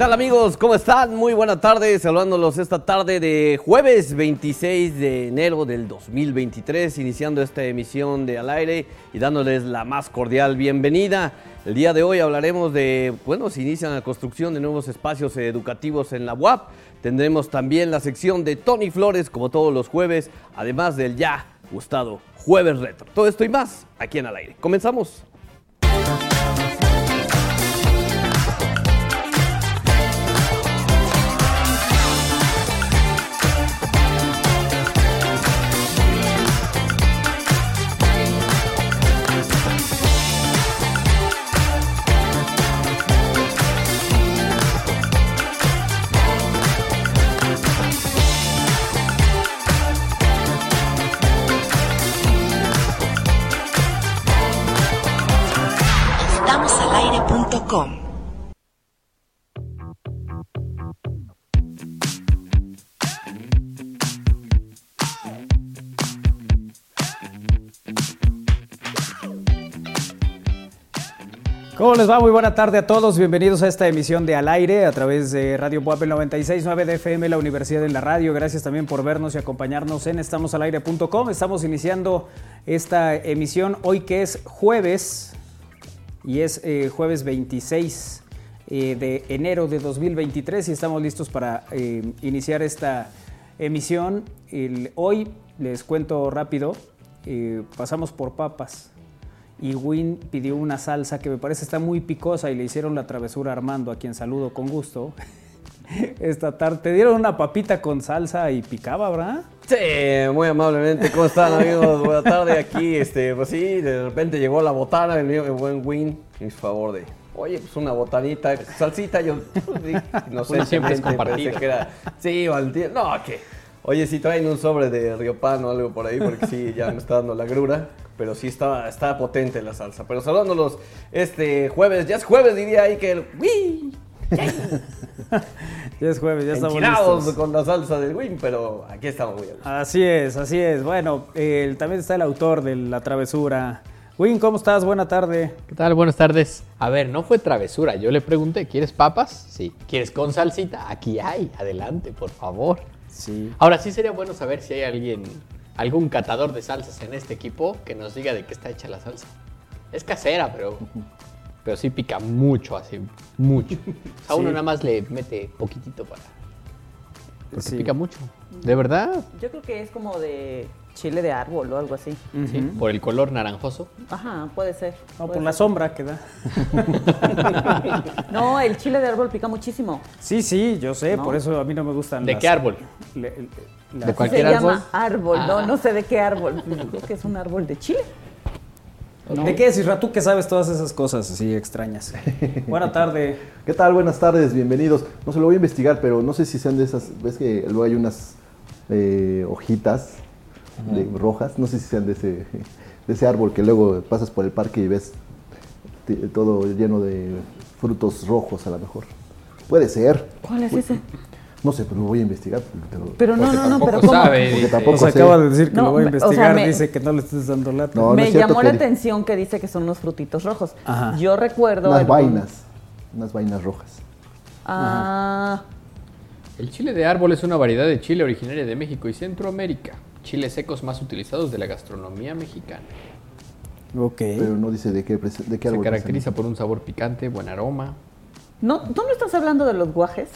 ¿Qué tal amigos? ¿Cómo están? Muy buena tarde, saludándolos esta tarde de jueves 26 de enero del 2023, iniciando esta emisión de Al aire y dándoles la más cordial bienvenida. El día de hoy hablaremos de, bueno, se inicia la construcción de nuevos espacios educativos en la UAP. Tendremos también la sección de Tony Flores, como todos los jueves, además del ya gustado Jueves Retro. Todo esto y más aquí en Al aire. Comenzamos. Les va? Muy buena tarde a todos. Bienvenidos a esta emisión de Al Aire a través de Radio Puebla 969 de FM, la Universidad en la Radio. Gracias también por vernos y acompañarnos en estamosalaire.com. Estamos iniciando esta emisión hoy que es jueves y es eh, jueves 26 eh, de enero de 2023 y estamos listos para eh, iniciar esta emisión. hoy les cuento rápido, pasamos por papas y Win pidió una salsa que me parece está muy picosa y le hicieron la travesura a Armando, a quien saludo con gusto. Esta tarde te dieron una papita con salsa y picaba, ¿verdad? Sí, muy amablemente. ¿Cómo están, amigos? Buenas tardes aquí. Este, pues sí, de repente llegó la botana, el, el buen Win, en favor de, oye, pues una botanita, salsita, yo no sé, siempre es compartida. Que era, sí, Valentín, no, que, oye, si traen un sobre de Pan o algo por ahí, porque sí, ya me está dando la grura, pero sí estaba, estaba potente la salsa. Pero saludándolos este jueves, ya es jueves, diría ahí que el, ¡Wii! ya es jueves, ya estamos listos. con la salsa del Win, pero aquí estamos muy Así es, así es. Bueno, también está el autor de La Travesura. Win, ¿cómo estás? Buena tarde. ¿Qué tal? Buenas tardes. A ver, no fue travesura. Yo le pregunté, ¿quieres papas? Sí. ¿Quieres con salsita? Aquí hay. Adelante, por favor. Sí. Ahora sí sería bueno saber si hay alguien, algún catador de salsas en este equipo que nos diga de qué está hecha la salsa. Es casera, pero pero sí pica mucho, así, mucho. O sea, uno nada más le mete poquitito para. Porque pica mucho. ¿De verdad? Yo creo que es como de chile de árbol o algo así. Sí, por el color naranjoso. Ajá, puede ser. No, por la sombra que da. no, el chile de árbol pica muchísimo. Sí, sí, yo sé, por eso a mí no me gustan. ¿De qué árbol? ¿De cualquier árbol? Se llama árbol, no, ah. no sé de qué árbol. Creo que es un árbol de chile. ¿De qué decir, Tú que sabes todas esas cosas así extrañas? Buena tarde. ¿Qué tal? Buenas tardes, bienvenidos. No se lo voy a investigar, pero no sé si sean de esas. ¿Ves que luego hay unas eh, hojitas rojas? No sé si sean de ese, de ese árbol que luego pasas por el parque y ves todo lleno de frutos rojos a lo mejor. Puede ser. ¿Cuál es ese? No sé, pero lo voy a investigar. Pero no, no, no, pero ¿cómo? Sabe, porque tampoco se acaba de decir que lo voy a investigar, dice que no le estés dando lata. me llamó la atención que dice que son unos frutitos rojos. Yo recuerdo... Unas vainas, unas vainas rojas. Ah... El chile de árbol es una variedad de chile originaria de México y Centroamérica. Chiles secos más utilizados de la gastronomía mexicana. Ok. Pero no dice de qué, de qué árbol. Se caracteriza por un sabor picante, buen aroma. ¿No, ¿Tú no estás hablando de los guajes?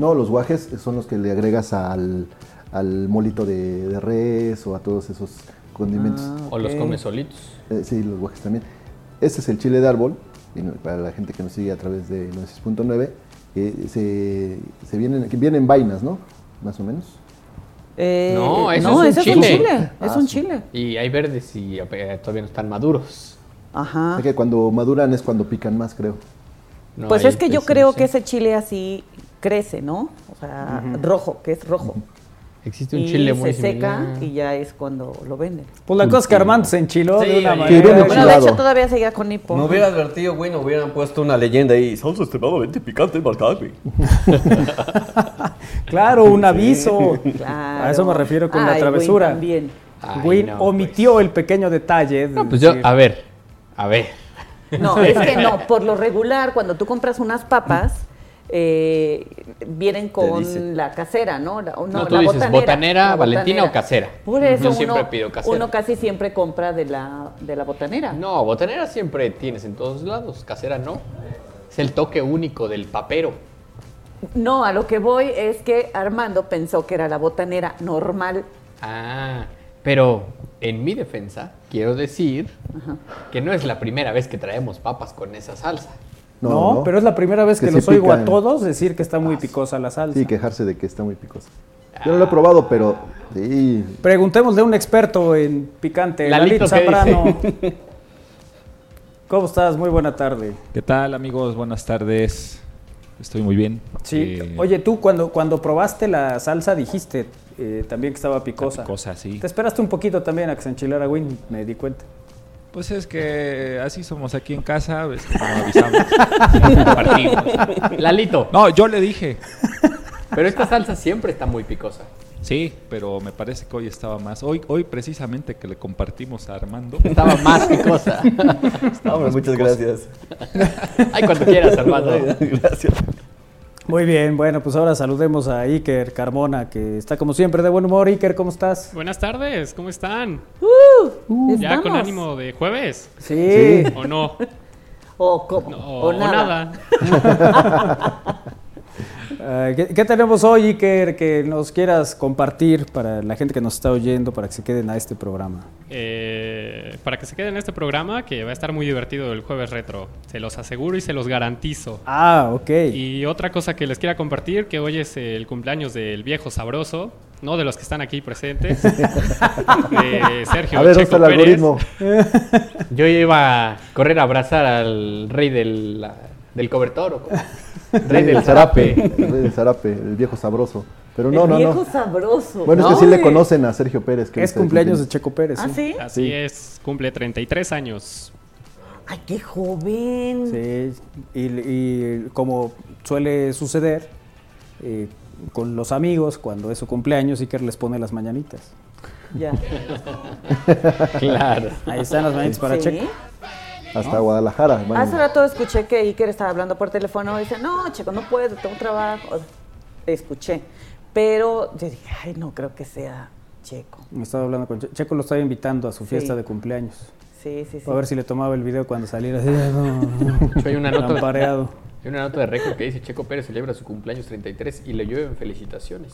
No, los guajes son los que le agregas al, molito de, res o a todos esos condimentos. Ah, o los comes solitos. Eh, sí, los guajes también. Este es el chile de árbol, y para la gente que nos sigue a través de 96.9, eh, se, se vienen, vienen vainas, ¿no? Más o menos. Eh, no, eso es, un, chile. Es un ah, chile. Y hay verdes y todavía no están maduros. Ajá. que cuando maduran es cuando pican más, creo. pues es que yo creo que ese chile así crece, ¿no? O sea, rojo, que es rojo. Existe un chile muy se seca y ya es cuando lo venden. Pues la cosa es que Armando se enchiló de una manera. Bueno, de hecho todavía seguía con hipo. No hubiera advertido, güey, no hubieran puesto una leyenda ahí. Salsa extremadamente picante, marcada, güey. claro, un aviso. Claro. A eso me refiero con la travesura. también. Win pues. omitió el pequeño detalle. No, pues yo, a ver, a ver. No, es que no, por lo regular, cuando tú compras unas papas eh, vienen con la casera, ¿no? La, no, no tú dices botanera, valentina o casera. Por eso Yo uno, siempre pido casera. uno casi siempre compra de la, de la botanera. No, botanera siempre tienes en todos lados, casera no. Es el toque único del papero. No, a lo que voy es que Armando pensó que era la botanera normal. Ah, pero en mi defensa quiero decir que no es la primera vez que traemos papas con esa salsa. No, pero es la primera vez que, Que los oigo a todos decir que está muy picosa la salsa. Sí, quejarse de que está muy picosa. Yo no lo he probado, pero sí. Preguntémosle a un experto en picante, Lalito, Lalito ¿qué Zambrano. ¿Cómo estás? Muy buena tarde. ¿Qué tal amigos? Buenas tardes. Estoy muy bien. Sí. Eh, Oye, tú cuando, cuando probaste la salsa dijiste eh, también que estaba picosa. picosa, sí. Te esperaste un poquito también a que se enchilara Win, me di cuenta. Pues es que así somos aquí en casa, ves que no avisamos. compartimos. Lalito, No, yo le dije. pero esta salsa siempre está muy picosa. Sí, pero me parece que hoy estaba más. Hoy, hoy precisamente que le compartimos a Armando. Estaba más picosa. Hombre, muchas gracias. Ay, cuando quieras, Armando. gracias. Muy bien, bueno, pues ahora saludemos a Iker Carmona, que está como siempre de buen humor. Iker, ¿cómo estás? Buenas tardes, ¿cómo están? Uh, ¿Ya con ánimo de jueves? Sí. ¿O no? O, co- No, o o nada. Ah, ¿qué, qué tenemos hoy, Iker, que nos quieras compartir para la gente que nos está oyendo, para que se queden a este programa? Eh, para que se queden en este programa, que va a estar muy divertido el jueves retro. Se los aseguro y se los garantizo. Ah, ok. Y otra cosa que les quiera compartir, que hoy es el cumpleaños del viejo sabroso, no de los que están aquí presentes, de Sergio A ver, ¿dónde Checo el Pérez. algoritmo? Yo iba a correr a abrazar al rey del, la- del cobertor. ¿o? Rey del zarape. El rey del zarape, el viejo sabroso. Pero no, el no, viejo no. Es Bueno, es que sí le conocen a Sergio Pérez. que es cumpleaños de. Checo Pérez. ¿Ah, sí? Así Sí. es, cumple 33 años. Ay, qué joven. Sí, y, y como suele suceder eh, con los amigos, cuando es su cumpleaños, Iker les pone las mañanitas. Ya. Claro. Ahí están las mañanitas para Sí. Checo. Hasta Guadalajara. van. Hace rato escuché que Iker estaba hablando por teléfono y dice, no, Checo, no puedo, tengo trabajo. Escuché. Pero yo dije, ay, no creo que sea Checo. Me estaba hablando con Checo. Checo lo estaba invitando a su fiesta Sí. de cumpleaños. Sí, sí, sí. A ver si le tomaba el video cuando saliera así. no, no, Hay una nota, lampareado. hay una nota de récord que dice Checo Pérez celebra su cumpleaños 33 y le llueven felicitaciones.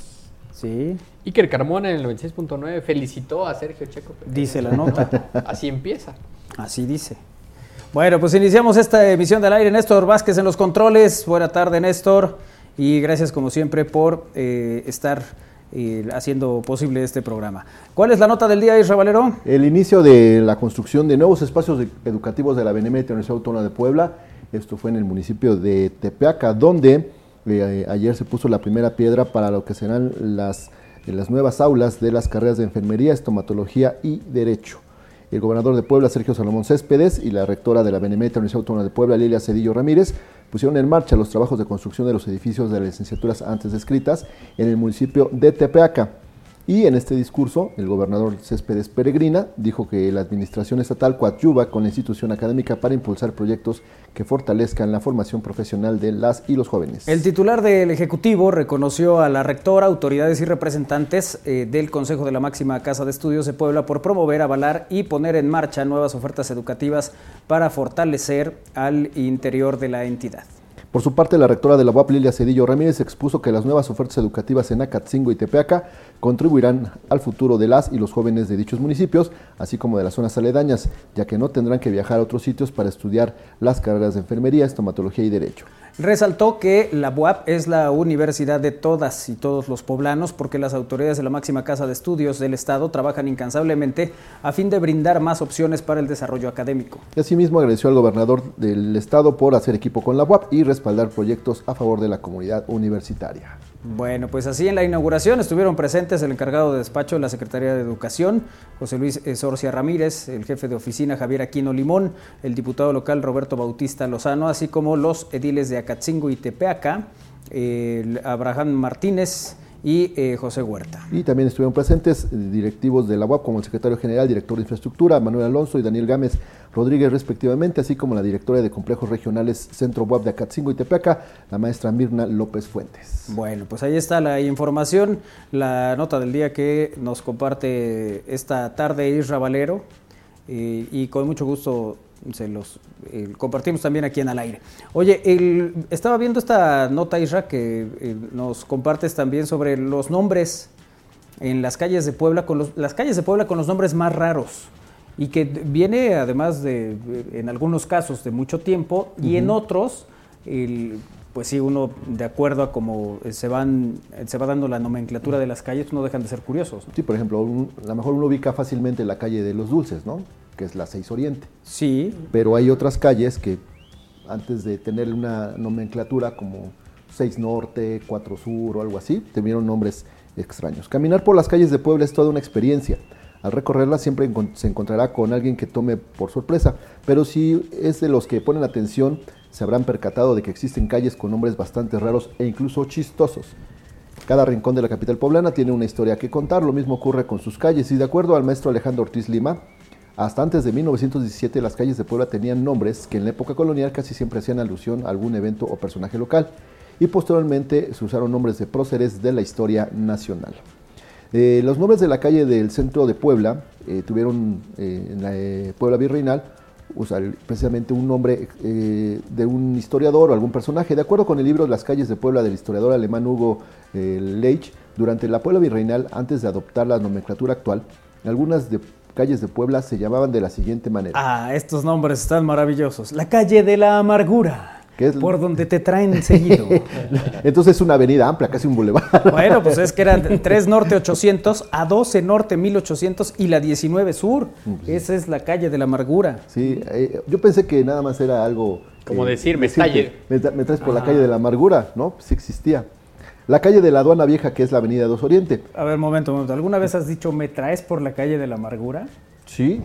Sí, Iker Carmona en el 96.9 felicitó a Sergio Checo Pérez. dice la nota. Así empieza. Así dice. Bueno, pues iniciamos esta emisión del aire. Néstor Vázquez en los controles. Buena tarde, Néstor. Y gracias, como siempre, por eh, estar eh, haciendo posible este programa. ¿Cuál es la nota del día, Isra Valero? El inicio de la construcción de nuevos espacios educativos de la Benemérita Universidad Autónoma de Puebla. Esto fue en el municipio de Tepeaca, donde eh, ayer se puso la primera piedra para lo que serán las nuevas aulas de las carreras de enfermería, estomatología y derecho. El gobernador de Puebla, Sergio Salomón Céspedes, y la rectora de la Benemérita Universidad Autónoma de Puebla, Lilia Cedillo Ramírez, pusieron en marcha los trabajos de construcción de los edificios de las licenciaturas antes descritas en el municipio de Tepeaca. Y en este discurso, el gobernador Céspedes Peregrina dijo que la administración estatal coadyuva con la institución académica para impulsar proyectos que fortalezcan la formación profesional de las y los jóvenes. El titular del Ejecutivo reconoció a la rectora, autoridades y representantes eh, del Consejo de la Máxima Casa de Estudios de Puebla por promover, avalar y poner en marcha nuevas ofertas educativas para fortalecer al interior de la entidad. Por su parte, la rectora de la UAP, Lilia Cedillo Ramírez, expuso que las nuevas ofertas educativas en Acatzingo y Tepeaca contribuirán al futuro de las y los jóvenes de dichos municipios, así como de las zonas aledañas, ya que no tendrán que viajar a otros sitios para estudiar las carreras de enfermería, estomatología y derecho. Resaltó que la UAP es la universidad de todas y todos los poblanos porque las autoridades de la máxima casa de estudios del Estado trabajan incansablemente a fin de brindar más opciones para el desarrollo académico. Asimismo agradeció al gobernador del estado por hacer equipo con la UAP y respaldar proyectos a favor de la comunidad universitaria. Bueno, pues así en la inauguración estuvieron presentes el encargado de despacho de la Secretaría de Educación, José Luis eh, Sorcia Ramírez, el jefe de oficina Javier Aquino Limón, el diputado local Roberto Bautista Lozano, así como los ediles de Acatzingo y Tepeaca, el Abraham Martínez y eh, José Huerta. Y también estuvieron presentes directivos de la UAP como el secretario general, director de infraestructura, Manuel Alonso y Daniel Gámez Rodríguez respectivamente, así como la directora de complejos regionales Centro UAP de Acatzingo y Tepeaca, la maestra Mirna López Fuentes. Bueno, pues ahí está la información, la nota del día que nos comparte esta tarde Isra Valero eh, y con mucho gusto se los eh, compartimos también aquí en al aire. Oye, el- estaba viendo esta nota, Isra, que eh, nos compartes también sobre los nombres en las calles de Puebla, con los, las calles de Puebla con los nombres más raros. Y que viene además de, eh, en algunos casos, de mucho tiempo, y en otros, el- pues sí, uno, de acuerdo a cómo eh, se, van, eh, se va dando la nomenclatura de las calles, no dejan de ser curiosos. ¿no? Sí, por ejemplo, un- a lo mejor uno ubica fácilmente la calle de los Dulces, ¿no? Que es la 6 Oriente. Sí, Pero hay otras calles que antes de tener una nomenclatura como 6 Norte, 4 Sur o algo así, tuvieron nombres extraños. Caminar por las calles de Puebla es toda una experiencia. Al recorrerla siempre se encontrará con alguien que tome por sorpresa, pero si es de los que ponen atención, se habrán percatado de que existen calles con nombres bastante raros e incluso chistosos. Cada rincón de la capital poblana tiene una historia que contar, lo mismo ocurre con sus calles y de acuerdo al maestro Alejandro Ortiz Lima, hasta antes de 1917 las calles de Puebla tenían nombres que en la época colonial casi siempre hacían alusión a algún evento o personaje local y posteriormente se usaron nombres de próceres de la historia nacional. Eh, los nombres de la calle del centro de Puebla eh, tuvieron eh, en la Puebla Virreinal precisamente un nombre de un historiador o algún personaje. De acuerdo con el libro Las calles de Puebla del historiador alemán Hugo Leitch, durante la Puebla Virreinal, antes de adoptar la nomenclatura actual, algunas de calles de Puebla se llamaban de la siguiente manera. Ah, estos nombres están maravillosos. La calle de la amargura. Por donde te traen seguido. Entonces es una avenida amplia, casi un bulevar. bueno, pues es que eran 3 Norte 800, a 12 Norte 1800 y la 19 Sur. Esa es la calle de la amargura. Sí, eh, yo pensé que nada más era algo... Como eh, decir, me me, tra- me traes por la calle de la amargura, ¿no? Sí existía. La calle de la aduana vieja, que es la avenida 2 Oriente. A ver, momento, momento. ¿Alguna vez has dicho me traes por la calle de la amargura? Sí,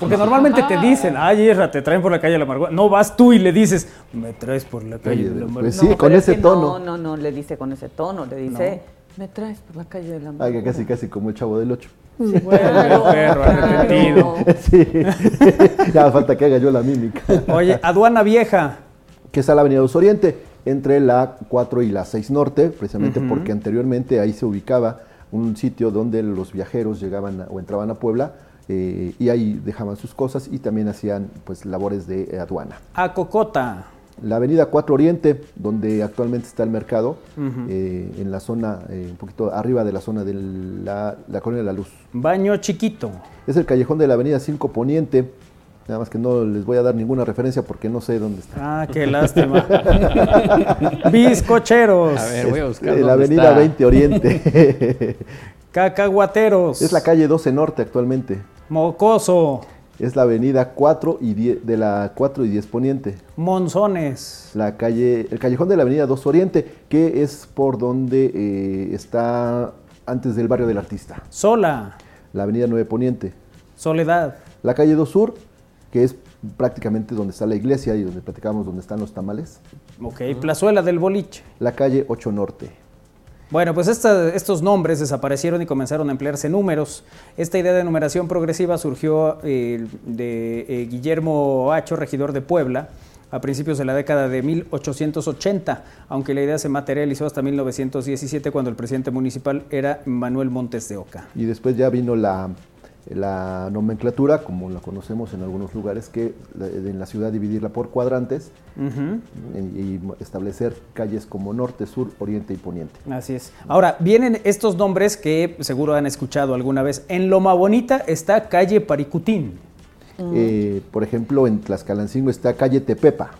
Porque normalmente te dicen, ay, Isra, te traen por la calle de la amargura. No vas tú y le dices, me traes por la calle de la amargura. Pues sí, No, con es ese que tono. No, no, no, le dice con ese tono, le dice, me traes por la calle de la Ay, que casi, casi como el chavo del 8. Bueno, perro, arrepentido. Sí, ya falta que haga yo la mímica. Oye, aduana vieja. que está la avenida 2 Oriente, entre la 4 y la 6 Norte, precisamente porque anteriormente ahí se ubicaba un sitio donde los viajeros llegaban a- o entraban a Puebla eh, y ahí dejaban sus cosas y también hacían pues labores de aduana. A Cocota. La avenida 4 Oriente, donde actualmente está el mercado, eh, en la zona, eh, un poquito arriba de la zona de la, la Colonia de la Luz. Baño chiquito. Es el callejón de la avenida 5 Poniente, nada más que no les voy a dar ninguna referencia porque no sé dónde está. Ah, qué lástima. Bizcocheros. A ver, voy a buscar. Eh, la dónde avenida está. 20 Oriente. Cacahuateros. es la calle 12 Norte actualmente. Mocoso. Es la avenida 4 y 10, de la 4 y 10 Poniente. Monzones. La calle, el callejón de la avenida 2 Oriente, que es por donde eh, está antes del barrio del artista. Sola. La avenida 9 Poniente. Soledad. La calle 2 Sur, que es prácticamente donde está la iglesia y donde platicamos donde están los tamales. Ok, Plazuela del Boliche. La calle 8 Norte. Bueno, pues esta- estos nombres desaparecieron y comenzaron a emplearse números. Esta idea de numeración progresiva surgió eh, de eh, Guillermo Hacho, regidor de Puebla, a principios de la década de 1880, aunque la idea se materializó hasta 1917 cuando el presidente municipal era Manuel Montes de Oca. Y después ya vino la, la nomenclatura, como la conocemos en algunos lugares, que en la ciudad dividirla por cuadrantes Ujú. y, y establecer calles como norte, sur, oriente y poniente. Así es. Ahora, vienen estos nombres que seguro han escuchado alguna vez. En Loma Bonita está calle Paricutín. Eh, por ejemplo, en Tlaxcalancingo está calle Tepepa,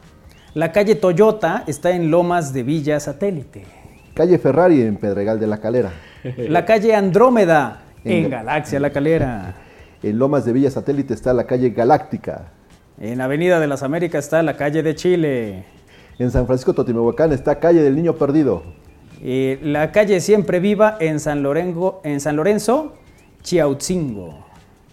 La calle Toyota está en Lomas de Villa Satélite. calle Ferrari en Pedregal de la Calera, La calle Andrómeda en En- Galaxia La Calera. en Lomas de Villa Satélite está la calle Galáctica, En Avenida de las Américas está la calle de Chile. en San Francisco Totimehuacán está calle del Niño Perdido, Eh, la calle Siempre Viva en San, Lorengo, en San Lorenzo, Chiautzingo.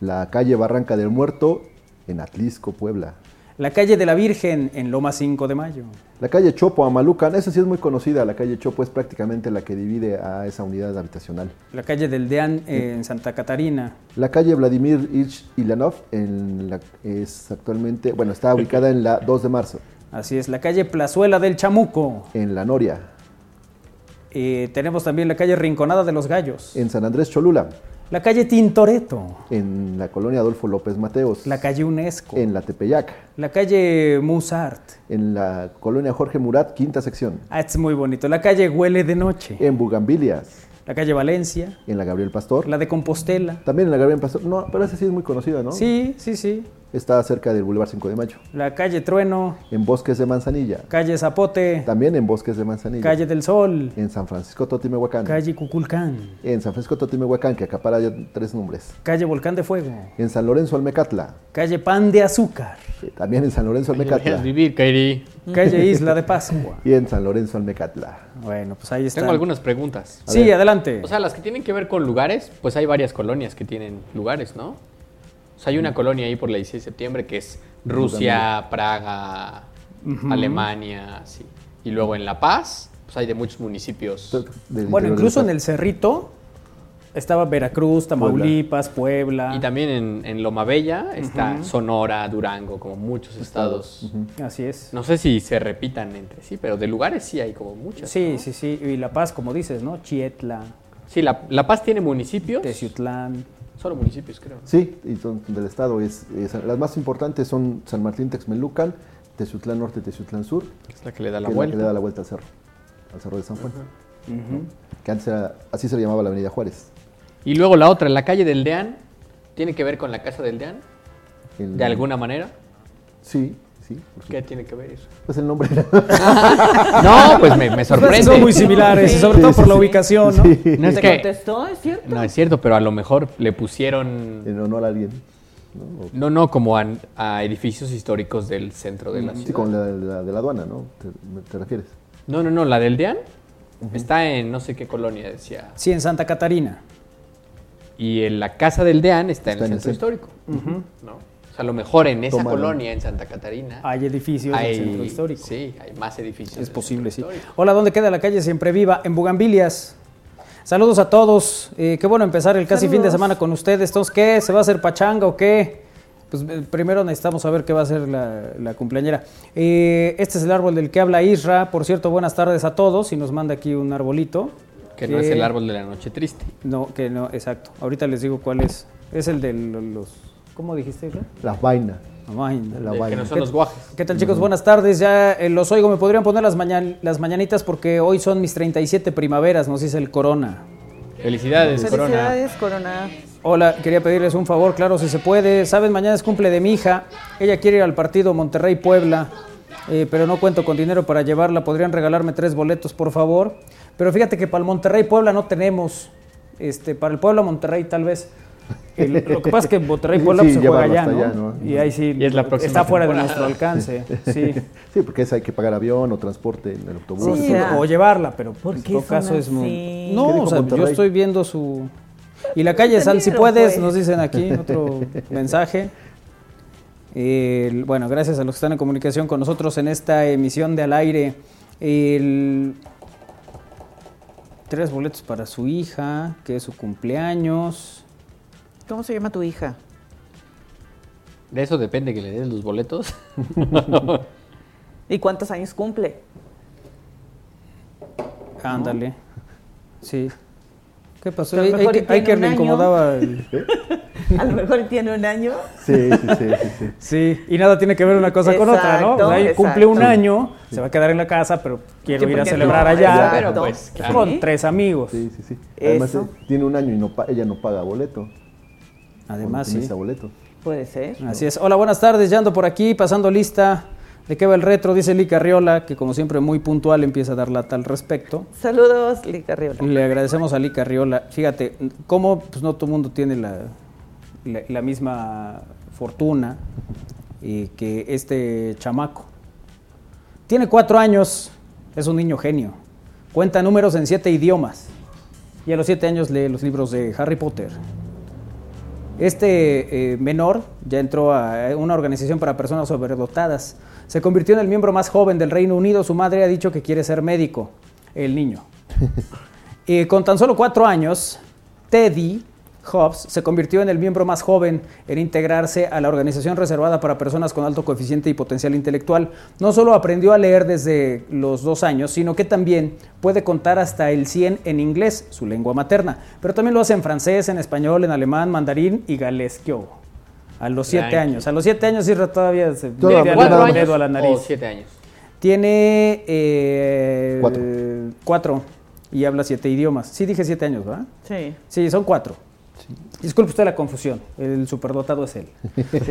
la calle Barranca del Muerto en Atlisco, Puebla, La calle de la Virgen en Loma 5 de Mayo. La calle Chopo, Amalucan, esa sí es muy conocida. La calle Chopo es prácticamente la que divide a esa unidad habitacional. La calle del Deán eh, en Santa Catarina. La calle Vladimir Ilich Ilanov en la- es actualmente, bueno, está ubicada en la 2 de marzo, Así es, la calle Plazuela del Chamuco. en la Noria, Eh, tenemos también la calle Rinconada de los Gallos. en San Andrés Cholula, La calle Tintoreto. en la colonia Adolfo López Mateos, La calle UNESCO. en la Tepeyac, La calle Musart. en la colonia Jorge Murat, quinta sección, Ah, es muy bonito. La calle Huele de Noche. en Bugambilias, La calle Valencia. en la Gabriel Pastor, La de Compostela. también en la Gabriel Pastor, no, pero esa sí es muy conocida, ¿no? Sí, sí, sí. Está cerca del Boulevard 5 de Mayo, La calle Trueno. en Bosques de Manzanilla, Calle Zapote. también en Bosques de Manzanilla, Calle del Sol. en San Francisco Totimehuacán, Calle Cuculcán. en San Francisco Totimehuacán, que acapara ya tres nombres, Calle Volcán de Fuego. en San Lorenzo Almecatla, Calle Pan de Azúcar. también en San Lorenzo Almecatla, vivir, Kairi. Calle Isla de Pascua. y en San Lorenzo Almecatla. Bueno, pues ahí está. Tengo algunas preguntas. A Sí, ver. adelante. O sea, las que tienen que ver con lugares, pues hay varias colonias que tienen lugares, ¿no? O sea, hay una colonia ahí por la 16 de septiembre que es Rusia, Praga, Alemania, sí. Y luego en La Paz, pues hay de muchos municipios. Del bueno, incluso en el Cerrito estaba Veracruz, Tamaulipas, Puebla. Y también en, en Loma Bella está Sonora, Durango, como muchos estados. Así es. No sé si se repitan entre sí, pero de lugares sí hay como muchos. Sí, ¿no? sí, sí. Y La Paz, como dices, ¿no? Chietla, Sí, la, La Paz tiene municipios. Teciutlán. Solo municipios, creo. Sí, y son del estado. Es, es- las más importantes son San Martín Texmelucan, Tezutlán Norte, Tezutlán Sur, Que es la que le da que la es la vuelta. que le da la vuelta al cerro, al cerro de San Juan. Que antes era, así se le llamaba la Avenida Juárez. Y luego la otra, la calle del Deán, ¿tiene que ver con la casa del Deán? El- ¿De alguna manera? Sí, sí. por ¿Qué tiene que ver eso? Pues el nombre. No, pues me, me sorprende. Son muy similares, y sobre Sí, todo sí, por la sí. ubicación, ¿no? Sí, No es ¿Te que- contestó? ¿Es cierto? No, es cierto, pero a lo mejor le pusieron... en honor a alguien. ¿no? No, no, como a, a edificios históricos del centro de la sí, ciudad. como la, la de la aduana, ¿no? ¿Te, te refieres? No, no, no, la del Deán está en no sé qué colonia, decía. Sí, en Santa Catarina. Y en la casa del Deán está, Está en en el centro el histórico. ¿no? Sea, a lo mejor en esa colonia, en Santa Catarina, Hay edificios hay, del centro histórico. Sí, hay más edificios. Es posible, sí. histórico. Hola, ¿dónde queda la calle Siempre Viva? En Bugambilias. Saludos a todos. Eh, qué bueno empezar el casi fin de semana con ustedes. Entonces, ¿qué? ¿Se va a hacer pachanga o qué? Pues eh, primero necesitamos saber qué va a hacer la, la cumpleañera. Eh, este es el árbol del que habla Isra. Por cierto, buenas tardes a todos. Y nos manda aquí un arbolito. Que no es el árbol de la noche triste. No, que no, exacto. Ahorita les digo cuál es. Es el de los... ¿Cómo dijiste, Isra? Las vainas. La De- que vaina. no son los guajes. ¿Qué tal chicos? Buenas tardes. Ya eh, los oigo. ¿Me podrían poner las, mañan- las mañanitas? Porque hoy son mis 37 primaveras, nos dice el Corona. Felicidades, Corona. Felicidades, Corona. Hola, quería pedirles un favor, claro, si se puede. Saben, mañana es cumple de mi hija. Ella quiere ir al partido Monterrey-Puebla, eh, pero no cuento con dinero para llevarla. ¿Podrían regalarme tres boletos, por favor? Pero fíjate que para el Monterrey-Puebla no tenemos. Este, para el Puebla-Monterrey tal vez. El- lo que pasa es que Monterrey-Puebla Sí, pues, se juega allá, ¿no? allá, ¿no? Y ahí sí, Y es la próxima está fuera de nuestro alcance. Sí. Sí, porque esa hay que pagar avión o transporte en el autobús. Sí. O llevarla, pero ¿Por en qué todo caso es muy... ¿Qué No, o sea, yo Monterrey? estoy viendo su... Y la calle Sal, si puedes, pues. nos dicen aquí otro mensaje. El- bueno, gracias a los que están en comunicación con nosotros en esta emisión de Al Aire. El- tres boletos para su hija, que es su cumpleaños. ¿Cómo se llama tu hija? De eso depende que le des los boletos. ¿Y cuántos años cumple? Ándale. Sí. ¿Qué pasó? A lo Hay, hay que tiene le un año. incomodaba el... A lo mejor tiene un año. Sí, sí, sí, sí, sí. Sí, y nada tiene que ver una cosa con otra, ¿no? O sea, cumple un año, se va a quedar en la casa, pero quiero ir a celebrar no, allá. exacto. Pero pues, claro. Con tres amigos. Sí, sí, sí. Además, Eso. eh, tiene un año y no ella no paga boleto. Además, sí. boleto. Puede ser. Así es. Hola, buenas tardes. Ya ando por aquí, pasando lista. ¿De qué va el retro? Dice Lee Carriola, que como siempre muy puntual empieza a dar lata al respecto. Saludos, Lica Riola. Le agradecemos a Lee Carriola. Fíjate, cómo pues, no todo el mundo tiene la, la- la misma fortuna eh, que este chamaco. Tiene cuatro años, es un niño genio. Cuenta números en siete idiomas. Y a los siete años lee los libros de Harry Potter. Este eh, menor ya entró a una organización para personas sobredotadas. Se convirtió en el miembro más joven del Reino Unido. Su madre ha dicho que quiere ser médico, el niño. Y con tan solo cuatro años, Teddy Hobbs se convirtió en el miembro más joven en integrarse a la organización reservada para personas con alto coeficiente y potencial intelectual. No solo aprendió a leer desde los dos años, sino que también puede contar hasta el 100 en inglés, su lengua materna, pero también lo hace en francés, en español, en alemán, mandarín y galesquio. A los siete Tranqui. años. A los siete años Isra todavía se Todavía le da ¿Cuatro el años dedo a la nariz. o siete años? Tiene eh, Cuatro. cuatro y habla siete idiomas. Sí, dije siete años, ¿verdad? Sí. Sí, son cuatro. Disculpe usted la confusión, el superdotado es él.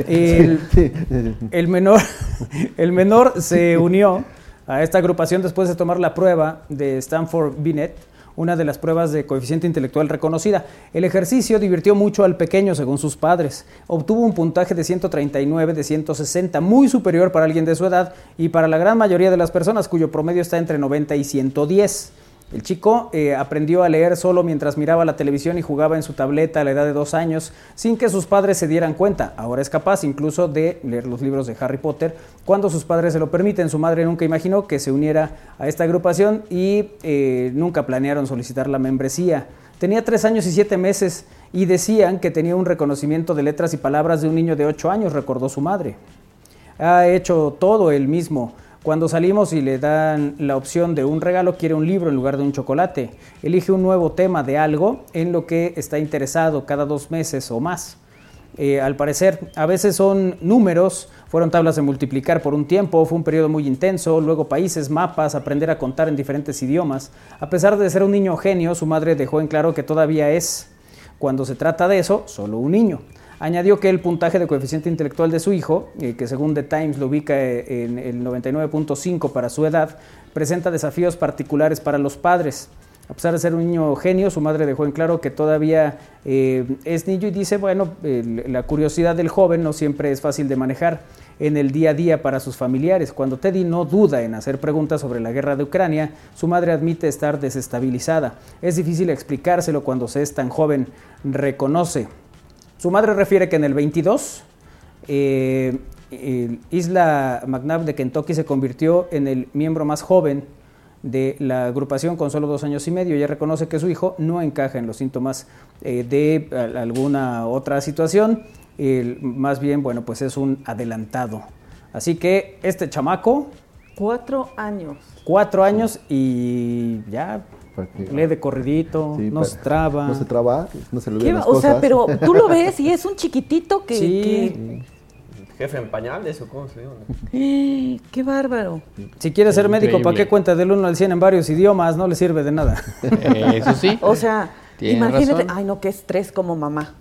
El, el menor, el menor se unió a esta agrupación después de tomar la prueba de Stanford Binet, una de las pruebas de coeficiente intelectual reconocida. El ejercicio divirtió mucho al pequeño, según sus padres. Obtuvo un puntaje de 139 de 160, muy superior para alguien de su edad y para la gran mayoría de las personas cuyo promedio está entre 90 y 110. El chico eh, aprendió a leer solo mientras miraba la televisión y jugaba en su tableta a la edad de dos años, sin que sus padres se dieran cuenta. Ahora es capaz incluso de leer los libros de Harry Potter cuando sus padres se lo permiten. Su madre nunca imaginó que se uniera a esta agrupación y eh, nunca planearon solicitar la membresía. Tenía tres años y siete meses y decían que tenía un reconocimiento de letras y palabras de un niño de ocho años, recordó su madre. Ha hecho todo él mismo. Cuando salimos y le dan la opción de un regalo, quiere un libro en lugar de un chocolate. Elige un nuevo tema de algo en lo que está interesado cada dos meses o más. Eh, al parecer, a veces son números, fueron tablas de multiplicar por un tiempo, fue un periodo muy intenso, luego países, mapas, aprender a contar en diferentes idiomas. A pesar de ser un niño genio, su madre dejó en claro que todavía es, cuando se trata de eso, solo un niño. Añadió que el puntaje de coeficiente intelectual de su hijo, eh, que según The Times lo ubica eh, en el 99.5 para su edad, presenta desafíos particulares para los padres. A pesar de ser un niño genio, su madre dejó en claro que todavía eh, es niño y dice, bueno, la curiosidad del joven no siempre es fácil de manejar en el día a día para sus familiares. Cuando Teddy no duda en hacer preguntas sobre la guerra de Ucrania, su madre admite estar desestabilizada. Es difícil explicárselo cuando se es tan joven, reconoce. Su madre refiere que en el 22, eh, el Isla McNabb de Kentucky se convirtió en el miembro más joven de la agrupación con solo dos años y medio. Ella reconoce que su hijo no encaja en los síntomas eh, de alguna otra situación. El- más bien, bueno, pues es un adelantado. Así que este chamaco, Cuatro años. cuatro años y ya Para que- lee de corridito, Sí, no para- se traba. No se traba, no se le ¿Qué olvidan las O sea, cosas. pero tú lo ves y es un chiquitito que... Sí. que- Jefe en pañales o cómo se llama. ¡Eh! ¡Qué bárbaro! Si quiere ser médico, ¿para qué cuenta del 1 al 100 en varios idiomas? No le sirve de nada. Eso sí. O sea, imagínate, razón. ay no, qué estrés como mamá.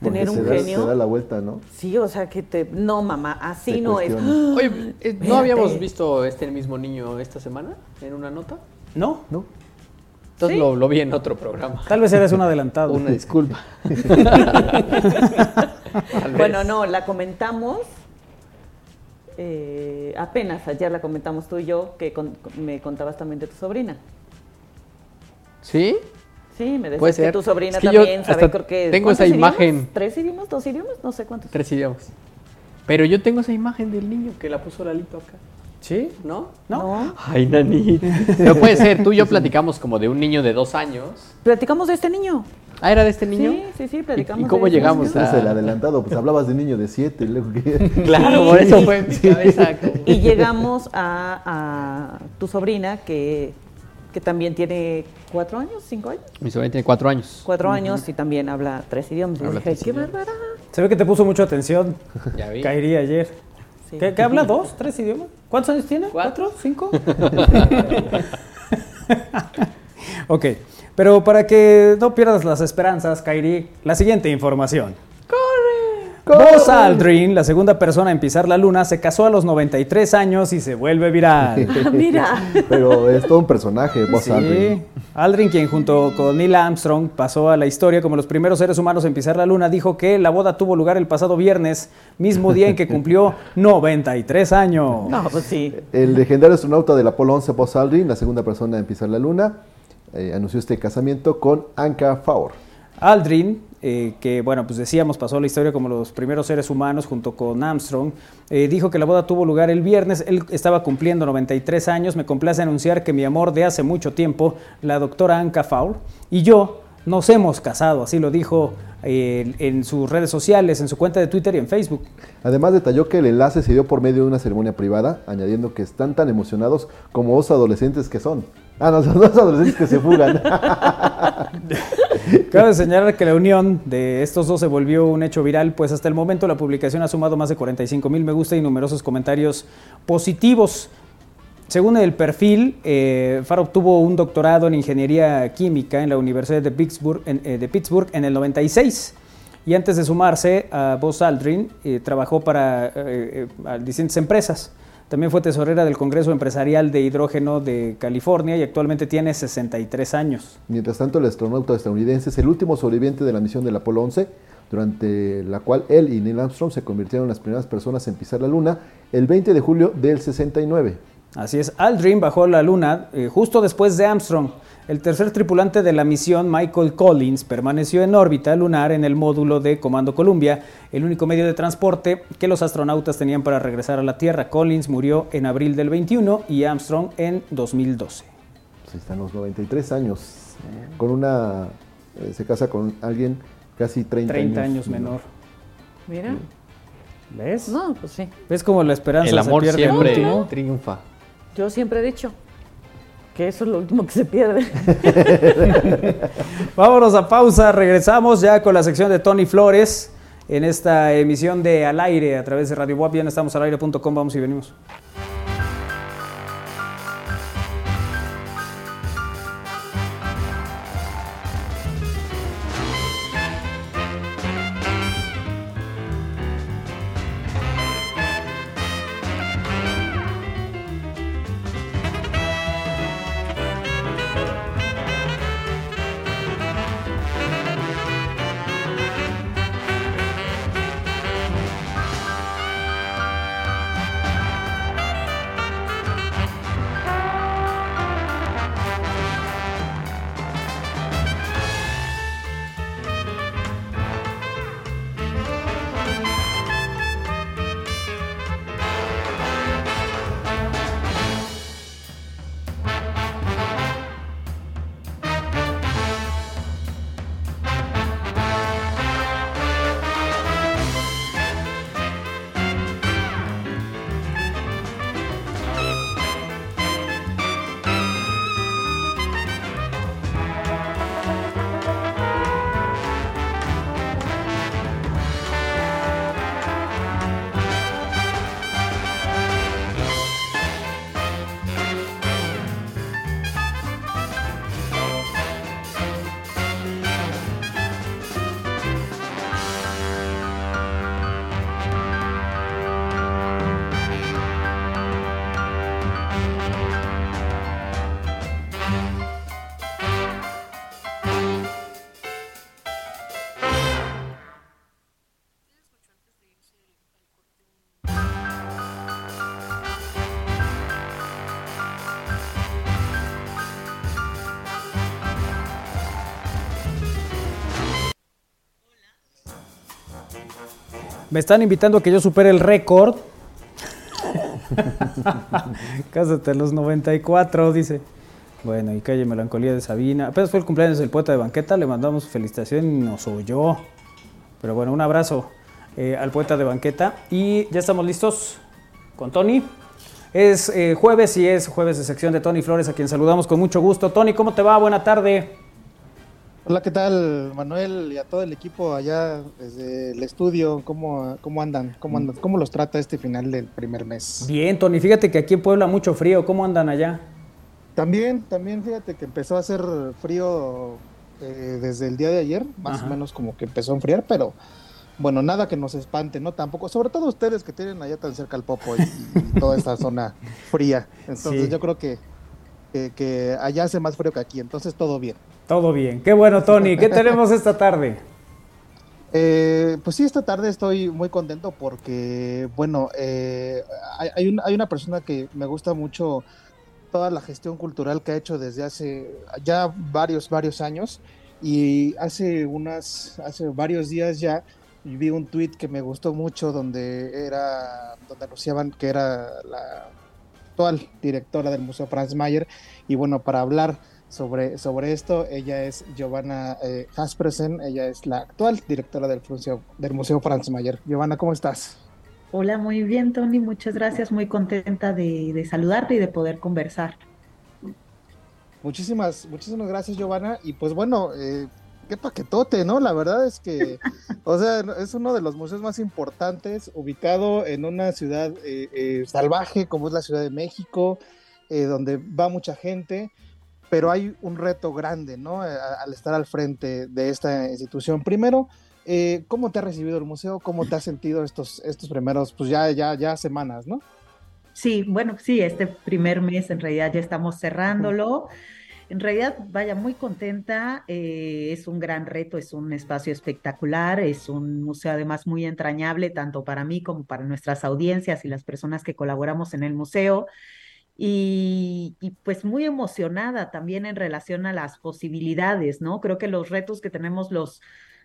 Porque Tener se un da- genio. Se da la vuelta, ¿no? Sí, o sea, que te... No, mamá, así Te no es. Oye, eh, ¿no habíamos visto este mismo niño esta semana en una nota? ¿No? ¿No? Entonces ¿Sí? lo, lo vi en otro programa. Tal vez eres un adelantado. Una disculpa. Bueno, no, la comentamos. eh, apenas ayer la comentamos tú y yo, que con- me contabas también de tu sobrina. ¿Sí? Sí, me decías Puede que ser. tu sobrina Es que yo también sabe, creo que... tengo ¿cuántos esa idiomas? imagen. ¿Tres idiomas? ¿Dos idiomas? No sé cuántos. Tres idiomas. Pero yo tengo esa imagen del niño que la puso Lalito acá. ¿Sí? ¿No? ¿No? Ay, Nani. Pero puede ser, tú y yo platicamos como de un niño de dos años. Platicamos de este niño. Ah, ¿era de este niño? Sí, sí, sí, platicamos ¿Y, cómo de ese llegamos a...? Es el adelantado, pues hablabas de niño de siete, y luego que... Claro, por eso fue en mi cabeza. como- Y llegamos a, a tu sobrina que, que también tiene cuatro años, cinco años. Mi sobrina tiene cuatro años. Cuatro años y también habla tres idiomas. Y Habla dije, tres qué bárbara. Se ve que te puso mucha atención. Ya vi. Caería ayer. Sí. ¿Qué, qué habla? ¿Dos? ¿Tres idiomas? ¿Cuántos años tiene? Cuatro. ¿Cinco? ok, pero para que no pierdas las esperanzas, Kairi, la siguiente información. Buzz Aldrin, la segunda persona en pisar la luna, se casó a los 93 años y se vuelve viral. Ah, mira. Pero es todo un personaje, Buzz Sí, Aldrin. Aldrin, quien junto con Neil Armstrong pasó a la historia como los primeros seres humanos en pisar la luna, dijo que la boda tuvo lugar el pasado viernes, mismo día en que cumplió 93 años. No, pues sí. El legendario astronauta del Apolo 11, Buzz Aldrin, la segunda persona en pisar la luna, eh, anunció este casamiento con Anka Faur. Aldrin eh, que bueno, pues decíamos, pasó la historia como los primeros seres humanos junto con Armstrong, eh, dijo que la boda tuvo lugar el viernes, él estaba cumpliendo 93 años, me complace anunciar que mi amor de hace mucho tiempo, la doctora Anka Faul, y yo nos hemos casado, así lo dijo eh, en sus redes sociales, en su cuenta de Twitter y en Facebook. Además detalló que el enlace se dio por medio de una ceremonia privada, añadiendo que están tan emocionados como dos adolescentes que son. Ah, no, son dos adolescentes que se fugan. Cabe señalar que la unión de estos dos se volvió un hecho viral, pues hasta el momento la publicación ha sumado más de 45 mil me gusta y numerosos comentarios positivos. Según el perfil, eh, obtuvo un doctorado en ingeniería química en la Universidad de Pittsburgh en, eh, el 96. Y antes de sumarse a Buzz Aldrin, eh, trabajó para eh, distintas empresas. También fue tesorera del Congreso Empresarial de Hidrógeno de California y actualmente tiene 63 años. Mientras tanto, el astronauta estadounidense es el último sobreviviente de la misión del Apolo 11, durante la cual él y Neil Armstrong se convirtieron en las primeras personas en pisar la Luna el 20 de julio del 69. Así es, Aldrin bajó a la Luna eh, justo después de Armstrong. El tercer tripulante de la misión, Michael Collins, permaneció en órbita lunar en el módulo de Comando Columbia, el único medio de transporte que los astronautas tenían para regresar a la Tierra. Collins murió en abril del 21 y Armstrong en 2012. Pues están los 93 años. Con una. eh, se casa con alguien casi 30, 30 años menor. Mira. ¿Ves? No, pues sí. ¿Ves cómo la esperanza El se amor pierde al siempre último? triunfa. Yo siempre he dicho que eso es lo último que se pierde. Vámonos a pausa, regresamos ya con la sección de Tony Flores en esta emisión de Al Aire a través de Radio Wap. Ya estamos al aire.com, vamos y venimos. Me están invitando a que yo supere el récord. Cásate a los 94, dice. Bueno, y calle Melancolía de Sabina. Apenas fue el cumpleaños del poeta de banqueta, le mandamos felicitación y nos oyó. Pero bueno, un abrazo eh, al poeta de banqueta. Y ya estamos listos con Tony. Es eh, jueves y es jueves de sección de Tony Flores, a quien saludamos con mucho gusto. Tony, ¿cómo te va? Buena tarde. Hola, ¿qué tal, Manuel? Y a todo el equipo allá desde el estudio, ¿cómo, cómo andan? ¿Cómo andan? ¿Cómo los trata este final del primer mes? Bien, Tony, fíjate que aquí en Puebla mucho frío. ¿Cómo andan allá? También, también fíjate que empezó a hacer frío eh, desde el día de ayer, más Ajá. o menos como que empezó a enfriar, pero bueno, nada que nos espante, ¿no? Tampoco, sobre todo ustedes que tienen allá tan cerca el Popo y, y toda esta zona fría. Entonces Sí. yo creo que, que, que allá hace más frío que aquí, entonces todo bien. Todo bien. Qué bueno, Tony. ¿Qué tenemos esta tarde? Eh, pues sí, esta tarde estoy muy contento porque, bueno, eh, hay, hay un- hay una persona que me gusta mucho toda la gestión cultural que ha hecho desde hace ya varios, varios años Y hace unas, hace varios días ya vi un tweet que me gustó mucho donde era, donde anunciaban que era la actual directora del Museo Franz Mayer. Y bueno, para hablar sobre, sobre esto, ella es Giovanna eh, Haspersen, ella es la actual directora del Museo, del Museo Franz Mayer. Giovanna, ¿cómo estás? Hola, muy bien, Tony, muchas gracias, muy contenta de, de saludarte y de poder conversar. Muchísimas, muchísimas gracias, Giovanna. Y pues bueno, eh, qué paquetote, ¿no? La verdad es que, o sea, es uno de los museos más importantes, ubicado en una ciudad eh, eh, salvaje como es la Ciudad de México, donde va mucha gente, pero hay un reto grande, ¿no? al estar al frente de esta institución. Primero, ¿cómo te ha recibido el museo? ¿Cómo te has sentido estos, estos primeros, pues ya, ya, ya semanas, ¿no? Sí, bueno, sí, este primer mes en realidad ya estamos cerrándolo. En realidad, vaya, muy contenta, eh, es un gran reto, es un espacio espectacular, es un museo además muy entrañable, tanto para mí como para nuestras audiencias y las personas que colaboramos en el museo. Y, pues muy emocionada también en relación a las posibilidades, ¿no? Creo que los retos que tenemos los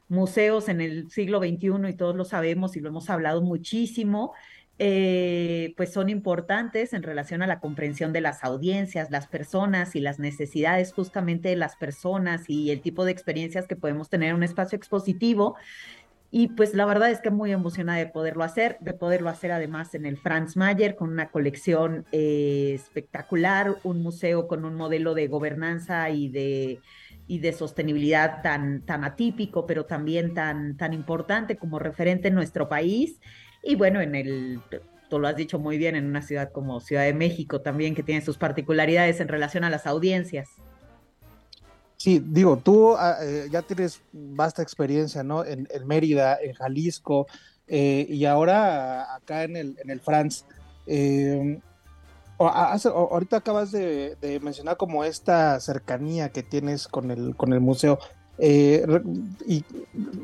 museos en el siglo XXI, y todos lo sabemos y lo hemos hablado muchísimo, eh, pues son importantes en relación a la comprensión de las audiencias, las personas y las necesidades justamente de las personas y el tipo de experiencias que podemos tener en un espacio expositivo. Y pues la verdad es que muy emocionada de poderlo hacer, de poderlo hacer además en el Franz Mayer con una colección eh, espectacular, un museo con un modelo de gobernanza y de, y de sostenibilidad tan, tan atípico, pero también tan, tan importante como referente en nuestro país y bueno, en el, tú lo has dicho muy bien, en una ciudad como Ciudad de México también, que tiene sus particularidades en relación a las audiencias. Sí, digo, tú ah, eh, ya tienes vasta experiencia, ¿no? En, Mérida, en Jalisco, eh, y ahora acá en el, en el France. Eh, ahorita acabas de, mencionar como esta cercanía que tienes con el, con el museo. Eh, y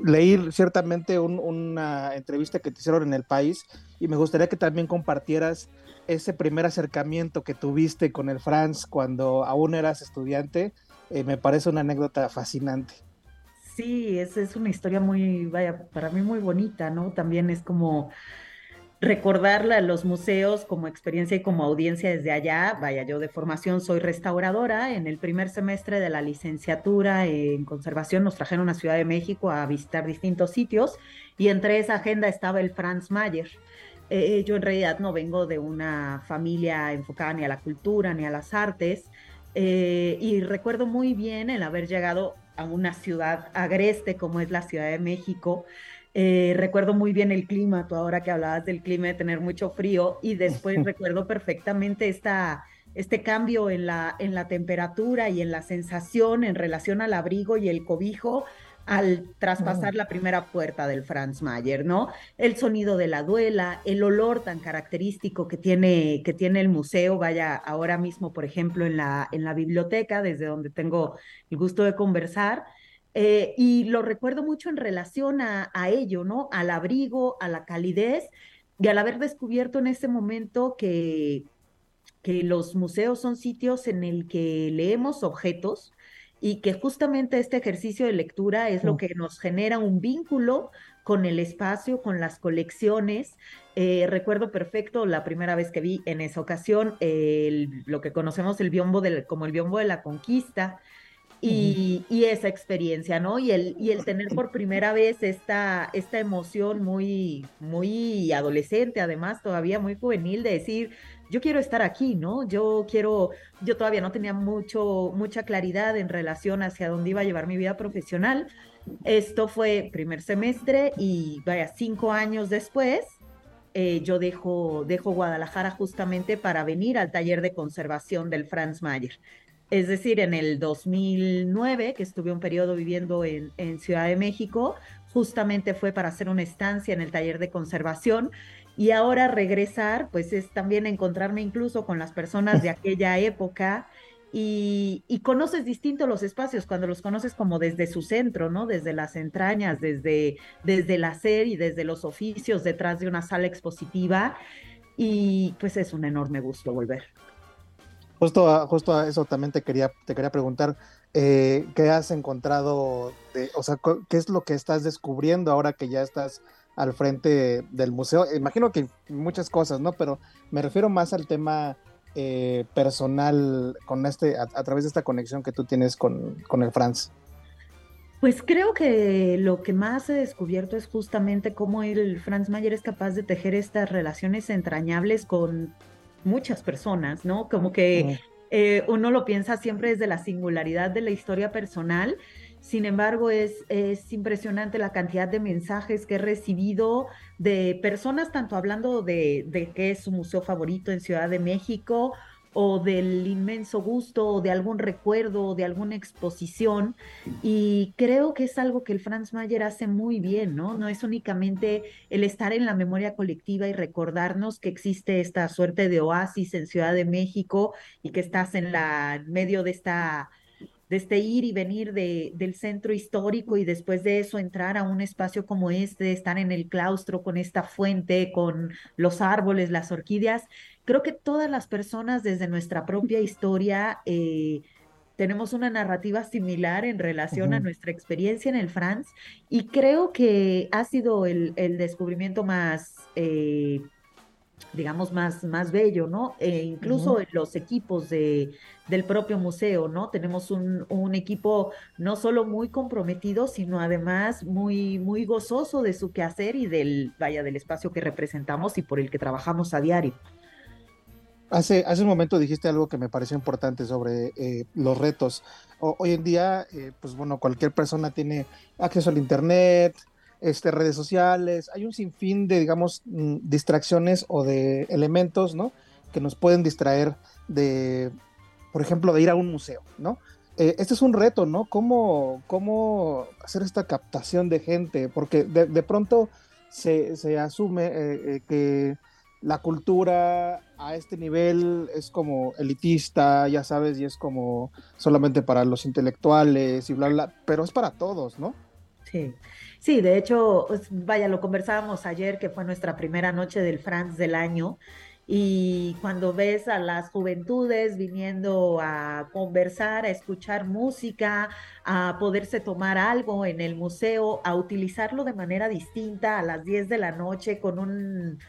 leí ciertamente una entrevista que te hicieron en el país y me gustaría que también compartieras ese primer acercamiento que tuviste con el Franz cuando aún eras estudiante. Eh, me parece una anécdota fascinante. Sí, es, es una historia muy, vaya, para mí muy bonita, ¿no? También es como recordarla a los museos como experiencia y como audiencia desde allá. Vaya, yo de formación soy restauradora. En el primer semestre de la licenciatura en conservación nos trajeron a Ciudad de México a visitar distintos sitios y entre esa agenda estaba el Franz Mayer. Eh, yo en realidad no vengo de una familia enfocada ni a la cultura ni a las artes eh, y recuerdo muy bien el haber llegado a una ciudad agreste como es la Ciudad de México. Eh, recuerdo muy bien el clima, tú ahora que hablabas del clima, de tener mucho frío, y después recuerdo perfectamente esta, este cambio en la, en la temperatura y en la sensación en relación al abrigo y el cobijo al traspasar la primera puerta del Franz Mayer, ¿no? El sonido de la duela, el olor tan característico que tiene, que tiene el museo, vaya ahora mismo, por ejemplo, en la, en la biblioteca, desde donde tengo el gusto de conversar, eh, y lo recuerdo mucho en relación a, ello, ¿no? Al abrigo, a la calidez y al haber descubierto en ese momento que, que los museos son sitios en el que leemos objetos y que justamente este ejercicio de lectura es lo mm. que nos genera un vínculo con el espacio, con las colecciones. Eh, recuerdo perfecto la primera vez que vi en esa ocasión lo que conocemos el biombo como el biombo de la conquista, y, esa experiencia, ¿no? Y el, y el tener por primera vez esta, esta emoción muy, muy adolescente, además todavía muy juvenil, de decir, yo quiero estar aquí, ¿no? Yo quiero, yo todavía no tenía mucho, mucha claridad en relación hacia dónde iba a llevar mi vida profesional. Esto fue primer semestre y vaya, cinco años después, eh, yo dejo, dejo Guadalajara justamente para venir al taller de conservación del Franz Mayer. Es decir, en el 2009, que estuve un periodo viviendo en, Ciudad de México, justamente fue para hacer una estancia en el taller de conservación y ahora regresar, pues es también encontrarme incluso con las personas de aquella época y, conoces distinto los espacios cuando los conoces como desde su centro, ¿no? Desde las entrañas, desde, desde el hacer y desde los oficios detrás de una sala expositiva y pues es un enorme gusto volver. Justo a, justo a eso también te quería, te quería preguntar, eh, ¿qué has encontrado, o sea, qué es lo que estás descubriendo ahora que ya estás al frente del museo? Imagino que muchas cosas, ¿no? Pero me refiero más al tema eh, personal con este, a, a través de esta conexión que tú tienes con, con el Franz. Pues creo que lo que más he descubierto es justamente cómo el Franz Mayer es capaz de tejer estas relaciones entrañables con muchas personas, ¿no? Como que eh, uno lo piensa siempre desde la singularidad de la historia personal. Sin embargo, es, es impresionante la cantidad de mensajes que he recibido de personas, tanto hablando de, de qué es su museo favorito en Ciudad de México, o del inmenso gusto, o de algún recuerdo, o de alguna exposición. Y creo que es algo que el Franz Mayer hace muy bien, ¿no? No es únicamente el estar en la memoria colectiva y recordarnos que existe esta suerte de oasis en Ciudad de México y que estás en la en medio de esta de este ir y venir de, del centro histórico y después de eso entrar a un espacio como este, estar en el claustro con esta fuente, con los árboles, las orquídeas. Creo que todas las personas desde nuestra propia historia eh, tenemos una narrativa similar en relación a nuestra experiencia en el France y creo que ha sido el, el descubrimiento más... eh, digamos, más, más bello, ¿no? E incluso en los equipos de, del propio museo, ¿no? Tenemos un, un equipo no solo muy comprometido, sino además muy, muy gozoso de su quehacer y del, vaya, del espacio que representamos y por el que trabajamos a diario. Hace, hace un momento dijiste algo que me pareció importante sobre eh, los retos. O- hoy en día, eh, pues bueno, cualquier persona tiene acceso al Internet, este, redes sociales, hay un sinfín de, digamos, mm, distracciones o de elementos, ¿no? Que nos pueden distraer de, por ejemplo, de ir a un museo, ¿no? Eh, este es un reto, ¿no? ¿Cómo, cómo hacer esta captación de gente? Porque de, de pronto se, se asume eh, eh, que la cultura a este nivel es como elitista, ya sabes, y es como solamente para los intelectuales y bla, bla, pero es para todos, ¿no? Sí, sí, de hecho, vaya, lo conversábamos ayer, que fue nuestra primera noche del France del año, y cuando ves a las juventudes viniendo a conversar, a escuchar música, a poderse tomar algo en el museo, a utilizarlo de manera distinta a las 10 de la noche con un,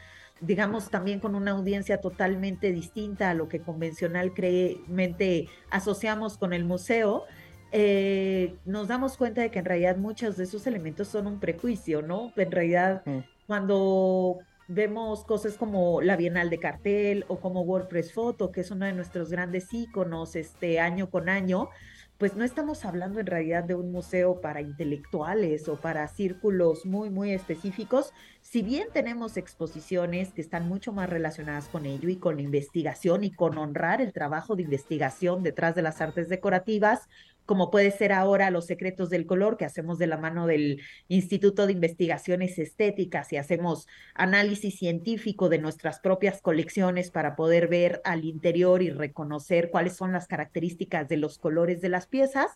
digamos, también con una audiencia totalmente distinta a lo que convencionalmente asociamos con el museo, eh, nos damos cuenta de que en realidad muchos de esos elementos son un prejuicio, ¿no? En realidad, cuando vemos cosas como la Bienal de Cartel o como WordPress Photo, que es uno de nuestros grandes íconos este año con año, pues no estamos hablando en realidad de un museo para intelectuales o para círculos muy, muy específicos, si bien tenemos exposiciones que están mucho más relacionadas con ello y con la investigación y con honrar el trabajo de investigación detrás de las artes decorativas, como puede ser ahora Los Secretos del Color, que hacemos de la mano del Instituto de Investigaciones Estéticas y hacemos análisis científico de nuestras propias colecciones para poder ver al interior y reconocer cuáles son las características de los colores de las piezas.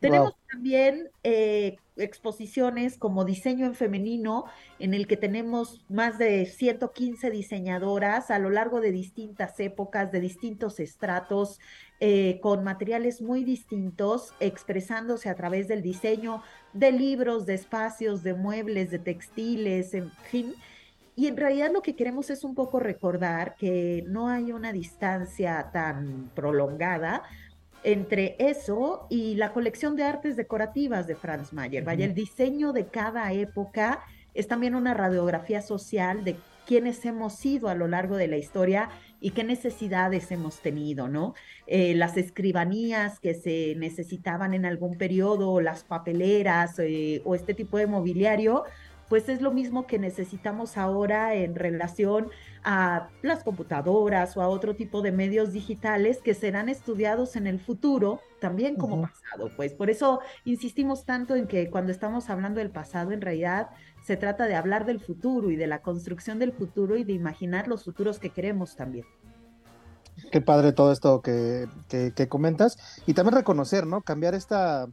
Tenemos también eh, exposiciones como diseño en femenino, en el que tenemos más de 115 diseñadoras a lo largo de distintas épocas, de distintos estratos, eh, con materiales muy distintos, expresándose a través del diseño de libros, de espacios, de muebles, de textiles, en fin. Y en realidad lo que queremos es un poco recordar que no hay una distancia tan prolongada entre eso y la colección de artes decorativas de Franz Mayer. Vaya, el diseño de cada época es también una radiografía social de quiénes hemos sido a lo largo de la historia y qué necesidades hemos tenido, ¿no? Eh, las escribanías que se necesitaban en algún periodo, las papeleras eh, o este tipo de mobiliario, pues es lo mismo que necesitamos ahora en relación a las computadoras o a otro tipo de medios digitales que serán estudiados en el futuro también como pasado. Pues por eso insistimos tanto en que cuando estamos hablando del pasado, en realidad se trata de hablar del futuro y de la construcción del futuro y de imaginar los futuros que queremos también. Qué padre todo esto que, que- que comentas. Y también reconocer, ¿no? Cambiar esta,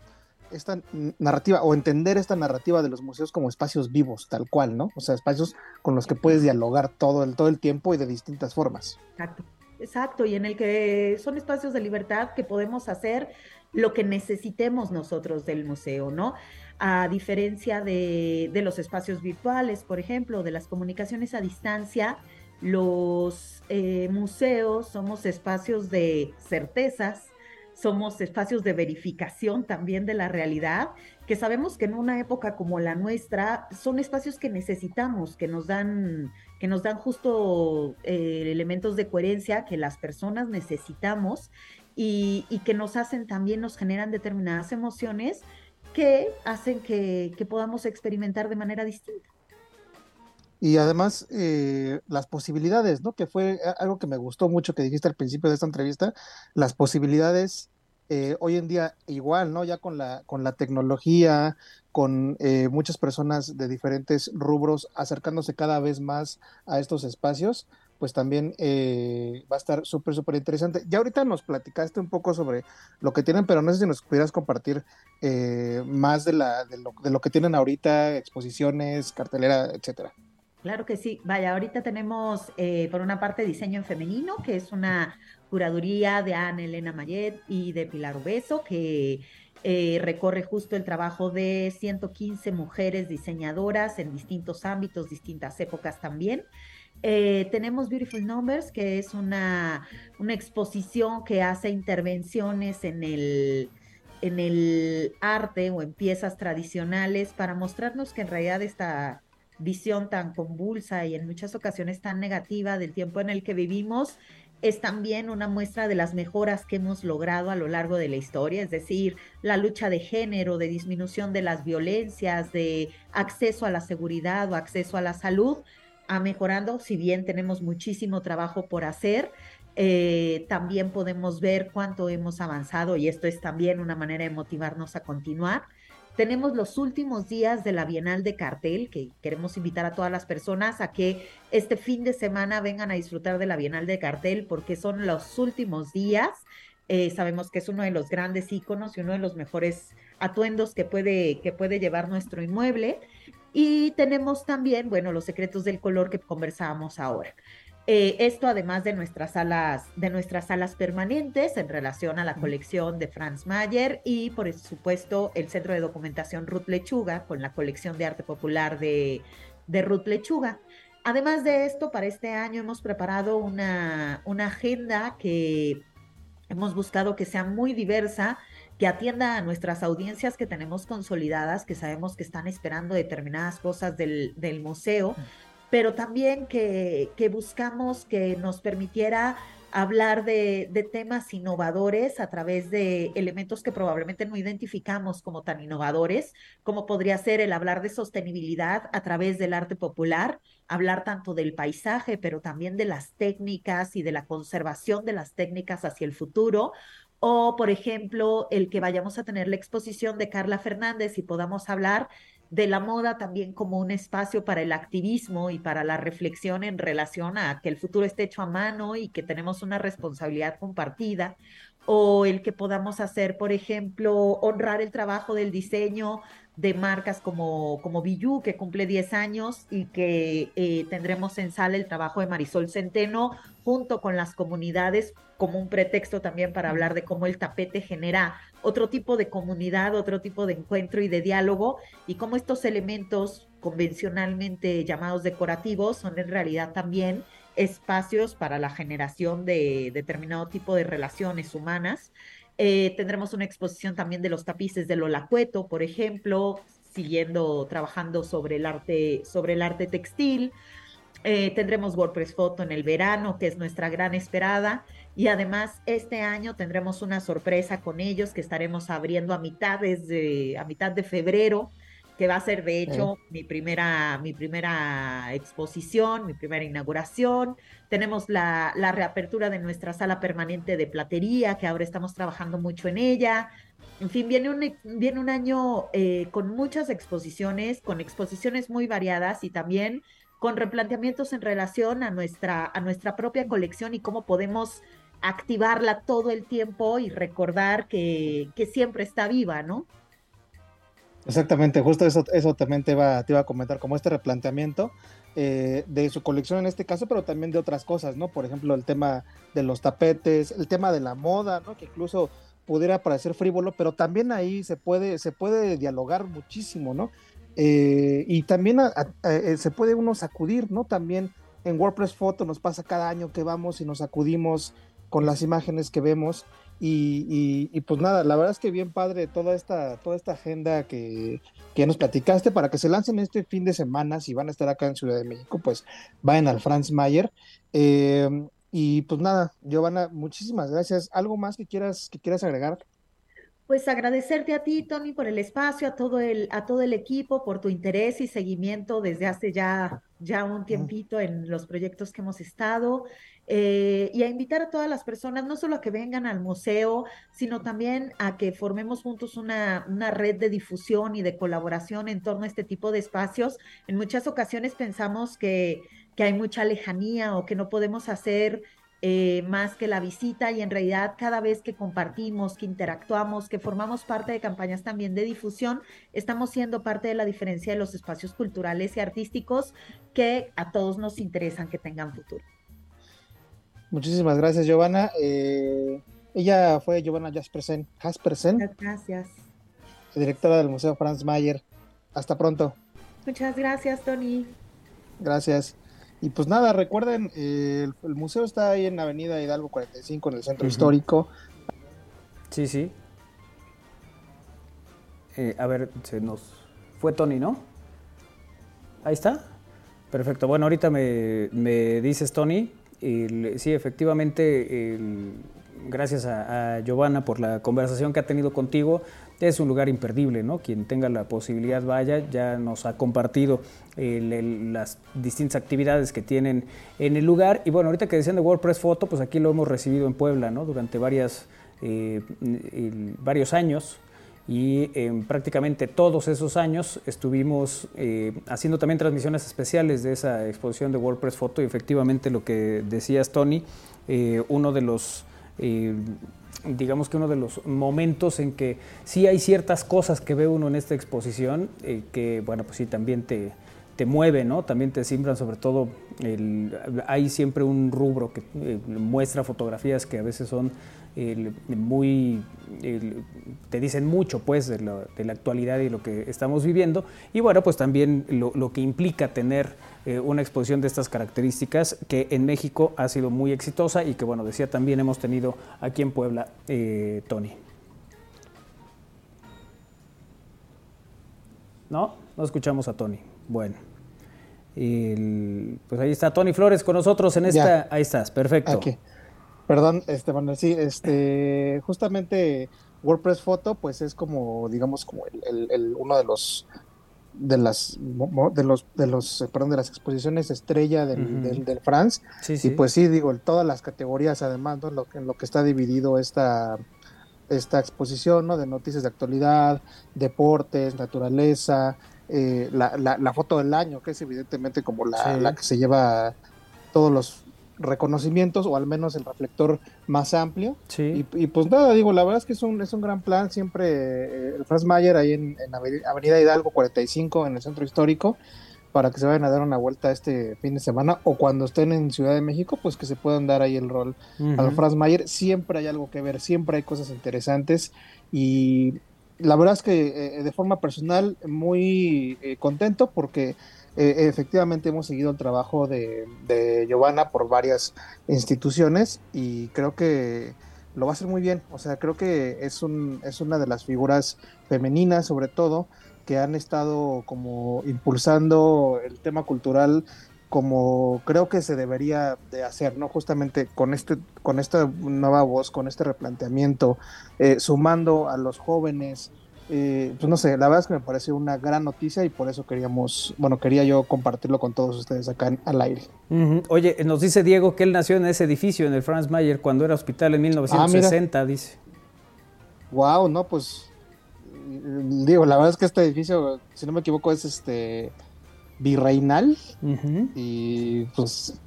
esta narrativa o entender esta narrativa de los museos como espacios vivos, tal cual, ¿no? O sea, espacios con los que puedes dialogar todo el, todo el tiempo y de distintas formas. Exacto. exacto, y en el que son espacios de libertad que podemos hacer lo que necesitemos nosotros del museo, ¿no? A diferencia de, de los espacios virtuales, por ejemplo, de las comunicaciones a distancia, los eh, museos somos espacios de certezas, somos espacios de verificación también de la realidad, que sabemos que en una época como la nuestra son espacios que necesitamos, que nos dan, que nos dan justo eh, elementos de coherencia que las personas necesitamos y, que nos hacen también, nos generan determinadas emociones que hacen que podamos experimentar de manera distinta. Y además, eh, las posibilidades, ¿no? Que fue algo que me gustó mucho que dijiste al principio de esta entrevista, las posibilidades eh, hoy en día igual, ¿no? Ya con la, con la tecnología, con eh, muchas personas de diferentes rubros acercándose cada vez más a estos espacios, pues también eh, va a estar súper, súper interesante. Ya ahorita nos platicaste un poco sobre lo que tienen, pero no sé si nos pudieras compartir eh, más de, la, de, lo, de lo que tienen ahorita, exposiciones, cartelera, etcétera. Claro que sí. Vaya, ahorita tenemos eh, por una parte diseño en femenino, que es una curaduría de Ana Elena Mayet y de Pilar Obeso, que eh, recorre justo el trabajo de 115 mujeres diseñadoras en distintos ámbitos, distintas épocas también. Eh, tenemos Beautiful Numbers, que es una, una exposición que hace intervenciones en el, en el arte o en piezas tradicionales para mostrarnos que en realidad esta visión tan convulsa y en muchas ocasiones tan negativa del tiempo en el que vivimos es también una muestra de las mejoras que hemos logrado a lo largo de la historia, es decir, la lucha de género, de disminución de las violencias, de acceso a la seguridad o acceso a la salud, ha mejorando, si bien tenemos muchísimo trabajo por hacer, eh, también podemos ver cuánto hemos avanzado y esto es también una manera de motivarnos a continuar. Tenemos los últimos días de la Bienal de Cartel, que queremos invitar a todas las personas a que este fin de semana vengan a disfrutar de la Bienal de Cartel, porque son los últimos días. Eh, sabemos que es uno de los grandes íconos y uno de los mejores atuendos que puede, que puede llevar nuestro inmueble. Y tenemos también, bueno, los secretos del color que conversábamos ahora. Eh, esto además de nuestras salas, de nuestras salas permanentes en relación a la colección de Franz Mayer y por supuesto el Centro de Documentación Ruth Lechuga con la colección de arte popular de, de Ruth Lechuga. Además de esto, para este año hemos preparado una, una agenda que hemos buscado que sea muy diversa, que atienda a nuestras audiencias que tenemos consolidadas, que sabemos que están esperando determinadas cosas del, del museo, pero también que, que buscamos que nos permitiera hablar de, de, temas innovadores a través de elementos que probablemente no identificamos como tan innovadores, como podría ser el hablar de sostenibilidad a través del arte popular, hablar tanto del paisaje, pero también de las técnicas y de la conservación de las técnicas hacia el futuro, o por ejemplo, el que vayamos a tener la exposición de Carla Fernández y podamos hablar de la moda también como un espacio para el activismo y para la reflexión en relación a que el futuro esté hecho a mano y que tenemos una responsabilidad compartida, o el que podamos hacer, por ejemplo, honrar el trabajo del diseño de marcas como, como Billú, que cumple 10 años y que eh, tendremos en sala el trabajo de Marisol Centeno junto con las comunidades como un pretexto también para hablar de cómo el tapete genera otro tipo de comunidad, otro tipo de encuentro y de diálogo y cómo estos elementos convencionalmente llamados decorativos son en realidad también espacios para la generación de determinado tipo de relaciones humanas eh, tendremos una exposición también de los tapices de Lola Cueto, por ejemplo, siguiendo trabajando sobre el arte, sobre el arte textil. Eh, tendremos WordPress Foto en el verano, que es nuestra gran esperada. Y además, este año tendremos una sorpresa con ellos que estaremos abriendo a mitad, de, a mitad de febrero que va a ser de hecho mi, primera, mi primera exposición, mi primera inauguración. Tenemos la, la, reapertura de nuestra sala permanente de platería, que ahora estamos trabajando mucho en ella. En fin, viene un, viene un año eh, con muchas exposiciones, con exposiciones muy variadas y también con replanteamientos en relación a nuestra, a nuestra propia colección y cómo podemos activarla todo el tiempo y recordar que, que siempre está viva, ¿no? Exactamente, justo eso, eso también te iba, te iba a comentar, como este replanteamiento eh, de su colección en este caso, pero también de otras cosas, ¿no? Por ejemplo, el tema de los tapetes, el tema de la moda, ¿no? Que incluso pudiera parecer frívolo, pero también ahí se puede, se puede dialogar muchísimo, ¿no? Eh, y también eh, se puede uno sacudir, ¿no? También en WordPress Photo nos pasa cada año que vamos y nos sacudimos con las imágenes que vemos y, pues nada, la verdad es que bien padre toda esta, toda esta agenda que, que, nos platicaste para que se lancen este fin de semana, si van a estar acá en Ciudad de México, pues vayan al Franz Mayer. Eh, y pues nada, Giovanna, muchísimas gracias. ¿Algo más que quieras, que quieras agregar? Pues agradecerte a ti, Tony, por el espacio, a todo el, a todo el equipo, por tu interés y seguimiento desde hace ya, ya un tiempito en los proyectos que hemos estado. Eh, y a invitar a todas las personas, no solo a que vengan al museo, sino también a que formemos juntos una, una red de difusión y de colaboración en torno a este tipo de espacios. En muchas ocasiones pensamos que, que hay mucha lejanía o que no podemos hacer eh, más que la visita y en realidad cada vez que compartimos, que interactuamos, que formamos parte de campañas también de difusión, estamos siendo parte de la diferencia de los espacios culturales y artísticos que a todos nos interesan que tengan futuro. Muchísimas gracias, Giovanna. Eh, ella fue Giovanna Jaspersen. Jaspersen. gracias. Directora del Museo Franz Mayer. Hasta pronto. Muchas gracias, Tony. Gracias. Y pues nada, recuerden, el, museo está ahí en Avenida Hidalgo 45, en el centro histórico. Sí, sí. Eh, a ver, se nos fue Tony, ¿no? Ahí está. Perfecto. Bueno, ahorita me, me dices, Tony, sí, efectivamente, gracias a, Giovanna por la conversación que ha tenido contigo. Es un lugar imperdible, ¿no? Quien tenga la posibilidad vaya, ya nos ha compartido las distintas actividades que tienen en el lugar. Y bueno, ahorita que decían de WordPress Photo, pues aquí lo hemos recibido en Puebla, ¿no? Durante varias, eh, varios años y en prácticamente todos esos años estuvimos eh, haciendo también transmisiones especiales de esa exposición de WordPress Photo y efectivamente lo que decías Tony, eh, uno de los, eh, digamos que uno de los momentos en que sí hay ciertas cosas que ve uno en esta exposición que, bueno, pues sí también te, te mueve, ¿no? También te simbran, sobre todo, hay siempre un rubro que muestra fotografías que a veces son muy, te dicen mucho pues de, la actualidad y lo que estamos viviendo y bueno pues también lo, que implica tener eh, una exposición de estas características que en México ha sido muy exitosa y que bueno decía también hemos tenido aquí en Puebla eh, Tony. ¿No? No escuchamos a Tony. Bueno. pues ahí está Tony Flores con nosotros en esta. Ahí estás, perfecto. Perdón, este, bueno, sí, este, justamente WordPress Photo, pues es como, digamos, como el, el, uno de los de las de los de los perdón de las exposiciones estrella del, del, France y pues sí digo todas las categorías además ¿no? lo que en lo que está dividido esta esta exposición ¿no? de noticias de actualidad deportes naturaleza eh, la, la, foto del año que es evidentemente como la, la que se lleva todos los reconocimientos o al menos el reflector más amplio. Y, pues nada, digo, la verdad es que es un, es un gran plan. Siempre eh, el Franz Mayer ahí en, Avenida Hidalgo 45 en el centro histórico para que se vayan a dar una vuelta este fin de semana o cuando estén en Ciudad de México, pues que se puedan dar ahí el rol al Franz Mayer. Siempre hay algo que ver, siempre hay cosas interesantes y la verdad es que eh, de forma personal muy eh, contento porque eh, efectivamente hemos seguido el trabajo de, de, Giovanna por varias instituciones y creo que lo va a hacer muy bien. O sea, creo que es, un, es una de las figuras femeninas, sobre todo, que han estado como impulsando el tema cultural como creo que se debería de hacer, ¿no? Justamente con este, con esta nueva voz, con este replanteamiento, eh, sumando a los jóvenes, eh, pues no sé, la verdad es que me pareció una gran noticia y por eso queríamos, bueno, quería yo compartirlo con todos ustedes acá en, al aire. Oye, nos dice Diego que él nació en ese edificio, en el Franz Mayer, cuando era hospital en 1960, ah, dice. Wow, no, pues digo, la verdad es que este edificio, si no me equivoco, es este virreinal y pues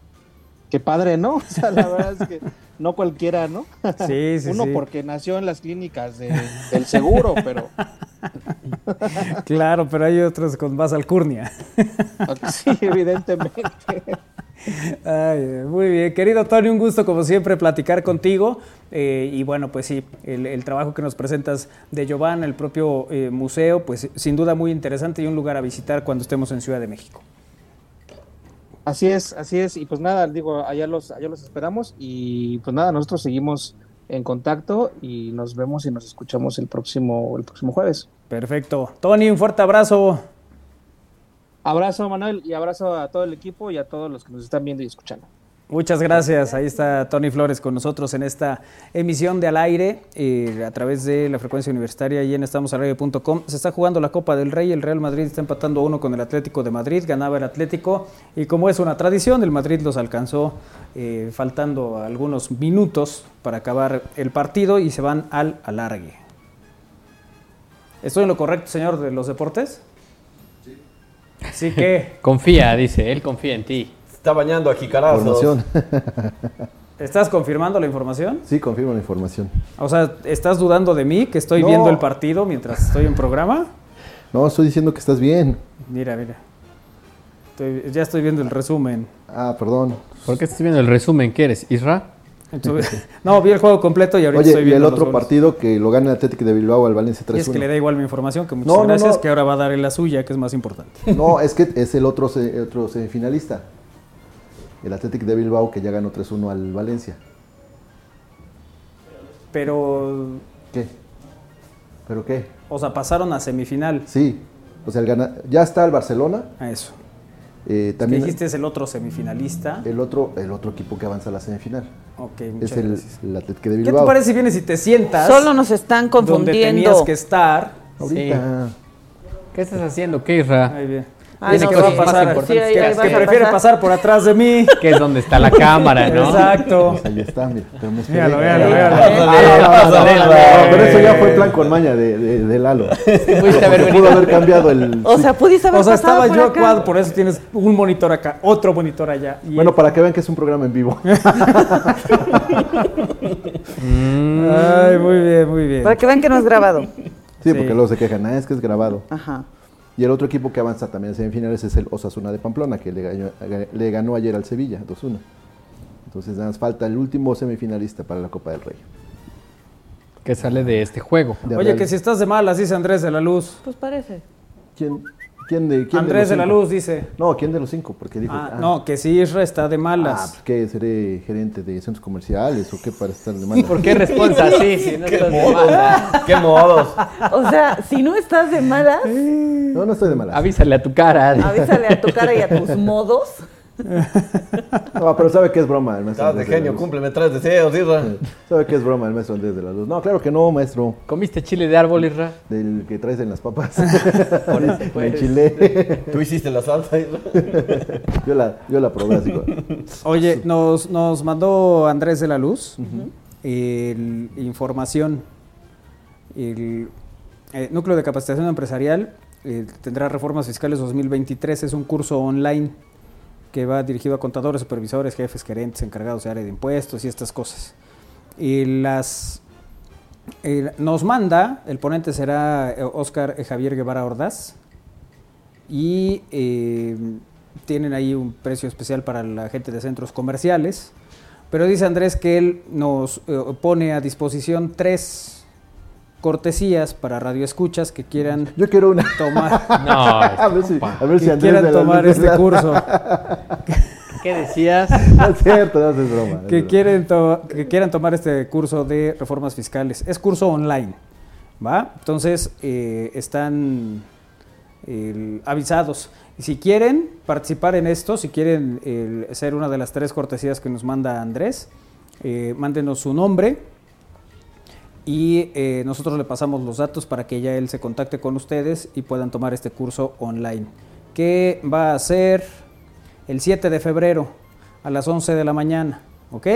qué padre, ¿no? O sea, la verdad es que no cualquiera, ¿no? Sí, sí. Uno porque nació en las clínicas del seguro, pero. Claro, pero hay otros con más alcurnia. sí, evidentemente. Ay, muy bien, querido Tony, un gusto como siempre platicar contigo. Eh, y bueno, pues sí, el, el trabajo que nos presentas de Giovanna, el propio eh, museo, pues sin duda muy interesante y un lugar a visitar cuando estemos en Ciudad de México. Así es, así es. Y pues nada, digo, allá los, allá los esperamos. Y pues nada, nosotros seguimos en contacto y nos vemos y nos escuchamos el próximo, el próximo jueves. Perfecto. Tony, un fuerte abrazo. Abrazo, Manuel, y abrazo a todo el equipo y a todos los que nos están viendo y escuchando. Muchas gracias. Ahí está Tony Flores con nosotros en esta emisión de Al Aire eh, a través de la frecuencia universitaria y en estamosalaire.com. Se está jugando la Copa del Rey. El Real Madrid está empatando a uno con el Atlético de Madrid. Ganaba el Atlético y como es una tradición, el Madrid los alcanzó eh, faltando algunos minutos para acabar el partido y se van al alargue. ¿Estoy en lo correcto, señor de los deportes? Sí. Así que... Confía, dice, él confía en ti. Está bañando a jicarazos. Información. ¿Estás confirmando la información? Sí, confirmo la información. O sea, ¿estás dudando de mí que estoy No. viendo el partido mientras estoy en programa? No, estoy diciendo que estás bien. Mira, mira. Estoy- ya estoy viendo el resumen. Ah, perdón. ¿Por qué estás viendo el resumen? ¿Qué eres? ¿Isra? No, vi el juego completo y ahorita Oye, estoy y el viendo otro partido que lo gana el Atlético de Bilbao al Valencia Y es que le 3-1. da igual mi información, que muchas No, gracias, no. que ahora va a dar en la suya, que es más importante. No, es que es el otro, se- otro semifinalista. El Atlético de Bilbao que ya ganó 3-1 al Valencia. Pero, ¿Qué? ¿Pero qué? o sea, pasaron a semifinal. Sí. O sea, el gana- ya está el Barcelona. A eso. eh, Que también dijiste es el otro semifinalista. el otro, el otro equipo que avanza a la semifinal. Ok, Es muchas el, gracias. el Atlético de ¿Qué Bilbao. te parece si vienes y te sientas? Solo nos están donde confundiendo. tenías que estar. Ahorita. ¿Qué estás haciendo? ¿Qué, Isra? Ahí bien. Ay, Dice no, que va a pasar. Sí, ahí- ahí que prefiere pasar. pasar por atrás de mí. Que es donde está la cámara, ¿no? Exacto. Pues ahí está, mira. Míralo, míralo, Ah, míralo. Pero eso ya fue plan con maña de, de, de Lalo. Pudiste haber Pudo haber cambiado el. O sea, pudiste haber O sea, estaba por yo acá. cuadro, por eso tienes un monitor acá, otro monitor allá. y Bueno, para que vean que es un programa en vivo. Ay, muy bien, muy bien. Para que vean que no es grabado. Sí, porque luego se quejan, ah, es que es grabado. Ajá. Y el otro equipo que avanza también en semifinales es el Osasuna de Pamplona, que le ganó, le ganó ayer al Sevilla, 2-1. Entonces nada más falta el último semifinalista para la Copa del Rey. Que sale de este juego. De Oye, Real- que si estás de malas, dice Andrés de la Luz. Pues parece. ¿Quién, quién de, quién Andrés de los la cinco? Luz dice. No, ¿quién de los cinco? Porque dijo. Ah, no, que si Isra está de Ah, malas. pues que seré gerente de centros comerciales o qué para estar de malas. ¿Por qué responsa así? Si no estás de mala? ¡Qué modos! O sea, si no estás de malas, No, no estoy de malas. Avísale a tu cara. avísale a tu cara y a tus modos. No, pero sabe que es broma el maestro. Estás de genio, cúmpleme tres deseos, Isra. Sabe que es broma el maestro Andrés de la Luz. No, claro que no, maestro. ¿Comiste chile de árbol, Isra? Del que traes en las papas. Por eso, Me pues. enchilé. Tú hiciste la salsa, Isra. yo, la, yo la probé así. Oye, nos, nos mandó Andrés de la Luz el- información. El eh, Núcleo de Capacitación Empresarial eh, tendrá reformas fiscales 2023. Es un curso online que va dirigido a contadores, supervisores, jefes, gerentes, encargados de área de impuestos y estas cosas. Y las eh, nos manda, el ponente será eh, Oscar Javier Guevara Ordaz y eh, tienen ahí un precio especial para la gente de centros comerciales. Pero dice Andrés que él nos eh, pone a disposición tres cortesías para radioescuchas que quieran Yo quiero una. tomar, No, A ver si, a ver si que Andrés quieran de la tomar Luz este curso, ¿qué decías? No es cierto, no es broma. es que, broma. quieren to- que quieran tomar este curso de reformas fiscales. Es curso online, ¿va? Entonces eh, están eh, avisados. Y si quieren participar en esto, si quieren eh, ser una de las tres cortesías que nos manda Andrés, eh, mándenos su nombre y eh, nosotros le pasamos los datos para que ya él se contacte con ustedes y puedan tomar este curso online. Que va a ser el 7 de febrero a las 11 de la mañana, ¿ok?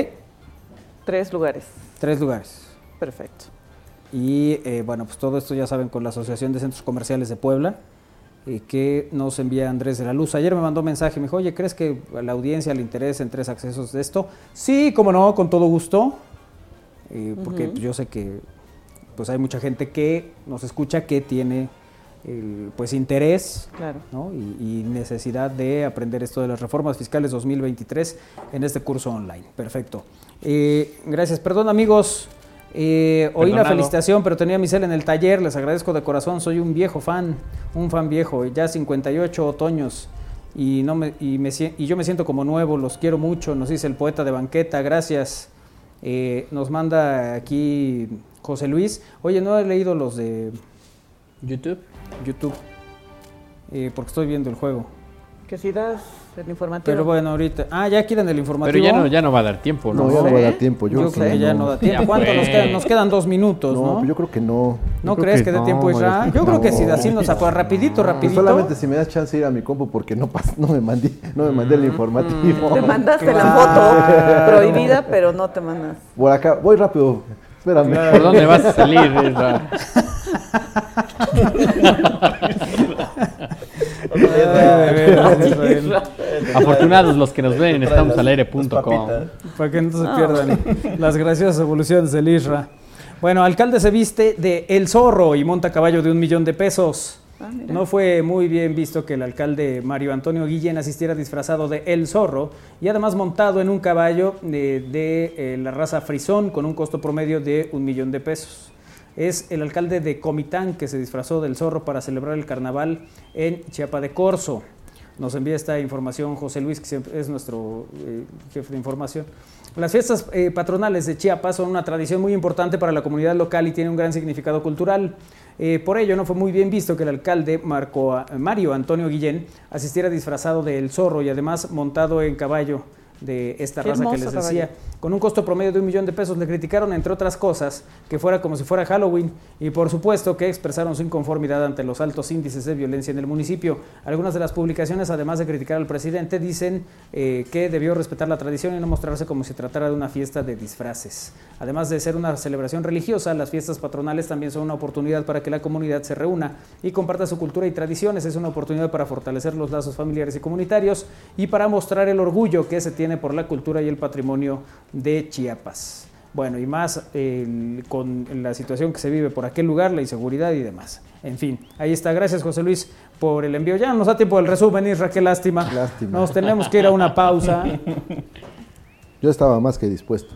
Tres lugares. Tres lugares. Perfecto. Y eh, bueno, pues todo esto ya saben con la Asociación de Centros Comerciales de Puebla, eh, que nos envía Andrés de la Luz. Ayer me mandó un mensaje, me dijo, oye, ¿crees que a la audiencia le interesa en tres accesos de esto? Sí, como no, con todo gusto, eh, porque pues, yo sé que pues hay mucha gente que nos escucha que tiene el, pues interés Claro. ¿no? y, y necesidad de aprender esto de las reformas fiscales 2023 en este curso online. Perfecto. Eh, gracias. Perdón amigos, eh, oí la felicitación, pero tenía mi cel en el taller. Les agradezco de corazón. Soy un viejo fan, un fan viejo, ya 58 otoños. Y, no me, y, me, y yo me siento como nuevo, los quiero mucho, nos dice el poeta de banqueta, gracias. Eh, nos manda aquí José Luis. Oye, no he leído los de YouTube. YouTube, eh, porque estoy viendo el juego. Que si das el informativo. Pero bueno, ahorita. Ah, ya quieren el informativo. Pero ya no, ya no va a dar tiempo, ¿no? No, ya no va a dar tiempo. Yo, Yo creo que ya no da tiempo. ¿Cuánto nos quedan? Nos quedan dos minutos, No, ¿no? pues yo creo que no. ¿No crees que, dé no, tiempo, Isra? yo- creo que si así nos apura rapidito, Pues rapidito. solamente si me das chance de ir a mi compu porque no pas- no me mandé, no me mandé el informativo. Te mandaste la foto prohibida, pero no te mandas. Por acá, voy rápido. Espérame. ¿Por dónde vas a salir, Israel. Afortunados los que nos ven en estamosalaire.com. Para que no se pierdan las graciosas evoluciones del Isra. Bueno, alcalde se viste de El Zorro y monta caballo de un millón de pesos. Ah. No fue muy bien visto que el alcalde Mario Antonio Guillén asistiera disfrazado de El Zorro y además montado en un caballo de, de, eh, la raza frisón con un costo promedio de un millón de pesos. Es el alcalde de Comitán que se disfrazó del zorro para celebrar el carnaval en Chiapa de Corzo. Nos envía esta información José Luis, que es nuestro eh, jefe de información. Las fiestas eh, patronales de Chiapas son una tradición muy importante para la comunidad local y tienen un gran significado cultural. Eh, por ello, no fue muy bien visto que el alcalde Marco, Mario Antonio Guillén asistiera disfrazado de El Zorro y además montado en caballo de esta Qué raza que les decía. caballo. Con un costo promedio de un millón de pesos le criticaron, entre otras cosas, que fuera como si fuera Halloween y por supuesto que expresaron su inconformidad ante los altos índices de violencia en el municipio. Algunas de las publicaciones, además de criticar al presidente, dicen eh, que debió respetar la tradición y no mostrarse como si tratara de una fiesta de disfraces. Además de ser una celebración religiosa, las fiestas patronales también son una oportunidad para que la comunidad se reúna y comparta su cultura y tradiciones. Es una oportunidad para fortalecer los lazos familiares y comunitarios y para mostrar el orgullo que se tiene por la cultura y el patrimonio de Chiapas. Bueno, y más eh, con la situación que se vive por aquel lugar, la inseguridad y demás. En fin, ahí está. Gracias, José Luis, por el envío. Ya no nos da tiempo del resumen, Isra, qué lástima. Lástima. Nos tenemos que ir a una pausa. Yo estaba más que dispuesto.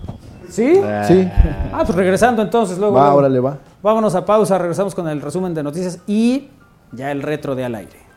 ¿Sí? Sí. Ah, pues regresando entonces, luego. Va, luego. órale, va. Vámonos a pausa, regresamos con el resumen de noticias y ya el retro de al aire.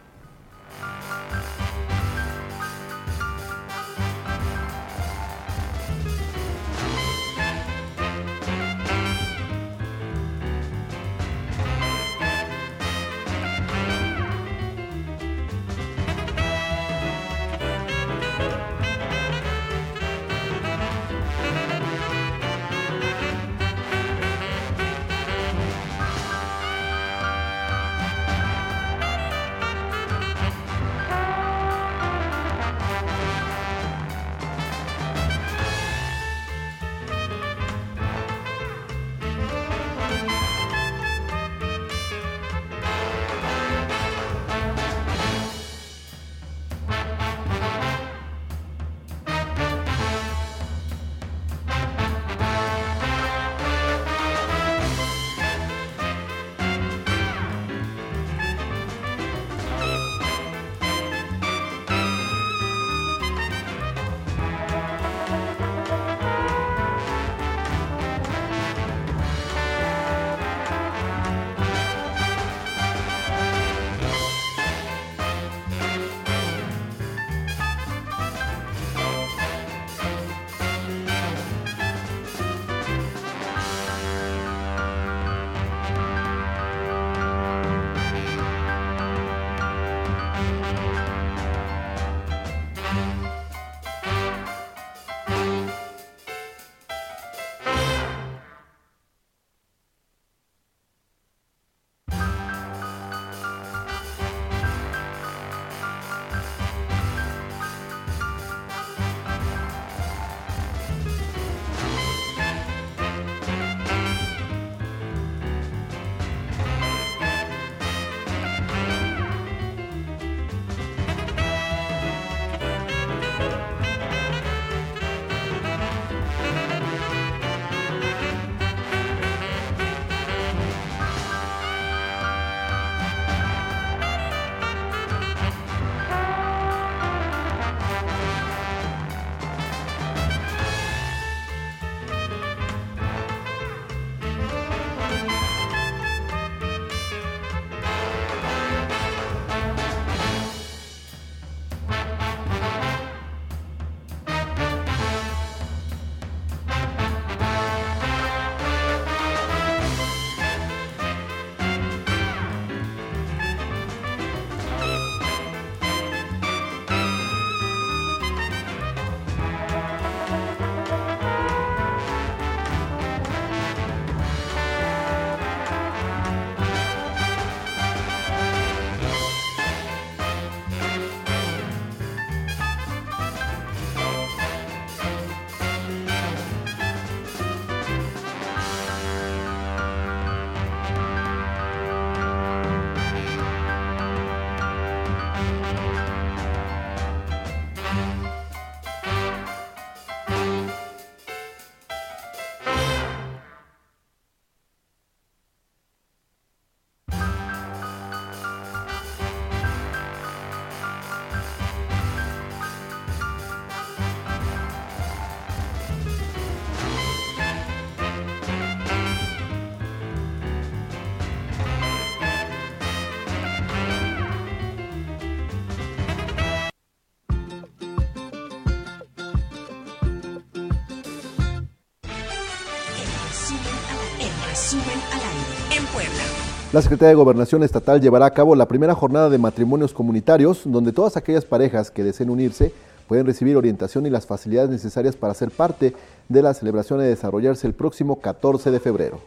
La Secretaría de Gobernación Estatal llevará a cabo la primera jornada de matrimonios comunitarios, donde todas aquellas parejas que deseen unirse pueden recibir orientación y las facilidades necesarias para ser parte de la celebración a desarrollarse el próximo 14 de febrero.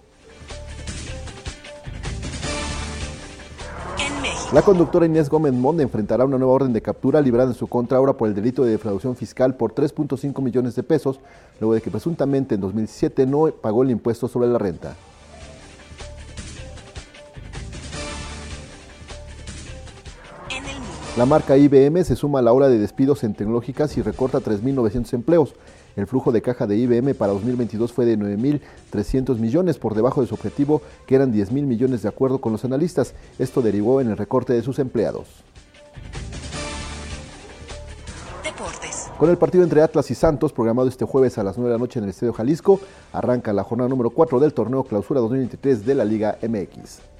La conductora Inés Gómez Monde enfrentará una nueva orden de captura librada en su contra ahora por el delito de defraudación fiscal por 3.5 millones de pesos, luego de que presuntamente en 2017 no pagó el impuesto sobre la renta. La marca IBM se suma a la ola de despidos en tecnológicas y recorta 3.900 empleos. El flujo de caja de IBM para 2022 fue de 9.300 millones, por debajo de su objetivo, que eran 10.000 millones de acuerdo con los analistas. Esto derivó en el recorte de sus empleados. Deportes. Con el partido entre Atlas y Santos, programado este jueves a las 9 de la noche en el Estadio Jalisco, arranca la jornada número 4 del torneo Clausura 2023 de la Liga MX.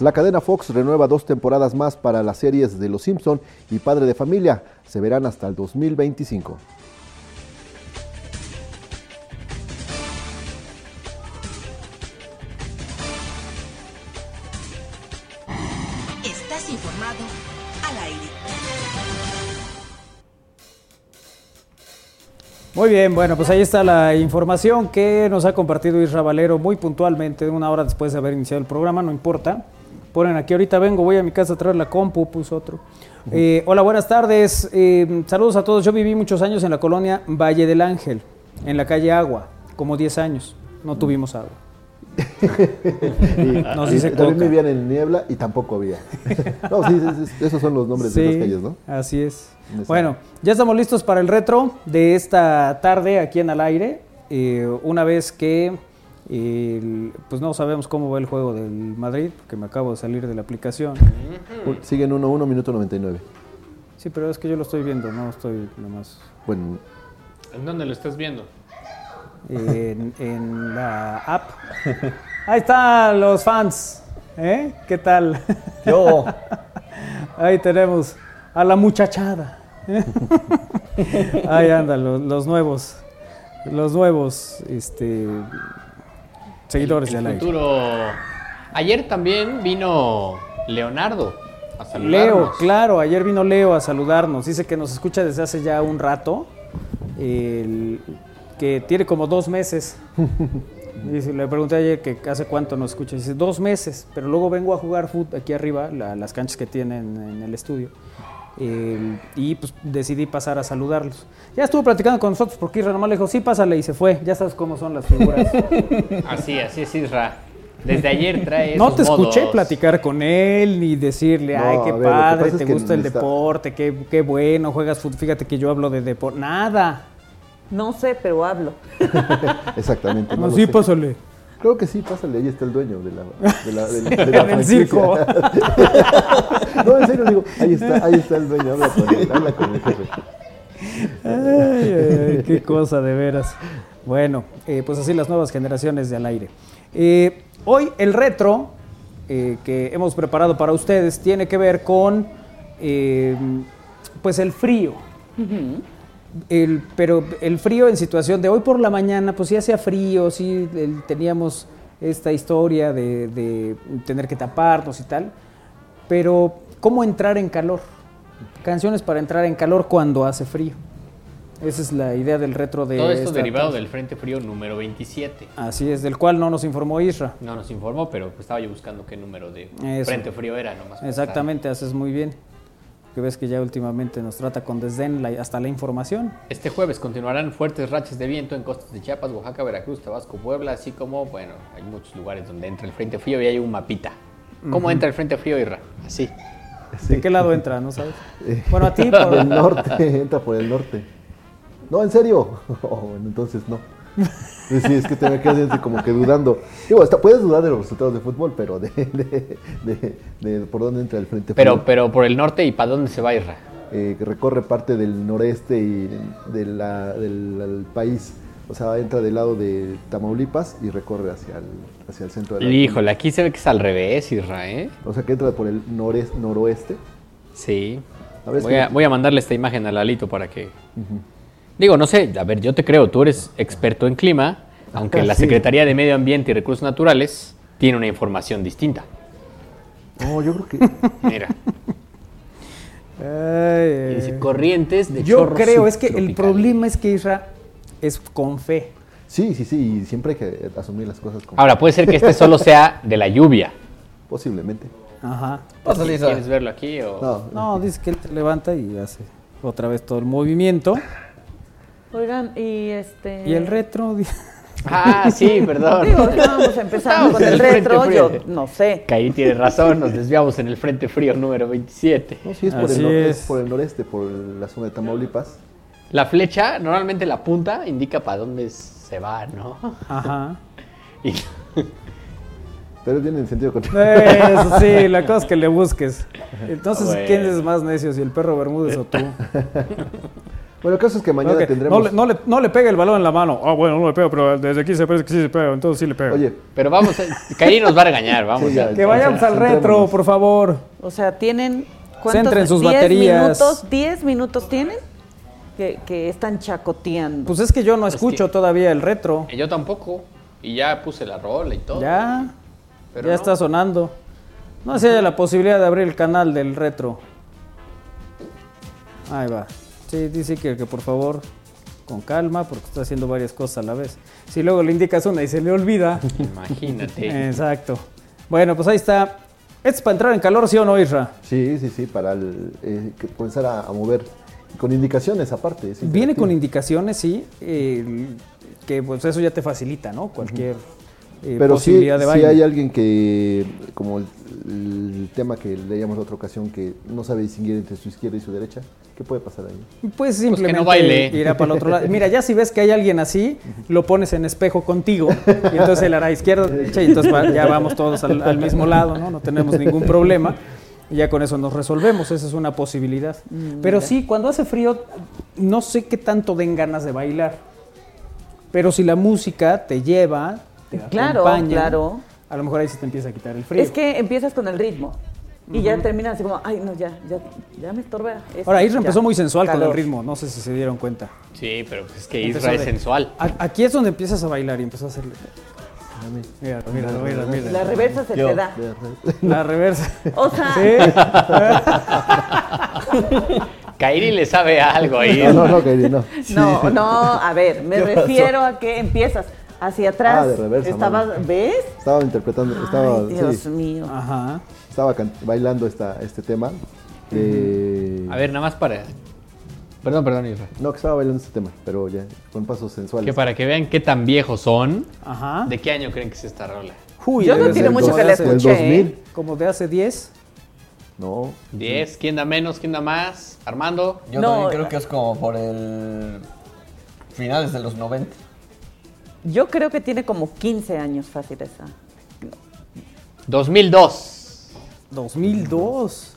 La cadena Fox renueva dos temporadas más para las series de Los Simpson y Padre de Familia. Se verán hasta el 2025. Estás informado al aire. Muy bien, bueno, pues ahí está la información que nos ha compartido Isra Valero muy puntualmente, una hora después de haber iniciado el programa, no importa. Ponen aquí, ahorita vengo, voy a mi casa a traer la compu, puso otro. Eh, hola, buenas tardes. eh, saludos a todos. Yo viví muchos años en la colonia Valle del Ángel, en la calle Agua, como 10 años. No tuvimos agua. Y, Nos y dice también vivían en Niebla y tampoco había. no, sí, esos son los nombres de esas calles, ¿no? Así es. Bueno, ya estamos listos para el retro de esta tarde aquí en Al Aire. Eh, una vez que, el- pues no sabemos cómo va el juego del Madrid, porque me acabo de salir de la aplicación. Siguen 1-1, minuto 99. Sí, pero es que yo lo estoy viendo, no estoy nomás Bueno, ¿En dónde lo estás viendo? en, en la app. Ahí están los fans. ¿eh? ¿Qué tal? Yo. Ahí tenemos a la muchachada. Ahí andan los, los nuevos, los nuevos este, seguidores aire. futuro. Ayer también vino Leonardo a saludarnos. Leo, claro, ayer vino Leo a saludarnos. Dice que nos escucha desde hace ya un rato, el- que tiene como dos meses. Dice, le pregunté ayer que hace cuánto nos escucha. Dice, dos meses, pero luego vengo a jugar fútbol aquí arriba, la- las canchas que tienen en el estudio. Y pues decidí pasar a saludarlos. Ya estuvo platicando con nosotros porque Isra nomás le dijo, sí, pásale y se fue. Ya sabes cómo son las figuras. Así, así es Isra. Desde ayer trae No esos te escuché platicar con él ni decirle, No, ay, qué ver, padre, te gusta el necesita- deporte, qué, qué bueno, juegas fútbol. Fíjate que yo hablo de deporte. Nada. No sé, pero hablo. exactamente. No, lo sí, sé. pásale. Creo que sí, pásale, ahí está el dueño de la, de la, de la- de la En el franquicia. circo. no, en serio, digo, ahí está, ahí está el dueño, habla con él, habla con el jefe. Ay, ay, ay, qué cosa de veras. Bueno, eh, pues así las nuevas generaciones de al aire. Eh, hoy el retro eh, que hemos preparado para ustedes tiene que ver con eh, pues el frío. El- pero el frío en situación de hoy por la mañana, pues sí hacía frío, sí el- teníamos esta historia de, de tener que taparnos y tal. Pero, ¿cómo entrar en calor? Canciones para entrar en calor cuando hace frío. Esa es la idea del retro de. Todo esto derivado tarde. del Frente Frío número 27. Así es, del cual no nos informó Isra. No nos informó, pero estaba yo buscando qué número de Eso. Frente Frío era nomás. Exactamente, haces muy bien. Que ves que ya últimamente nos trata con desdén la- hasta la información. Este jueves continuarán fuertes rachas de viento en costas de Chiapas, Oaxaca, Veracruz, Tabasco, Puebla, así como, bueno, hay muchos lugares donde entra el Frente Frío y hay un mapita. ¿Cómo entra el Frente Frío, Irra? Así. ¿De qué lado entra, no sabes? Eh, Bueno, a ti, por- Del norte, entra por el norte. No, en serio. Oh, bueno, entonces no. Sí, es que te me quedas como que dudando. Digo, hasta puedes dudar de los resultados de fútbol, pero de, de, de- de por dónde entra el frente Pero, frío. pero por el norte y para dónde se va, Irra. Eh, recorre parte del noreste y la- del, del país. O sea, entra del lado de Tamaulipas y recorre hacia el, hacia el centro de la Híjole, aquí se ve que es al revés, Irra, ¿eh? O sea, que entra por el nores- noroeste. Sí. A Voy a, voy a mandarle esta imagen a Lalito para que... Digo, no sé, a ver, yo te creo, tú eres experto en clima, aunque la sí. Secretaría de Medio Ambiente y Recursos Naturales tiene una información distinta. No, yo creo que. Mira, Ay, dice ay. corrientes de Yo creo, es que el problema es que Isra es con fe. Sí, sí, sí, y siempre hay que asumir las cosas como. Ahora, puede ser que este solo sea de la lluvia. Posiblemente. Ajá. Pásale, Isra. ¿Quieres verlo aquí o...? No, No, dice que él te levanta y hace otra vez todo el movimiento. Oigan, y este. Y el retro. Ah, sí, perdón. Digo, estábamos empezando con el retro, yo no sé. Caí tiene razón, nos desviamos en el Frente Frío número 27. no, sí, es por, Así el, nor- es. es por el noreste, por la zona de Tamaulipas. La flecha, normalmente la punta, indica para dónde se va, ¿no? Ajá. Y- Pero viene en sentido contrario. Eso sí, la cosa es que le busques. Entonces, Bueno. ¿quién es más necio? ¿Si el perro Bermúdez o tú? Bueno, el caso es que mañana tendremos. No, le, no, le, no le pegue el balón en la mano. Ah, bueno, no le pego, pero desde aquí se parece que sí se pega, entonces sí le pego. Oye, Pero vamos, a, Caí nos va a regañar, vamos. Sí, ya. que vayamos al retro, por favor. O sea, tienen. Centren sus 10 baterías. minutos, 10 minutos tienen que, que están chacoteando. Pues es que yo no escucho que- todavía el retro. Yo tampoco. Y ya puse la rola y todo. Ya, Pero ya no. está sonando. No sé si haya la posibilidad de abrir el canal del retro. Ahí va. Sí, dice que, que por favor, con calma, porque está haciendo varias cosas a la vez. Si luego le indicas una y se le olvida. Imagínate. Exacto. Bueno, pues ahí está. ¿Esto es para entrar en calor, sí o no, Isra? sí, sí, sí, para el, eh, que comenzar a, a mover. Con indicaciones aparte. Viene con indicaciones, sí, eh, que pues eso ya te facilita, ¿no? Cualquier eh, Pero sí, de baile. hay alguien que, como el, el tema que leíamos la otra ocasión, que no sabe distinguir entre su izquierda y su derecha, ¿qué puede pasar ahí? Pues simplemente no baile. irá para el otro lado. Mira, ya si ves que hay alguien así, lo pones en espejo contigo y entonces él hará izquierda, derecha y entonces va- ya vamos todos al, al mismo lado, ¿no? No tenemos ningún problema. Y ya con eso nos resolvemos, esa es una posibilidad. Pero sí, cuando hace frío, no sé qué tanto den ganas de bailar. Pero si la música te lleva, te Claro, claro. a lo mejor ahí se te empieza a quitar el frío. Es que empiezas con el ritmo y ya terminas así como, ay, no, ya, ya, ya me estorba. esto, Ahora, Isra empezó muy sensual con el ritmo, no sé si se dieron cuenta. Sí, pero pues es que Isra es sensual. A- Aquí es donde empiezas a bailar y empezó a hacerle. Mira, mira, mira, mira. La reversa se Yo. te da. La reversa. O sea, Kairi le sabe algo ahí. No, no, no, Kairi, no. no, no, a ver, me refiero a que empiezas hacia atrás. Ah, de reversa, Estabas, mami. ¿ves? Estaba interpretando, estaba, Ay, Dios sí, mío. Ajá. estaba bailando esta, este tema. de- A ver, nada más para... Perdón, perdón, Isra. No, que estaba bailando este tema, pero ya, con pasos sensuales. Que para que vean qué tan viejos son, Ajá. ¿de qué año creen que es esta rola? Uy, Yo no tiene mucho como que de la escuché. 2000. ¿eh? Como de hace 10. No. 10, ¿quién da menos? ¿Quién da más? Armando. Yo No, también creo que es como por el finales de los 90. Yo creo que tiene como 15 años fácil esa. 2002, 2002.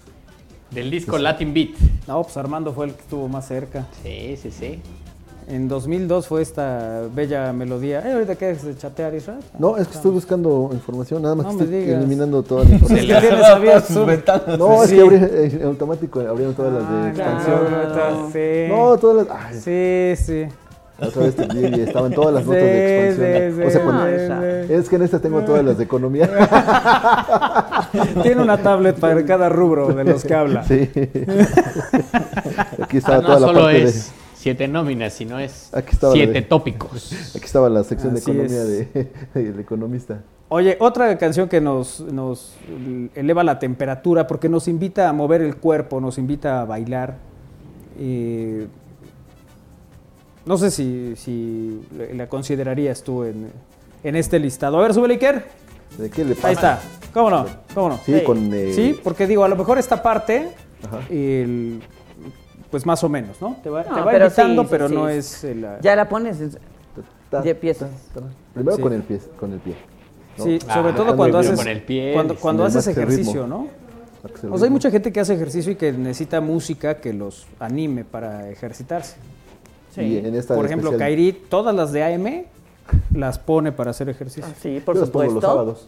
del disco Latin Beat. No, pues Armando fue el que estuvo más cerca. Sí, sí, sí. En 2002 fue esta bella melodía. Eh, ahorita qué es de chatear, Israel. No, es que estoy buscando información, nada más No que estoy digas. eliminando toda la información. Es que tienes abierto su- No, es Sí. que abrí, eh, en automático abrieron todas las de Ah, expansión. claro. No, todas las. Ay, Sí, sí. Otra vez te vi y estaban todas las notas Sí, de expansión. sí, o sea, sí, cuando- sí. es que en esta tengo todas las de economía. Tiene una tablet para cada rubro de los que habla. Sí. Aquí estaba Ah, no toda la solo parte es siete nóminas, sino es Aquí siete de- tópicos. de. Aquí estaba la sección Así de economía es. de, del economista. Oye, otra canción que nos, nos eleva la temperatura porque nos invita a mover el cuerpo, nos invita a bailar. Eh, no sé si, si la- considerarías tú en, en este listado. A ver, sube Iker. ¿De qué le pasa? Ahí está. ¿Cómo no? ¿Cómo no? Sí, con. eh, Sí, porque digo, a lo mejor esta parte, Ajá. el- pues más o menos, ¿no? Te va, No, te va pero sí, pero sí. no es el, la- Ya la pones. Ya ta- Primero Sí. con el pie. Con el pie. ¿no? Sí, Ah, sobre todo muy cuando haces, Con el pie, cuando, cuando haces ejercicio, ritmo. ¿no? O sea, hay mucha gente que hace ejercicio y que necesita música que los anime para ejercitarse. Y en esta Por ejemplo, especial, Kairi, todas las de AM las pone para hacer ejercicio. Ah, sí, por yo las pongo supuesto. los sábados.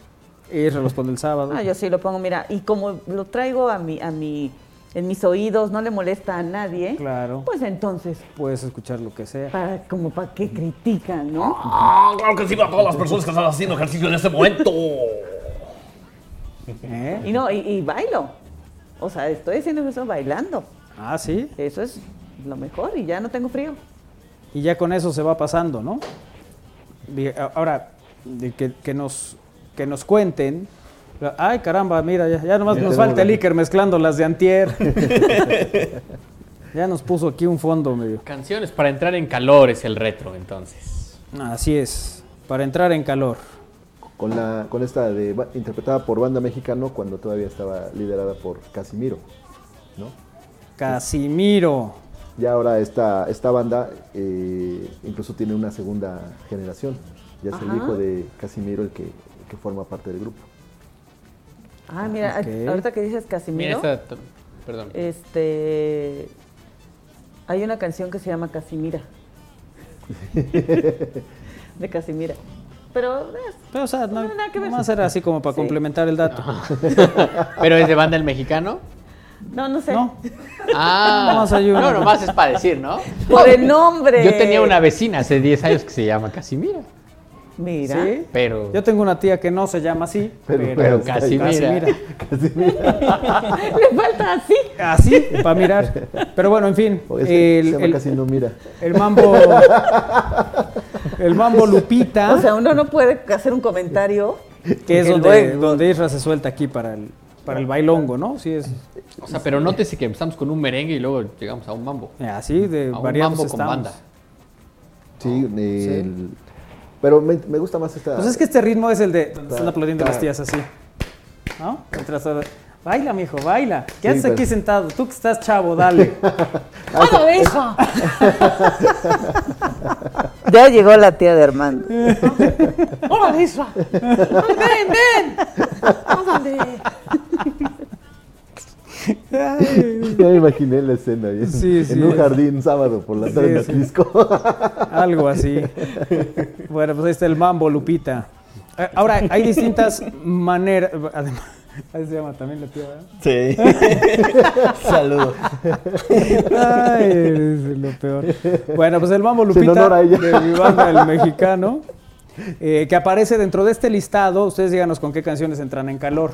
Y se los pone el sábado. Ah, yo sí lo pongo, mira, y como lo traigo a mi, a mi en mis oídos, no le molesta a nadie, Claro. pues entonces, Puedes escuchar lo que sea. para, como para qué critican, ¿no? Ah, claro que sí, a todas las personas que están haciendo ejercicio en este momento. ¿Eh? Y no, y, y bailo. O sea, estoy haciendo eso bailando. Ah, sí. Eso es lo mejor y ya no tengo frío. Y ya con eso se va pasando, ¿no? Ahora, que, que nos, que nos cuenten. Ay, caramba, mira, ya, ya nomás Ya nos falta el. Iker mezclando las de Antier. ya nos puso aquí un fondo medio. Canciones para entrar en calor es el retro, entonces. Así es, para entrar en calor. Con, la, con esta de, interpretada por banda mexicano cuando todavía estaba liderada por Casimiro, ¿no? Casimiro. Y ahora esta, esta banda eh, incluso tiene una segunda generación. Ya es el hijo de Casimiro el que, que forma parte del grupo. Ah, mira, ahorita que dices Mira Casimiro, t- Perdón. este. Hay una canción que se llama Casimira. de Casimira. Pero es- Pero, o sea, no, No, nada que ver. nomás era así como para Sí. complementar el dato. Pero es de banda el mexicano. No, no sé. No, Ah, no, nomás es para decir, ¿no? Por el nombre. Yo tenía una vecina hace 10 años que se llama Casimira. Mira. ¿sí? Pero. Yo tengo una tía que no se llama así, Pero- pero, pero Casimira. Casimira. Le falta así. Así, para mirar. Pero bueno, en fin. O ese el, se llama el- Casino Mira. el mambo. El mambo Lupita. O sea, uno no puede hacer un comentario. que es donde, luego- donde Isra se suelta aquí para el, para el bailongo, ¿no? Sí, es O sea, pero nótese que empezamos con un merengue y luego llegamos a un mambo. así de A un variados mambo con banda. Sí, el- pero me, me gusta más esta. Pues es que este ritmo es el de donde están aplaudiendo las tías así. ¿No? Baila, mijo, baila. ¿Qué Sí, haces aquí pues. sentado? Tú que estás chavo, dale. ¡Hola, hijo! ya llegó la tía de Armando. ¡Hola, Isra! ¡Ven, ven! ¡Ándale! Ya me imaginé la escena en, Sí, sí, en un es. jardín sábado por la tarde Sí, en. Algo así. Bueno, pues ahí está el mambo, Lupita. Eh, Ahora, hay distintas maneras. Además, ahí se llama también la tía, ¿verdad? Sí. Saludos. Ay, lo peor. Bueno, pues el mambo Lupita honor a ella. de mi banda, el mexicano, eh, que aparece dentro de este listado. Ustedes díganos con qué canciones entran en calor.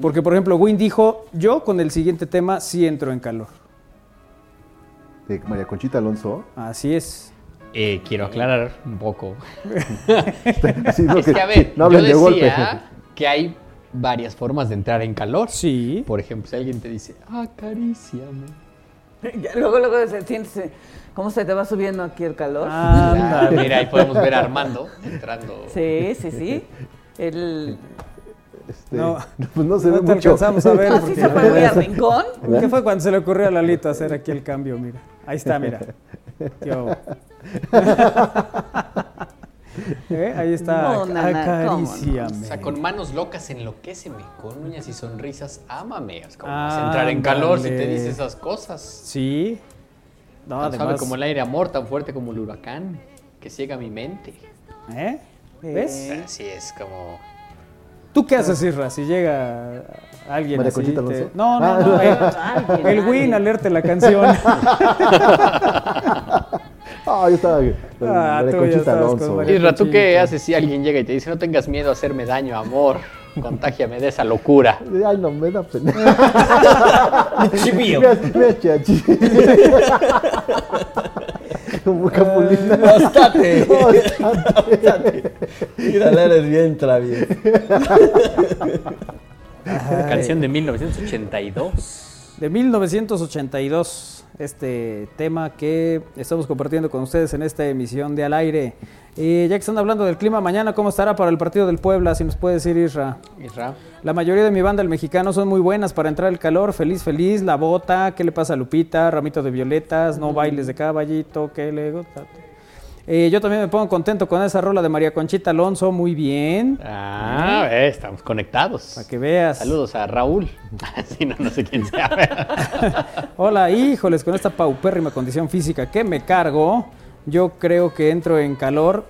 Porque, por ejemplo, Win dijo, yo con el siguiente tema sí entro en calor. De María Conchita Alonso. Así es. Eh, quiero aclarar un poco. Sí, no, es que, a ver, no yo de golpe. decía que hay varias formas de entrar en calor. Sí. Por ejemplo, si alguien te dice, acaríciame. Ya, luego, luego se siente, ¿cómo se te va subiendo aquí el calor? Ah, mira, ahí podemos ver a Armando entrando. Sí, sí, sí. El... Este, No. pues no se No ve te mucho. alcanzamos a ver. ¿Así porque- se fue muy al rincón? ¿Qué fue cuando se le ocurrió a Lalito hacer aquí el cambio? Mira, ahí está, mira. Yo. ¿Eh? Ahí está. No, ¿cómo no? O sea, con manos locas enloquéceme, con uñas y sonrisas ámame. Es como Ah, entrar en calor si te dice esas cosas. Sí. No, Tan suave como el aire amor, tan fuerte como el huracán, que ciega mi mente. ¿Eh? ¿Ves? Así es como... ¿Tú qué haces, Isra, si llega alguien María así? Conchita te- Alonso. No, no, Ah. no. El, Alguien, el Win alerte la canción. Ah, yo estaba Ah, María tú Conchita estabas con Alonso. María- Isra, ¿tú qué haces si alguien llega y te dice no tengas miedo a hacerme daño, amor? Contágiame de esa locura. Ay, no, me da pena. Chachi. Como capulina. Bastante. Mírala, eres bien travieso. Canción de 1982. De 1982, este tema que estamos compartiendo con ustedes en esta emisión de Al Aire. Y ya que están hablando del clima, mañana, ¿cómo estará para el partido del Puebla? Si nos puede decir Isra. Isra. La mayoría de mi banda, el mexicano, son muy buenas para entrar el calor. Feliz, feliz, la bota, ¿qué le pasa a Lupita? Ramito de violetas, no bailes de caballito, ¿qué le gusta? Eh, yo también me pongo contento con esa rola de María Conchita Alonso, muy bien. Ah, eh, estamos conectados. Para que veas. Saludos a Raúl. Si no, no sé quién sea. Hola, híjoles, con esta paupérrima condición física que me cargo, yo creo que entro en calor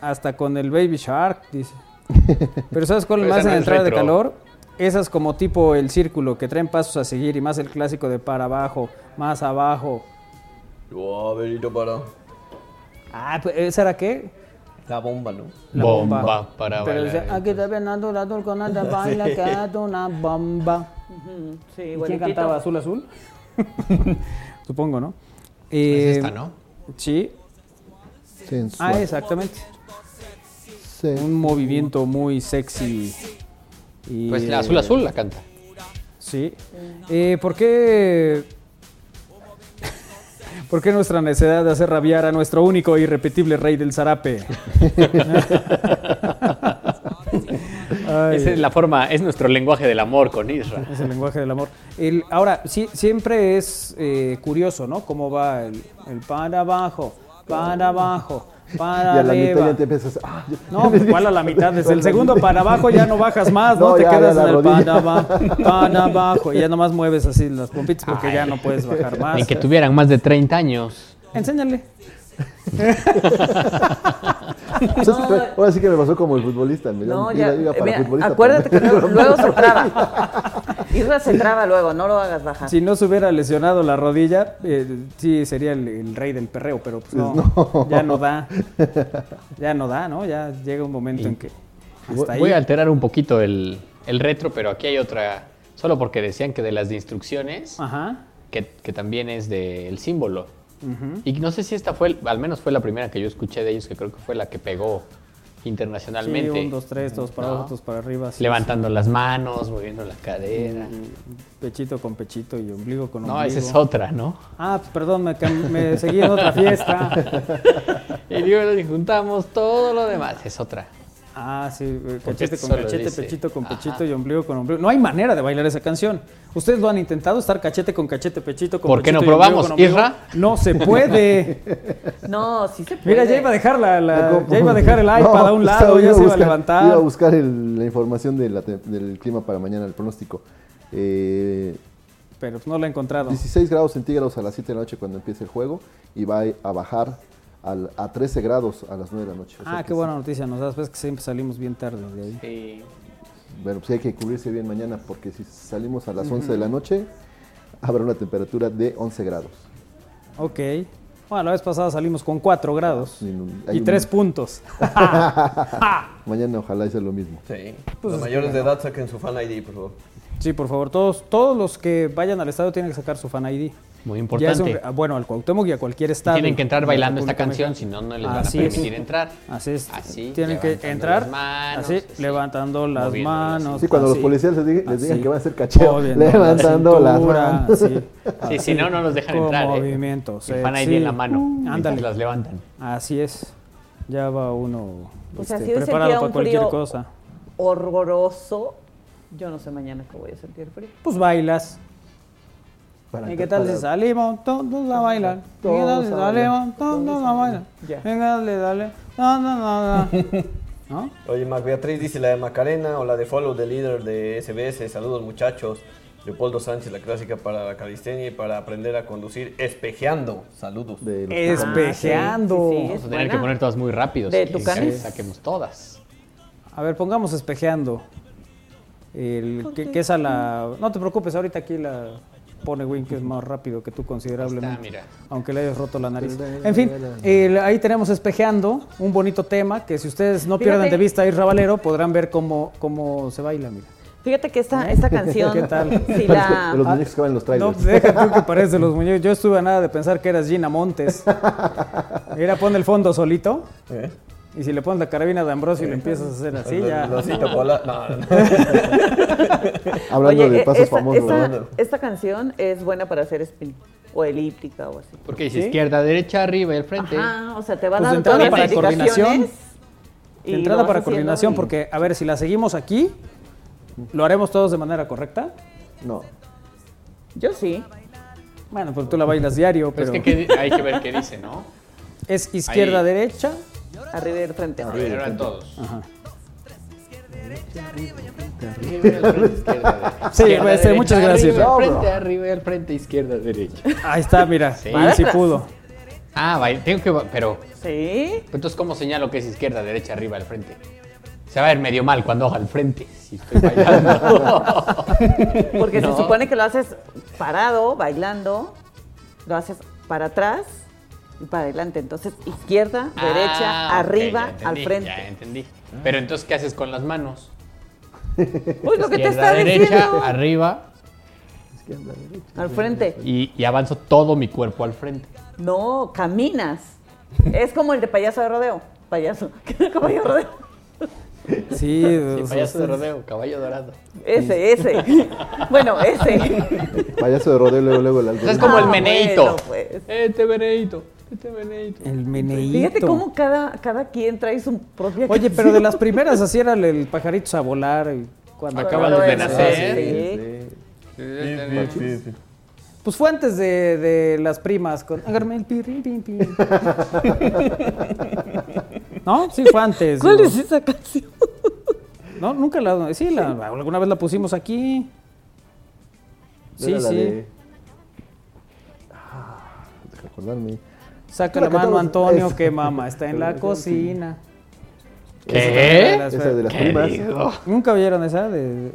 hasta con el Baby Shark, dice. Pero ¿sabes cuál Pero más en no entrada de calor? esas como tipo el círculo que traen pasos a seguir y más el clásico de para abajo, más abajo. Oh, para. Ah, pues, ¿esa era qué? La bomba, ¿no? La Bomba para Pero bailar. decía, aquí está Fernando la turcona de baila que hace una bomba. Sí, ¿Y ¿Quién cantaba Azul Azul? Supongo, ¿no? Es Eh, esta, ¿no? Sí. Sensual. Ah, exactamente. Un movimiento muy sexy. Y, Pues la azul azul la canta. Sí. Eh, ¿Por qué... ¿Por qué nuestra necesidad de hacer rabiar a nuestro único e irrepetible rey del zarape? Ay. Esa es la forma, es nuestro lenguaje del amor con Isra. Es el lenguaje del amor. El- ahora, sí, siempre es eh, curioso, ¿no? Cómo va el, el para abajo, para abajo, para Y a la mitad ya te empiezas. ah, ya- No, pues, ¿cuál a la mitad? Desde el segundo para abajo ya no bajas más, ¿no? No, Te ya, quedas en el rodilla. para abajo, para abajo. Y ya nomás mueves así las pompitas porque ya no puedes bajar más. Ni que tuvieran más de 30 años. Enséñale. Pues ahora sí que me pasó como el futbolista. Me No, ya. iba para mira, futbolista, acuérdate que luego, luego se Isra se traba luego, no lo hagas bajar. Si no se hubiera lesionado la rodilla, eh, sí sería el, el rey del perreo, pero pues no, no. ya no da. Ya no da, ¿no? Ya llega un momento en que hasta ahí. Voy a alterar un poquito el, el retro, pero aquí hay otra. Solo porque decían que de las de instrucciones, Ajá. que, que también es del símbolo. Y no sé si esta fue, al menos fue la primera que yo escuché de ellos, que creo que fue la que pegó internacionalmente. Sí, un, dos, tres, dos para ¿No? abajo, dos para arriba. sí, Levantando las manos, moviendo la cadera. sí. Pechito con pechito y ombligo con No, ombligo. esa es otra, ¿no? Ah, perdón, me, me seguí en otra fiesta. Y luego y juntamos todo lo demás. Es otra. Ah, sí, eh, cachete esto con cachete, pechito con ajá. pechito y ombligo con ombligo. No hay manera de bailar esa canción. Ustedes lo han intentado, estar cachete con cachete, pechito con ¿Por qué pechito no probamos? Isra? No se puede. No, sí se puede. Mira, ya iba a dejar la, ya iba a dejar el No, iPad a un estaba- lado, ya iba se iba a levantar. Iba a buscar el- la información de la te- del clima para mañana, el pronóstico. Eh, Pero no lo he encontrado. 16 grados centígrados a las 7 de la noche cuando empiece el juego y va a bajar al- a 13 grados a las 9 de la noche. O sea Ah, qué sí. buena noticia nos das, ves que siempre salimos bien tarde de ahí. Sí. Bueno, pues hay que cubrirse bien mañana porque si salimos a las 11 de la noche habrá una temperatura de 11 grados. Ok. Bueno, la vez pasada salimos con 4 grados hay y un- 3 puntos. Mañana ojalá sea lo mismo. Sí. Pues los mayores de edad saquen su fan ID, por favor. Sí, por favor, todos, todos los que vayan al estadio tienen que sacar su fan ID. Muy Ya es un- importante. ah, bueno, al Cuauhtémoc y a cualquier estadio. Tienen que entrar bailando esta canción, si no, no les van a es. permitir entrar. Así es. Así, Tienen que entrar las manos, así, así, levantando las manos. Sí, cuando los policías les, digan- les digan así, que van a hacer cacheo, levantando la las manos. así, Sí, si no, no los dejan con entrar. ¿eh? movimiento El fan ID sexy. en la mano. Ándale. las levantan. Así es. Ya va uno sea, este, preparado para un cualquier frío cosa. horroroso, yo no sé mañana que voy a sentir frío. Pues bailas. Para ¿Y qué tal si salimos todos a bailar? ¿Y qué tal si salimos todos a bailar? Ya. Venga, dale, dale. No, no, no, no. ¿No? Oye, Mac Beatriz dice la de Macarena o la de Follow the Leader de SBS. Saludos, muchachos. Leopoldo Sánchez, la clásica para la calistenia y para aprender a conducir espejeando. Saludos. de los Espejeando. sí, sí, Vamos a tener que poner todas muy rápido. De si Tucanes. saquemos todas. A ver, pongamos espejeando. El, que, que es a la... No te preocupes, ahorita aquí la pone Win, que es más rápido que tú considerablemente. Está, mira. Aunque le hayas roto la nariz. En fin, ahí tenemos espejeando, un bonito tema que si ustedes no pierdan Fíjate. de vista a Isra Valero, podrán ver cómo, cómo se baila, mira. Fíjate que esta, esta canción, ¿Qué tal? si De la... los muñecos que van en los No, trailers. deja tú que parece los muñecos. Yo estuve a nada de pensar que eras Gina Montes. Mira, pon el fondo solito. ¿Eh? Y si le pones la carabina de Ambrosio y lo empiezas a hacer así, ya. lo cito por la- no, no, no. Hablando Oye, de pasos esta, famosos. esta- ¿verdad? esta canción es buena para hacer spin o elíptica o así. Porque dice ¿Sí? izquierda, derecha, arriba y al frente. Ajá, o sea, te va Pues dando entrada todas para las coordinación. De entrada para coordinación, y- porque, a ver, si la seguimos aquí, ¿lo haremos todos de manera correcta? No. Yo sí. Bueno, pues tú la bailas diario, Pero pero es que ¿qué di- hay que ver qué dice, ¿no? es izquierda, Ahí. derecha. Arriba y al frente. Arriba eran todos. Ajá. Arriba y al frente, izquierda. Sí, pues, derecha, muchas gracias. Arriba y al No, frente, arriba y al frente, izquierda, derecha. Ahí está, mira. Sí. Ahí sí pudo. Ah, vaya, tengo que. Pero, Sí. entonces, ¿cómo señalo que es izquierda, derecha, arriba, al frente? Se va a ver medio mal cuando haga al frente. Si estoy bailando. Porque No. se supone que lo haces parado, bailando, lo haces para atrás y para adelante. Entonces, izquierda, derecha, Ah, ok, arriba, entendí, al frente. Ya entendí. Pero entonces, ¿qué haces con las manos? Pues lo que te Izquierda, está derecha, diciendo. arriba. Al frente. Y, y avanzo todo mi cuerpo al frente. No, caminas. Es como el de payaso de rodeo. Payaso. Caballo de rodeo. Sí, Sí, o sea, payaso de rodeo, caballo dorado. Ese, ese. Bueno, ese. Payaso de rodeo, luego, luego el. Es como el Ah, meneito. bueno, pues. Este meneito. Este meneito. el meneíto. Fíjate cómo cada, cada quien trae su propia Oye, pero de las primeras así era el, el pajarito a volar. y cuando Acaban Todo de nacer. sí. Pues fue antes de, de las primas con Agárrame el pirri, pin, pin. ¿No? Sí, fue antes. ¿Cuál digo. es esa canción? No, nunca la. Sí, la, alguna vez la pusimos aquí. Sí, sí. de- Ah, deja acordarme. Saca La la mano, Antonio, es- que mamá está en la cocina. ¿Qué? Las- Esa de las ¿Qué primas. digo? ¿Nunca vieron esa? De,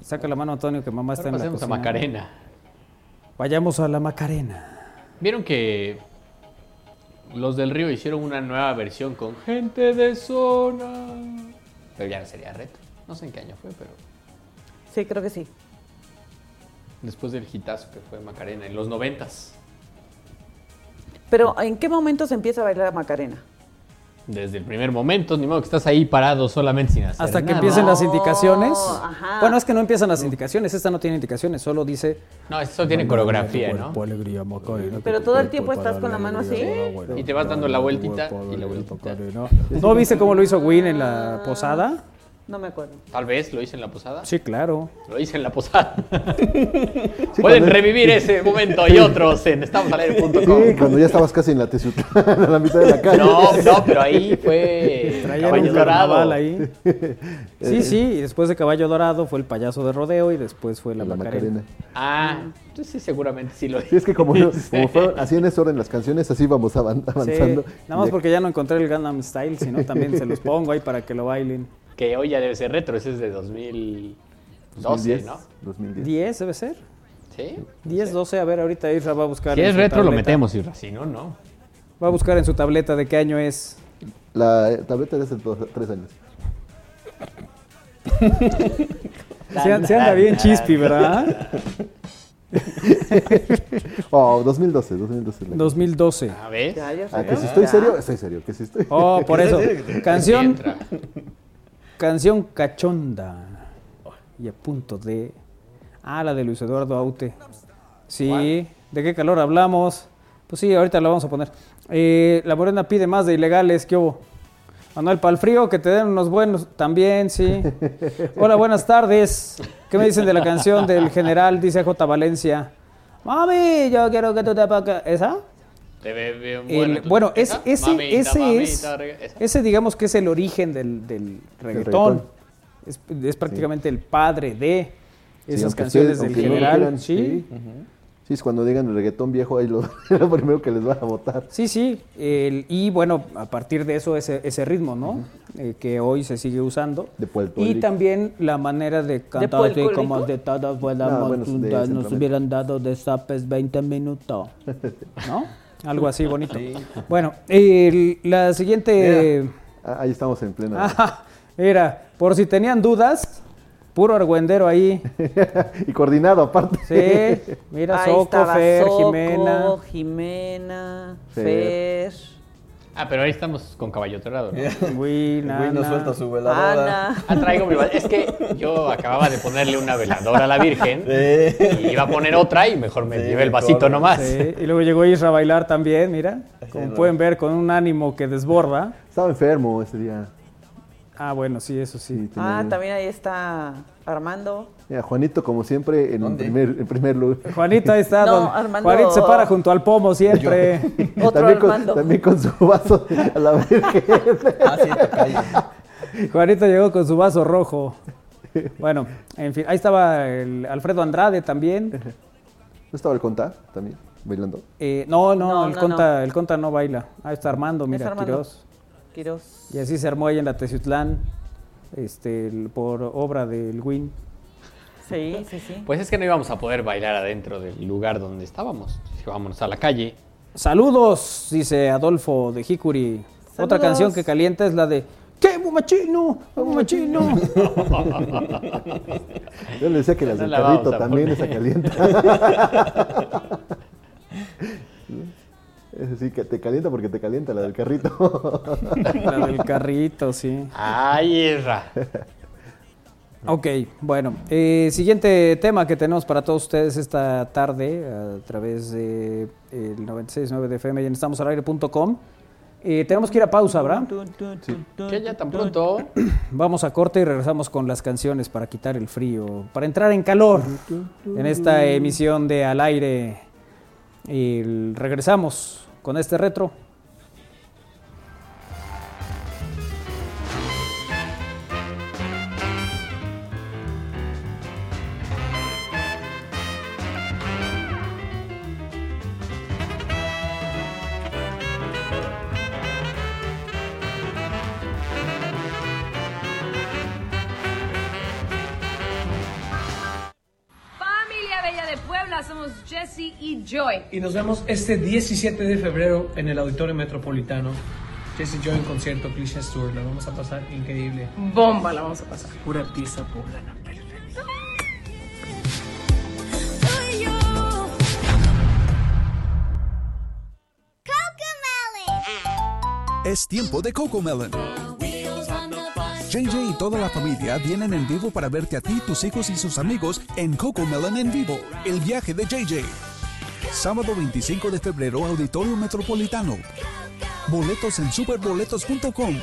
saca la mano, Antonio, que mamá está Ahora en la pasemos a cocina. Macarena. Vayamos a la Macarena. ¿Vieron que los del río hicieron una nueva versión con gente de zona? Pero ya no sería reto. No sé en qué año fue, pero Sí, creo que sí. después del hitazo que fue Macarena, en los noventas. Pero, ¿en qué momento se empieza a bailar la Macarena? Desde el primer momento, ni modo que estás ahí parado solamente sin hacer Hasta que nada. empiecen las indicaciones. ajá. Bueno, es que no empiezan las indicaciones. Esta no tiene indicaciones, solo dice. No, eso tiene coreografía, ¿no? alegría, Macarena. Pero todo el tiempo estás con la mano así. Y te vas dando la vueltita y la vueltita. ¿No viste cómo lo hizo Win en la posada? No me acuerdo. Tal vez lo hice en la posada. Sí, claro. Lo hice en la posada. Sí, Pueden cuando- revivir ese momento y otros en estamosaler.com. Sí, cuando ya estabas casi en la Teciutlán, a la mitad de la calle. No, no, pero ahí fue caballo un dorado. carnaval ahí. Sí, sí, y después de Caballo Dorado fue el payaso de rodeo y después fue la, La Macarena. Macarena. Ah, entonces sí, seguramente sí lo Sí, es que como, no- como fueron así en ese orden las canciones, así vamos avan- Sí, avanzando. nada más porque ya no encontré el Gangnam Style, sino también se los pongo ahí para que lo bailen. Que hoy ya debe ser retro, ese es de 2012, 2010, ¿no? 2010. 10 debe ser. Sí. 10, 12, a ver, ahorita Isra va a buscar. Si en es su retro lo metemos, y si no, no. Va a buscar en su tableta de qué año es. La eh, tableta de hace tres años. Se, an- se anda bien chispi, ¿verdad? Oh, 2012, 2012. la- 2012. A ver. Ya, ya Ah, que si estoy serio, estoy serio. Que si estoy. Oh, por eso. Canción. Canción cachonda. Y a punto de. Ah, la de Luis Eduardo Aute. Sí. ¿De qué calor hablamos? Pues sí, ahorita la vamos a poner. Eh, la Morena pide más de ilegales. ¿Qué hubo? Manuel Palfrío, que te den unos buenos también, sí. Hola, buenas tardes. ¿Qué me dicen de la canción del general? Dice J. Valencia. Mami, yo quiero que tú te apaques. ¿Esa? Te ve bien El- buena tu- bueno, es- ese, Mamita, ese mamita, es, ese digamos que es el origen del, del reggaetón. reggaetón. Es, es prácticamente el padre de esas canciones ustedes- del no general. quieran, sí, Sí, es cuando digan el reggaetón viejo, ahí lo, lo primero que les van a votar. sí, sí. El- y bueno, a partir de eso, ese, ese ritmo, ¿no? Eh, que hoy se sigue usando. De Puerto Y Rico. también la manera de cantar Puerto como de todas No, bueno, de juntas, nos hubieran dado de zapes 20 minutos. ¿No? Algo así bonito. Bueno, el- la siguiente... Ah, ahí estamos en plena. Ajá, Mira, por si tenían dudas, puro argüendero ahí. y coordinado aparte. Sí, mira, Ahí Soco, Fer, Soco, Jimena. Jimena, Fer. Fer, Ah, pero ahí estamos con caballo dorado, ¿no? Güey, Ana. no suelta su veladora. Ana. Ah, traigo mi Es que yo acababa de ponerle una veladora a la Virgen y iba a poner otra y mejor me Sí, llevé el mejor. vasito nomás. Sí, y luego llegó Isra a bailar también, mira. Como pueden ver, con un ánimo que desborda. Estaba enfermo ese día. Ah, bueno, sí, eso Sí, Ah, también ahí está Armando. Mira, Juanito, como siempre, en ¿Dónde? primer, en primer lugar. Juanito ahí está. No, don- Armando- Juanito se para junto al pomo siempre. Otro también, con, Armando. también con su vaso a la Virgen. Ah, sí, tocayo. Juanito llegó con su vaso rojo. Bueno, en fin, ahí estaba el Alfredo Andrade también. ¿No estaba el Conta también bailando? Eh, no, no, No, el, no, conta, el Conta no baila. Ahí está Armando, mira, Armando. Quirós. Y así se armó ahí en la Teciutlán. este, por obra del Win. Sí, sí, sí. Pues es que no íbamos a poder bailar adentro del lugar donde estábamos. Dije, vámonos a la calle. Saludos, dice Adolfo de Hikuri. Otra canción que calienta es la de ¡Qué mumachino! ¡Qué mumachino! Yo le decía que las No del la también esa calienta. Es decir, que te calienta porque te calienta la del carrito. la del carrito, sí. Ay, Isra. Ok, bueno. eh, siguiente tema que tenemos para todos ustedes esta tarde a través de el 96.9 de FM y en estamosalaire.com. Eh, tenemos que ir a pausa, ¿verdad? Que ya tan pronto. Vamos a corte y regresamos con las canciones para quitar el frío, para entrar en calor en esta emisión de Al Aire. Y regresamos con este retro. Joy. Y nos vemos este 17 de febrero en el Auditorio Metropolitano. Jesse Joy en concierto, Christian Stewart. La vamos a pasar increíble. Bomba la vamos a pasar. Pura artista poblana. Es tiempo de Coco Melon. JJ y toda la familia vienen en vivo para verte a ti, tus hijos y sus amigos en Coco Melon en vivo, el viaje de JJ. Sábado 25 de febrero, Auditorio Metropolitano. Boletos en superboletos.com.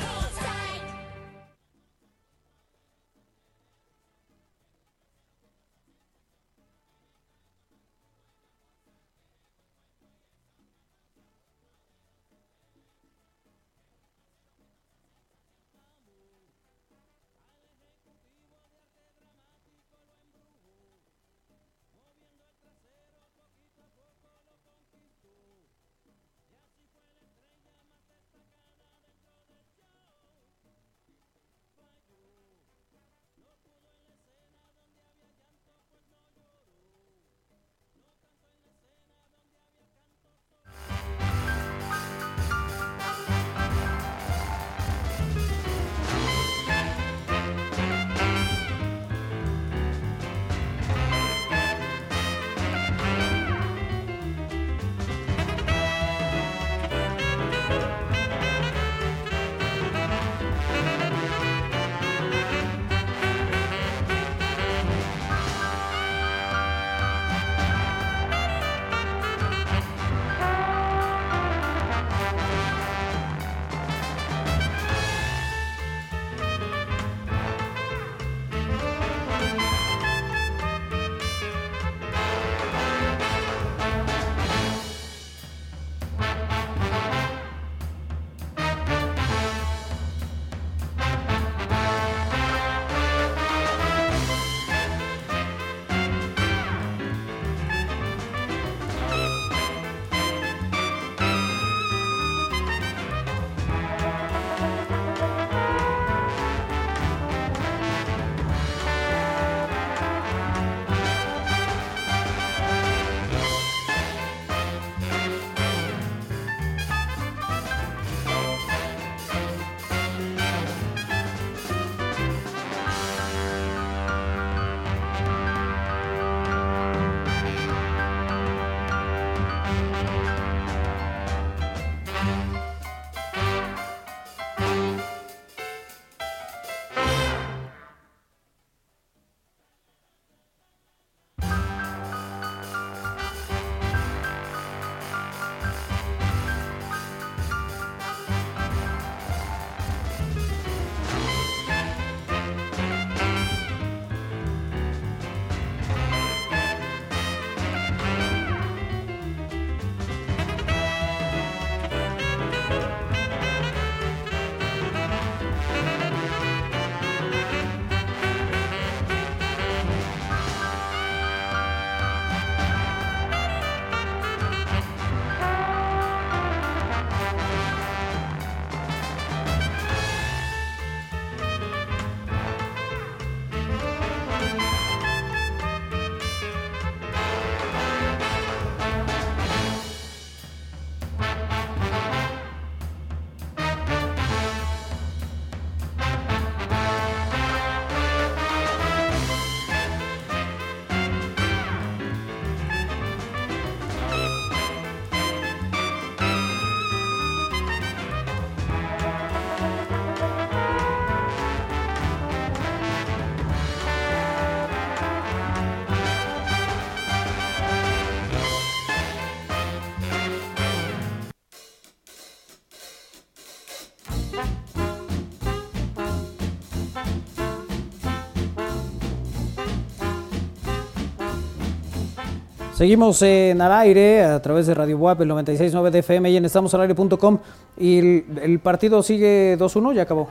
Seguimos en al aire a través de Radio WAP, el 96.9 de FM y en estamosalaire.com. Y el, el partido sigue 2-1, ya acabó.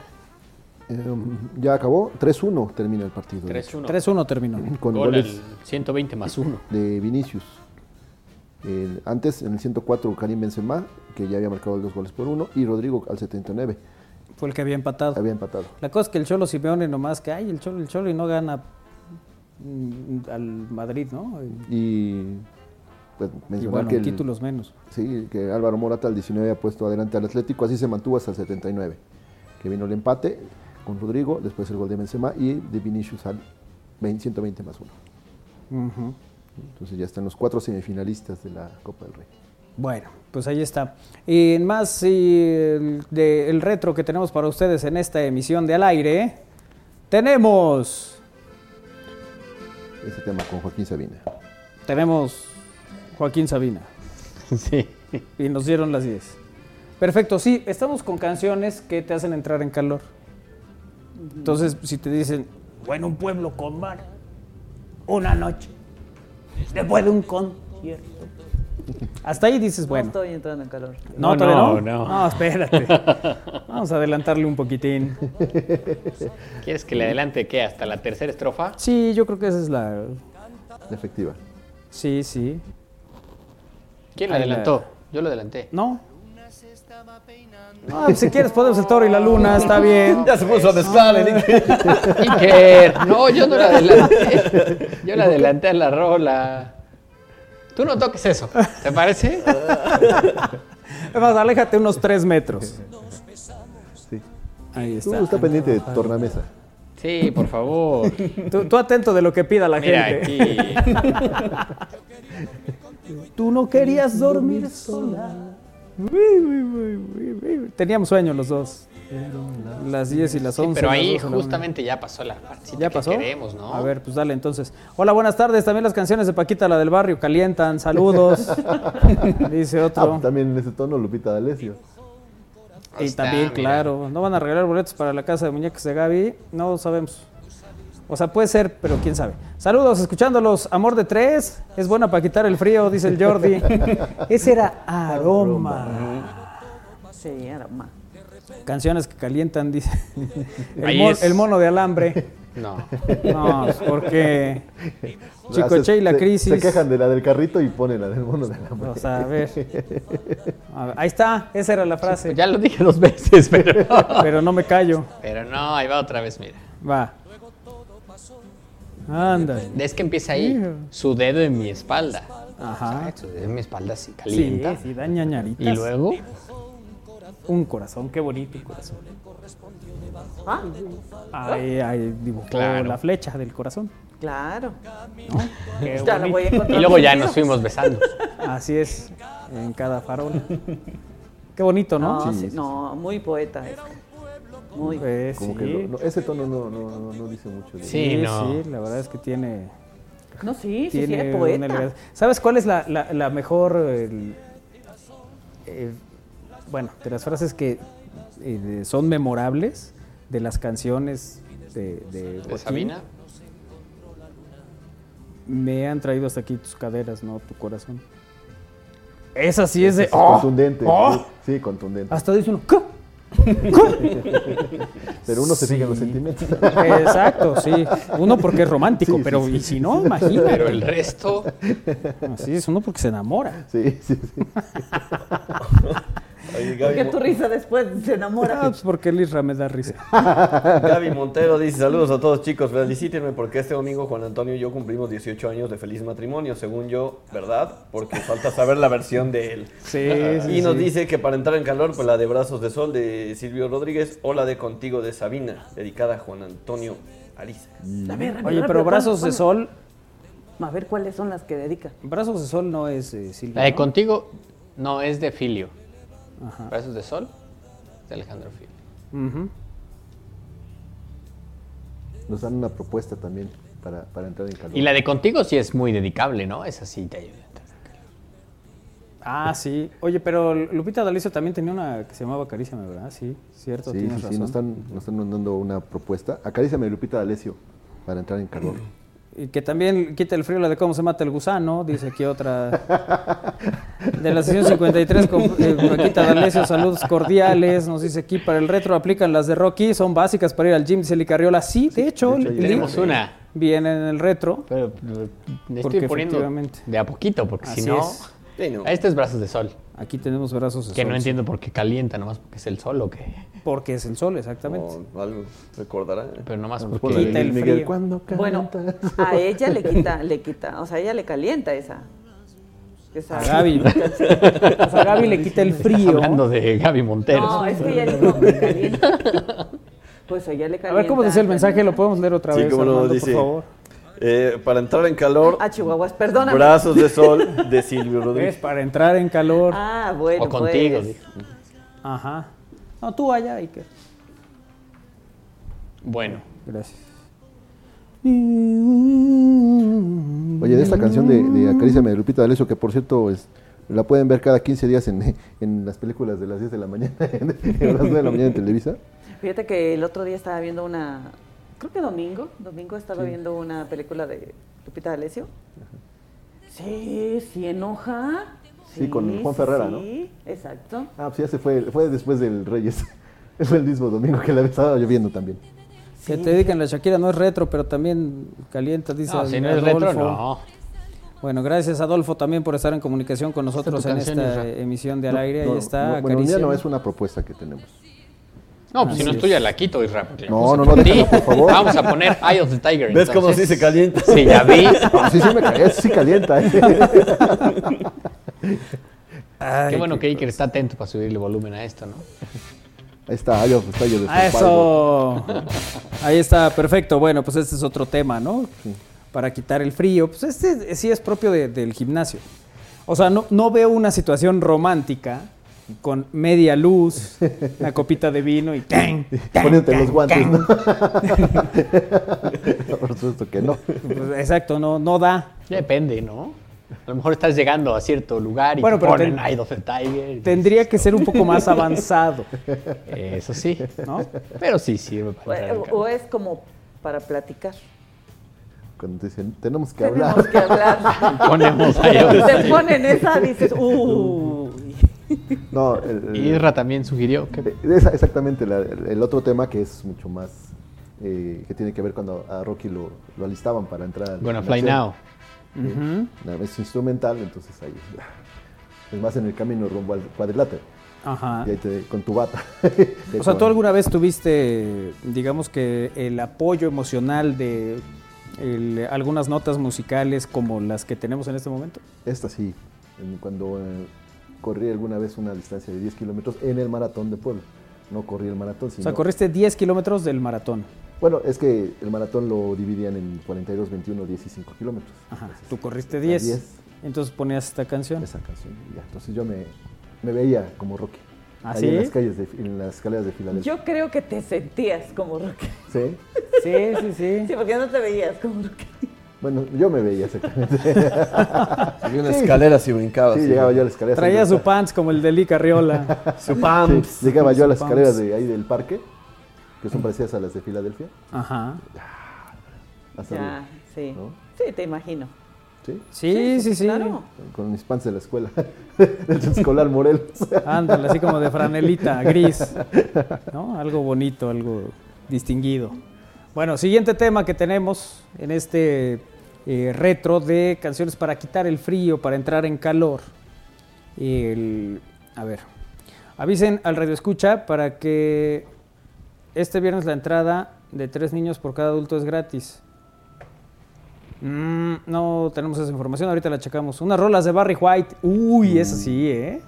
Eh, ya acabó, 3-1 termina el partido. 3-1. 3-1 terminó. Con Gol goles al 120 más 1. de Vinicius. El- antes, en el 104, Karim Benzema, que ya había marcado los goles por uno, y Rodrigo al 79, Fue el que había empatado. había empatado. La cosa es que el Cholo Simeone nomás que, ay, el Cholo, el Cholo y no gana al Madrid, ¿no? Y pues, Y mencionar bueno, que, el- títulos menos. sí, que Álvaro Morata al 19 ha puesto adelante al Atlético, así se mantuvo hasta el 79, que vino el empate con Rodrigo, después el gol de Benzema y de Vinicius al 20 120 más uno. Ujú. Entonces ya están los cuatro semifinalistas de la Copa del Rey. Bueno, pues ahí está. Y en más el, de- el retro que tenemos para ustedes en esta emisión de Al Aire, tenemos, Ese tema con Joaquín Sabina. tenemos Joaquín Sabina. Sí. Y nos dieron las 10. Perfecto, sí, estamos con canciones que te hacen entrar en calor. Entonces, si te dicen, bueno, un pueblo con mar, una noche, después de un concierto. Hasta ahí dices, No bueno. estoy entrando en calor. No, No, todavía no. no, no. No, espérate. Vamos a adelantarle un poquitín. ¿Quieres que le adelante qué? ¿Hasta la tercera estrofa? Sí, yo creo que esa es la. Efectiva. Sí, sí. ¿Quién la Ahí la- adelantó? Yo lo adelanté. No. No, pues si quieres podemos el toro y la luna, está bien. Ya se puso a mezclar el Iker. Iker, no, yo no la adelanté. Yo la adelanté a la rola. Tú no toques eso, ¿te parece? Es más, aléjate unos tres metros. Sí. Ahí Tú está. está pendiente de tornamesa. Sí, por favor. Tú, tú atento de lo que pida la Mira gente. aquí. Tú no querías dormir sola. Teníamos sueño los dos. Las 10 y las Sí, 11. pero ahí 12, la una. justamente ya pasó la partecita ¿Ya que pasó? queremos, ¿no? A ver, pues dale entonces. Hola, buenas tardes. También las canciones de Paquita, la del barrio, calientan. Saludos. Dice Ah, otro. pues también en ese tono, Lupita D'Alessio. Y está, también, mira. claro, no van a regalar boletos para la casa de muñecas de Gaby. No sabemos. O sea, puede ser, pero quién sabe. Saludos, escuchándolos. Amor de tres. Es buena para quitar el frío, dice el Jordi. Ese era aroma. Sí, aroma. Canciones que calientan, dice. El, mon- mono de alambre. No. No, pues, porque Chico Ah, se- Che y la crisis. Se quejan de la del carrito y ponen la del mono de la O sea, a ver. A ver, Ahí está, esa era la frase. Ya lo dije dos veces, pero. Pero no me callo. Pero no, ahí va otra vez, mira. Va. Ándale. Es que empieza ahí. Su dedo en mi espalda. Ajá. Su dedo en mi espalda sí Sí, calienta. sí, da ñañaritas. Y luego. Un corazón, qué bonito un corazón. Ah, Ahí, ahí dibujó Claro. la flecha del corazón. claro. Qué Ya lo voy a bonito. encontrar. Y luego ya nos fuimos besando. Así es, en cada farol. Qué bonito, ¿no? No, sí, no, muy poeta. es. Muy. Pues, Como sí. que no, ese tono no, no, no, no dice mucho. de- Sí. Sí, no. sí, la verdad es que tiene, No, sí, sí, sí, una poeta. ¿Sabes cuál es la, la- la mejor, el- eh, bueno, de las frases que eh, de- son memorables de las canciones de, de De? Sabina. Me han traído hasta aquí tus caderas, no tu corazón. Esa sí es de... Es ¡Oh! contundente. ¡Oh! Sí, contundente. Hasta dice uno... ¿qué? Pero uno se fija en los Sí. sentimientos. Exacto, sí. Uno porque es romántico, Sí, sí, pero sí. y si no, imagínate. Pero el resto. Así es, uno porque se enamora. Sí, sí, sí. Oye, ¿Por qué tu risa después se Ah, enamora? pues porque el Isra me da risa. Gaby Montero dice, saludos a todos chicos, felicítenme porque este domingo Juan Antonio y yo cumplimos 18 años de feliz matrimonio, según yo, ¿verdad? Porque falta saber la versión de él. Sí, sí, Y nos sí. dice que para entrar en calor, pues la de Brazos de Sol de Silvio Rodríguez o la de Contigo de Sabina, dedicada a Juan Antonio Ariza. A ver, a ver, Oye, rápido, pero Brazos de ¿cuál- Sol, A ver cuáles son las que dedica. Brazos de Sol no es eh, Silvia. La de ¿no? contigo. No, es de Filio. Ajá. Brazos de Sol. De Alejandro Filio. Ujú. Nos dan una propuesta también para, para entrar en calor. Y la de contigo sí es muy dedicable, ¿no? Esa sí te ayuda. Ah, sí. Oye, pero Lupita D'Alessio también tenía una que se llamaba Caríciame, ¿verdad? Sí, cierto, Sí, tienes sí, sí, razón. nos están, nos están dando una propuesta. Acaríciame Lupita D'Alessio para entrar en calor. Y que también quita el frío la de cómo se mata el gusano, dice aquí otra. De la sesión 53 con eh, Paquita D'Alessio, saludos cordiales. Nos dice aquí, para el retro aplican las de Rocky, son básicas para ir al gym, dice Eli Carriola. Sí, de hecho, de hecho, Tenemos una. viene en el retro. Pero eh, Porque estoy poniendo efectivamente. de a poquito, porque si no. es. Sí, no. Este es brazos de sol. Aquí tenemos brazos de Que no sol, entiendo por qué calienta, nomás porque es el sol o qué. Porque es el sol, exactamente. O algo recordará. Pero nomás porque. Quita el frío. ¿cuándo Bueno, a ella le quita, le quita, o sea, a ella le calienta esa. esa A Gaby. Pues a Gaby le quita el frío. Hablando de Gaby Montero. No, es que ella dijo me calienta. Pues a ella le calienta. A ver, ¿cómo decía el mensaje? ¿Lo podemos leer otra Sí, vez, como lo Armando, dice. por favor? Eh, para entrar en calor, Ah, Chihuahuas, perdóname. brazos de sol de Silvio Es Rodríguez. para entrar en calor. Ah, bueno, O contigo, pues. Ajá. No, tú allá, Iker. Bueno, Gracias. Oye, de esta canción de, de Acaríciame de Lupita D'Alessio, que por cierto es, la pueden ver cada 15 días en, en las películas de las 10 de la mañana, en, las 9 de la mañana en Televisa. Fíjate que el otro día estaba viendo una, creo que domingo, domingo estaba viendo una película de Lupita D'Alessio. Sí, sí enoja. Sí, con Juan Ferrera, ¿no? Sí, exacto. Ah, pues ya se fue, fue después del Reyes. Fue el mismo domingo que la estaba lloviendo también. Que te dedican la Shakira no es retro, pero también calienta, dice no, si no es retro, no. Bueno, gracias Adolfo también por estar en comunicación con nosotros en esta emisión de al aire. No, Ahí está, no, bueno, Acaríciame. no es una propuesta que tenemos. No, pues si no es tuya, la quito, Isra. porque la No, no, no, ti. déjala, por favor. Vamos a poner Eye of the Tiger. ¿Ves cómo sí entonces. se calienta? Sí, ya vi. Ah, sí, sí, me sí calienta. ¿eh? Ay, Qué bueno que Iker está atento para subirle volumen a esto, ¿no? Ahí está, yo de Ah, Survival. Eso. Ahí está, perfecto. Bueno, pues este es otro tema, ¿no? Para quitar el frío. Pues este sí es propio de- del gimnasio. O sea, no, no veo una situación romántica con media luz, una copita de vino y ¡tan! ¡tan! Poniéndote los guantes. ¿no? Por supuesto que no. Pues, exacto, no, no da. Depende, ¿no? A lo mejor estás llegando a cierto lugar y Bueno, te pero ponen ten- Eye of the Tiger. Tendría que ser un poco más avanzado, Eso sí. ¿no? Pero sí sirve para O, o es como para platicar. Cuando te dicen, tenemos que Tenemos hablar. que hablar. Ponemos Te ponen esa, dices, uy. No, el- el- Isra también sugirió que Eh, esa- exactamente, la- el otro tema que es mucho más, eh, que tiene que ver cuando a Rocky lo, lo alistaban para entrar al- Gonna en Fly acción. Now. Eh, nada, Es instrumental, entonces ahí es más en el camino rumbo al cuadrilátero. Ajá. Y ahí te, con tu bata. O sea, ¿tú alguna vez tuviste, digamos que el apoyo emocional de el- algunas notas musicales como las que tenemos en este momento? Esta sí, cuando eh, corrí alguna vez una distancia de 10 kilómetros en el maratón de Puebla. No corrí el maratón, O sino... sea, corriste 10 kilómetros del maratón. Bueno, es que el maratón lo dividían en 42, 21, 10 y 5 kilómetros. Ajá. Entonces, Tú corriste a 10. 10. Entonces ponías esta canción. esa canción. ya. Entonces yo me, me veía como Rocky. ¿Ah, ahí sí? en las calles de, en las escaleras de Filadelfia. Yo creo que te sentías como Rocky. Sí. Sí, sí, sí. Sí, porque no te veías como Rocky. Bueno, yo me veía exactamente. Había una escalera así brincaba. Sí, así. llegaba yo a las escaleras. Traía su pants como el de Lee Carriola. Su Sí, pumps. llegaba yo a las escaleras de ahí del parque, que son parecidas a las de Filadelfia. Ajá. Hasta Ya, arriba, sí. ¿no? Sí, te imagino. ¿Sí? Sí, sí, sí. Claro. Con mis pants de la escuela, del escolar Morelos. Ándale, así como de franelita, gris. ¿No? Algo bonito, algo distinguido. Bueno, siguiente tema que tenemos en este eh, retro de canciones para quitar el frío, para entrar en calor. El- a ver, avisen al radio escucha para que este viernes la entrada de tres niños por cada adulto es gratis. Mm, no tenemos esa información, ahorita la checamos. Unas rolas de Barry White. Uy, eso sí, ¿eh?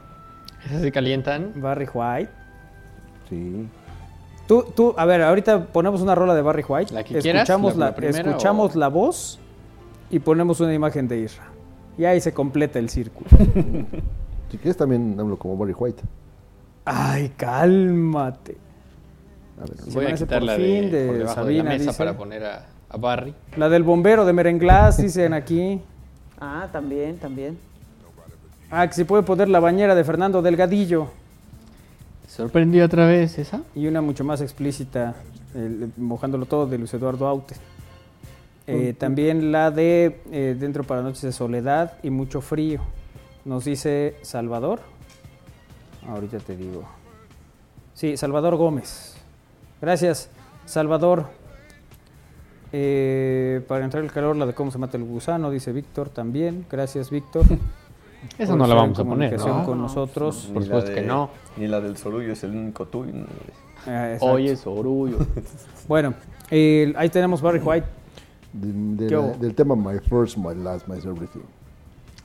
Esas se calientan. Barry White. Sí. Tú, tú, a ver, ahorita ponemos una rola de Barry White. La que quieras, escuchamos la- la, la primera escuchamos o- la voz y ponemos una imagen de Isra. Y ahí se completa el círculo. Si quieres también hablo como Barry White. Ay, cálmate. A ver, Se Voy a quitarla fin de, de por debajo Sabina, de la mesa dice. para poner a, a Barry. La del bombero de Merenglás, dicen aquí. Ah, también, también. Ah, que si puede poner la bañera de Fernando Delgadillo. ¿Sorprendió otra vez esa? Y una mucho más explícita, el- mojándolo todo, de Luis Eduardo Aute. Eh, también la de eh, Dentro para Noches de Soledad y Mucho Frío. Nos dice Salvador. Ahorita te digo. Sí, Salvador Gómez. Gracias, Salvador. Eh, para entrar el calor, la de cómo se mata el gusano, dice Víctor también. Gracias, Víctor. Esa por no la vamos a poner, ¿no? con No, nosotros. Ni Por la supuesto que de- no. Ni la del Sorullo es el único tuyo. Ah. Oye, Sorullo. Bueno, eh, ahí tenemos Barry White. De- de ¿Qué la- del tema My First, My Last, My Everything.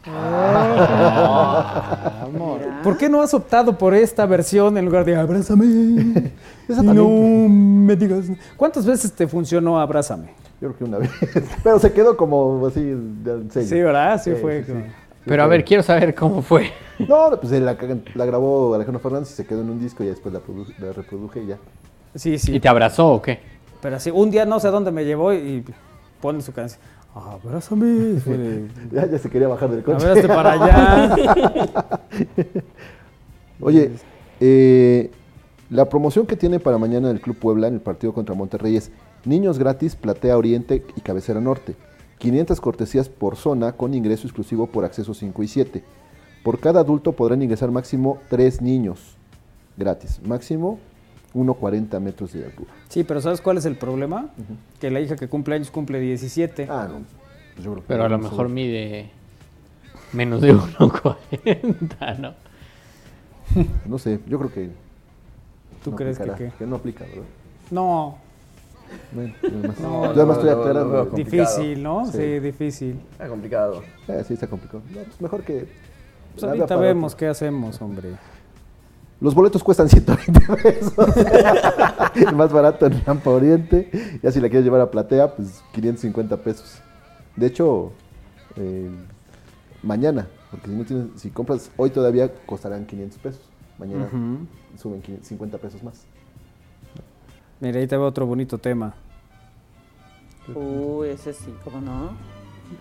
¿Por qué no has optado por esta versión en lugar de Abrázame? no me digas. ¿Cuántas veces te funcionó Abrázame? Yo creo que una vez. Pero se quedó como así de. Sí, ¿verdad? Sí fue como- Pero a ver, quiero saber cómo fue. No, pues eh, la, la grabó Alejandro Fernández y se quedó en un disco y después la, la reproduje y ya. Sí, sí. ¿Y te abrazó o qué? Pero así, un día no sé dónde me llevó y pone su canción. Abrázame. Ya, ya se quería bajar del coche. Abraste para allá. Oye, eh, la promoción que tiene para mañana el Club Puebla en el partido contra Monterrey es Niños gratis, Platea Oriente y Cabecera Norte. 500 cortesías por zona con ingreso exclusivo por acceso 5 y 7. Por cada adulto podrán ingresar máximo 3 niños gratis. Máximo 1,40 metros de altura. Sí, pero ¿sabes cuál es el problema? Que la hija que cumple años cumple 17. Ah, no. Yo creo que Pero a lo mejor mide menos de 1,40, ¿no? No sé, yo creo que. ¿Tú no crees que qué? no aplica, ¿verdad? No, Bueno, No, yo además estoy aclarando. difícil, ¿no? Sí. Sí, difícil. Está complicado. Eh, sí, está complicado. No, pues mejor que. Pues ahorita vemos qué hacemos, hombre. Los boletos cuestan 120 pesos. El más barato en Rampa Oriente. Ya si la quieres llevar a platea, pues 550 pesos. De hecho, eh, mañana, porque si, no tienes, si compras hoy todavía costarán 500 pesos. Mañana suben 500 50 pesos más. Mira, ahí te veo otro bonito tema. Uy, ese sí, ¿cómo no?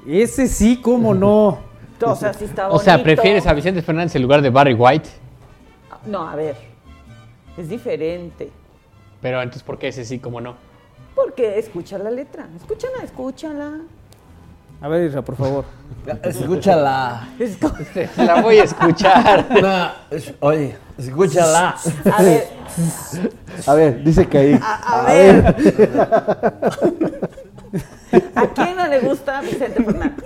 Ese sí, cómo no. O sea, sí está O sea. ¿prefieres a Vicente Fernández en lugar de Barry White? No, a ver. Es diferente. Pero entonces, ¿por qué ese sí como no? Porque escucha la letra. Escúchala, escúchala. A ver, Isra, por favor. Escúchala. La voy a escuchar. No, es- oye, escúchala. A ver, A ver, dice que ahí. a, a ver. ¿A quién no le gusta Vicente Fernández?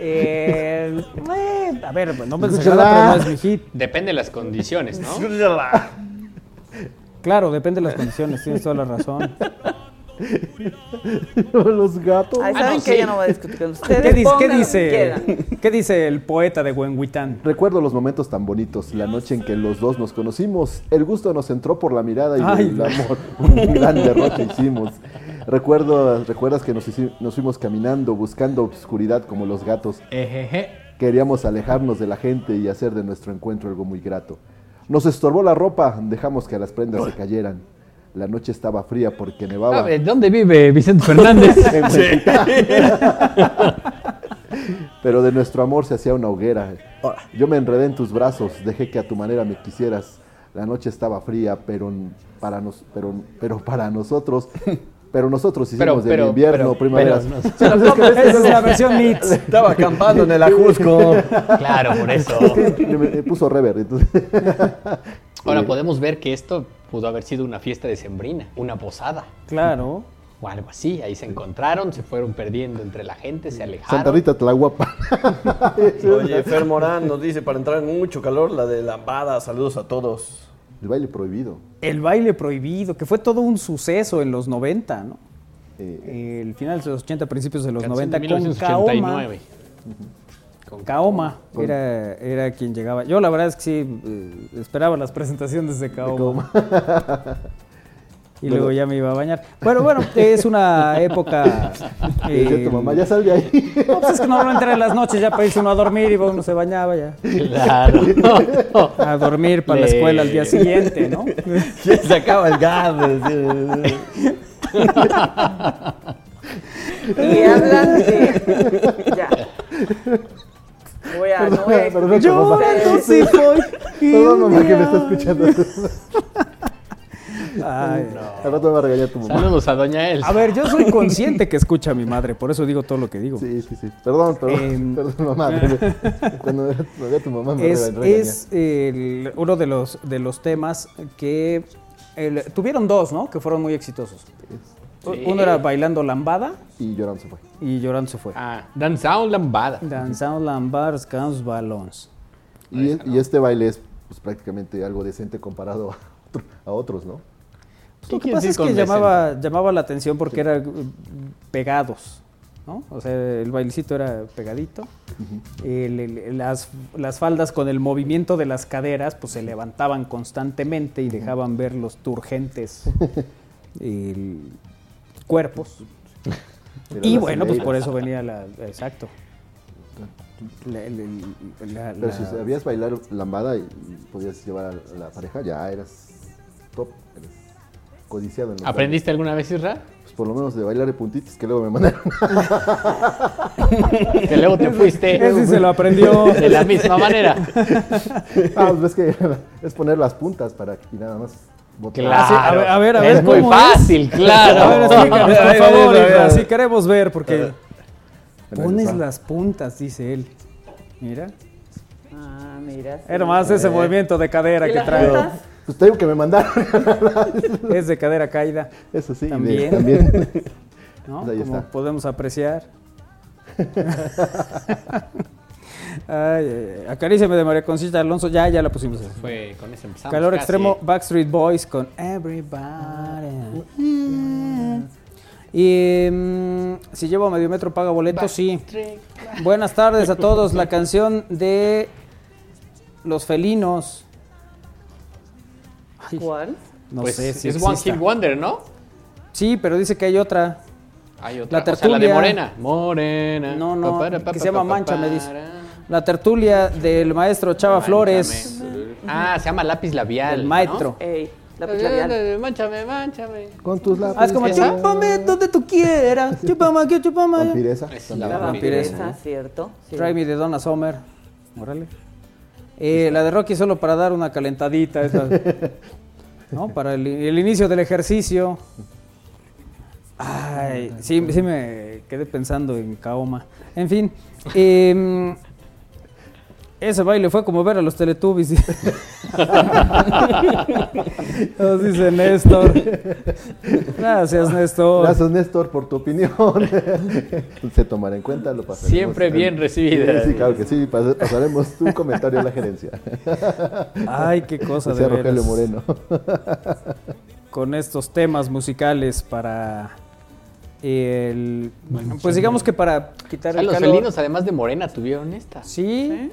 Eh, eh, a ver, no me Escúchala. desagrada, pero no es mi hit. Depende de las condiciones, ¿no? Escúchala. Claro, depende de las condiciones, tienes toda la razón. Los gatos. Ay, Ah, ¿saben no, que sí. Ya no voy a discutir con ustedes. ¿Qué dice, qué dice, quieran. qué dice el poeta de Huenhuitán? Recuerdo los momentos tan bonitos, la noche en que los dos nos conocimos. El gusto nos entró por la mirada y Ay. el amor. Un gran derroche hicimos. Recuerdo, ¿Recuerdas que nos, fuimos caminando buscando obscuridad como los gatos? Ejeje. Queríamos alejarnos de la gente y hacer de nuestro encuentro algo muy grato. Nos estorbó la ropa, dejamos que las prendas se cayeran. La noche estaba fría porque nevaba. A ver, ¿dónde vive Vicente Fernández? Pero de nuestro amor se hacía una hoguera. Yo me enredé en tus brazos, dejé que a tu manera me quisieras. La noche estaba fría, pero para, nos, pero, pero para nosotros, pero nosotros hicimos Pero, del pero, invierno pero, primaveras. pero, no. Pues es que Esa es la versión Mix. Estaba acampando en el Ajusco. Claro, por eso. me puso rever. entonces- Ahora podemos ver que esto pudo haber sido una fiesta decembrina, una posada Claro. o algo así. Ahí se encontraron, se fueron perdiendo entre la gente, se alejaron. Santa Rita Tlahuapa. Oye, Fer Morán nos dice para entrar en mucho calor la de lambada. Saludos a todos. El baile prohibido. El baile prohibido, que fue todo un suceso en los 90, ¿no? Eh, El final de los 80, principios de los Canción 90 de con Kaoma. 1989. Con Kaoma era, era quien llegaba. Yo la verdad es que sí, eh, esperaba las presentaciones de Kaoma. Y luego ya me iba a bañar. Bueno, bueno, es una época... eh, tu mamá, ya sal de ahí. no, pues es que normalmente en las noches ya para irse uno a dormir y uno se bañaba ya. Claro. A dormir para la escuela al día siguiente, ¿no? Se acaba el gas. Y hablan de. Ya. Voy a. No voy a Perdón, ustedes. sí voy. Perdón, mamá, que me está escuchando. Ay. Al rato me va a regañar tu mamá. Saludos a Doña Elsa. A ver, yo soy consciente que escucha a mi madre, por eso digo todo lo que digo. Sí, sí, sí. Perdón, perdón. Em, perdón, mamá. Cuando me tu mamá me es, es el- uno de los, de los temas que el- tuvieron dos, ¿no? Que fueron muy exitosos. Sí. Uno era Bailando Lambada Y llorando se fue. y Llorando se fue. Ah, danzao lambada. Danzando Lambadas con los balons. Y, es- y este baile es pues, prácticamente algo decente comparado a, otro- a otros, ¿no? Pues Lo que pasa es que llamaba, llamaba la atención porque eran mm, pegados, ¿no? O sea, el bailecito era pegadito. El- el- las, las faldas con el movimiento de las caderas pues se levantaban constantemente y dejaban ver los turgentes el- cuerpos. Y bueno, pues por eso venía la... Exacto. La- la- Pero si sabías bailar lambada y podías llevar a la pareja, ya eras top, eres codiciado. En ¿Aprendiste alguna vez, Isra? Pues por lo menos de bailar de puntitos que luego me mandaron. Que luego te fuiste. Ese se lo aprendió. De la misma manera. ah, pues ves que es poner las puntas para que y nada más. Claro. Ah, sí, a ver, a ver, a ver, es muy ¿cómo fácil, claro. A ver, explícanos, por favor, Isra, queremos ver, porque pones las puntas, dice él. Mira. Ah, mira. sí. Es nomás ese movimiento de cadera ¿Y que trae. Pues te digo que me mandaron. Es de cadera caída. Eso sí, de- También. también. ¿no? Pues ahí Como está. podemos apreciar. Ay. Acaríciame de María Concita Alonso. Ya, ya la pusimos. Fue con ese empezamos. Calor casi. extremo, Backstreet Boys con Everybody. Y mm, si llevo a medio metro paga boleto, sí. Buenas tardes a todos. La canción de Los Felinos. Ay, ¿Cuál? no Pues sé si es One exista. Hit Wonder, ¿no? Sí, pero dice que hay otra. Hay otra. La o sea, la de. Morena. Morena. No, no, Pa, para, pa, que pa, se llama pa, Mancha, pa, me dice. La tertulia del maestro Chava Flores. Ah, se llama lápiz labial. El maestro. Ey, ¿no? lápiz labial. Manchame, manchame. Con tus lápices. Ah, es como chúpame donde tú quieras. Chúpame aquí, chúpame allá. Vampiresa. Es también. La vampiresa. vampiresa, ¿cierto? Sí. Try Me de Donna Summer. Órale. Eh, la de Rocky solo para dar una calentadita. esa. ¿No? Para el, el inicio del ejercicio. Ay, sí, sí me quedé pensando en Kaoma. En fin. em, ese baile fue como ver a los Teletubbies. Nos dice Néstor. Gracias, Néstor. Gracias, Néstor, por tu opinión. Se tomará en cuenta, lo pasaremos. Siempre bien recibida. Sí, sí, claro que sí. pas- Pasaremos tu comentario a la gerencia. Ay, qué cosa de Rogelio veras. Moreno. con estos temas musicales para el pues digamos que para O quitar sea, el los calor. felinos, además de Morena, tuvieron esta. Sí, sí,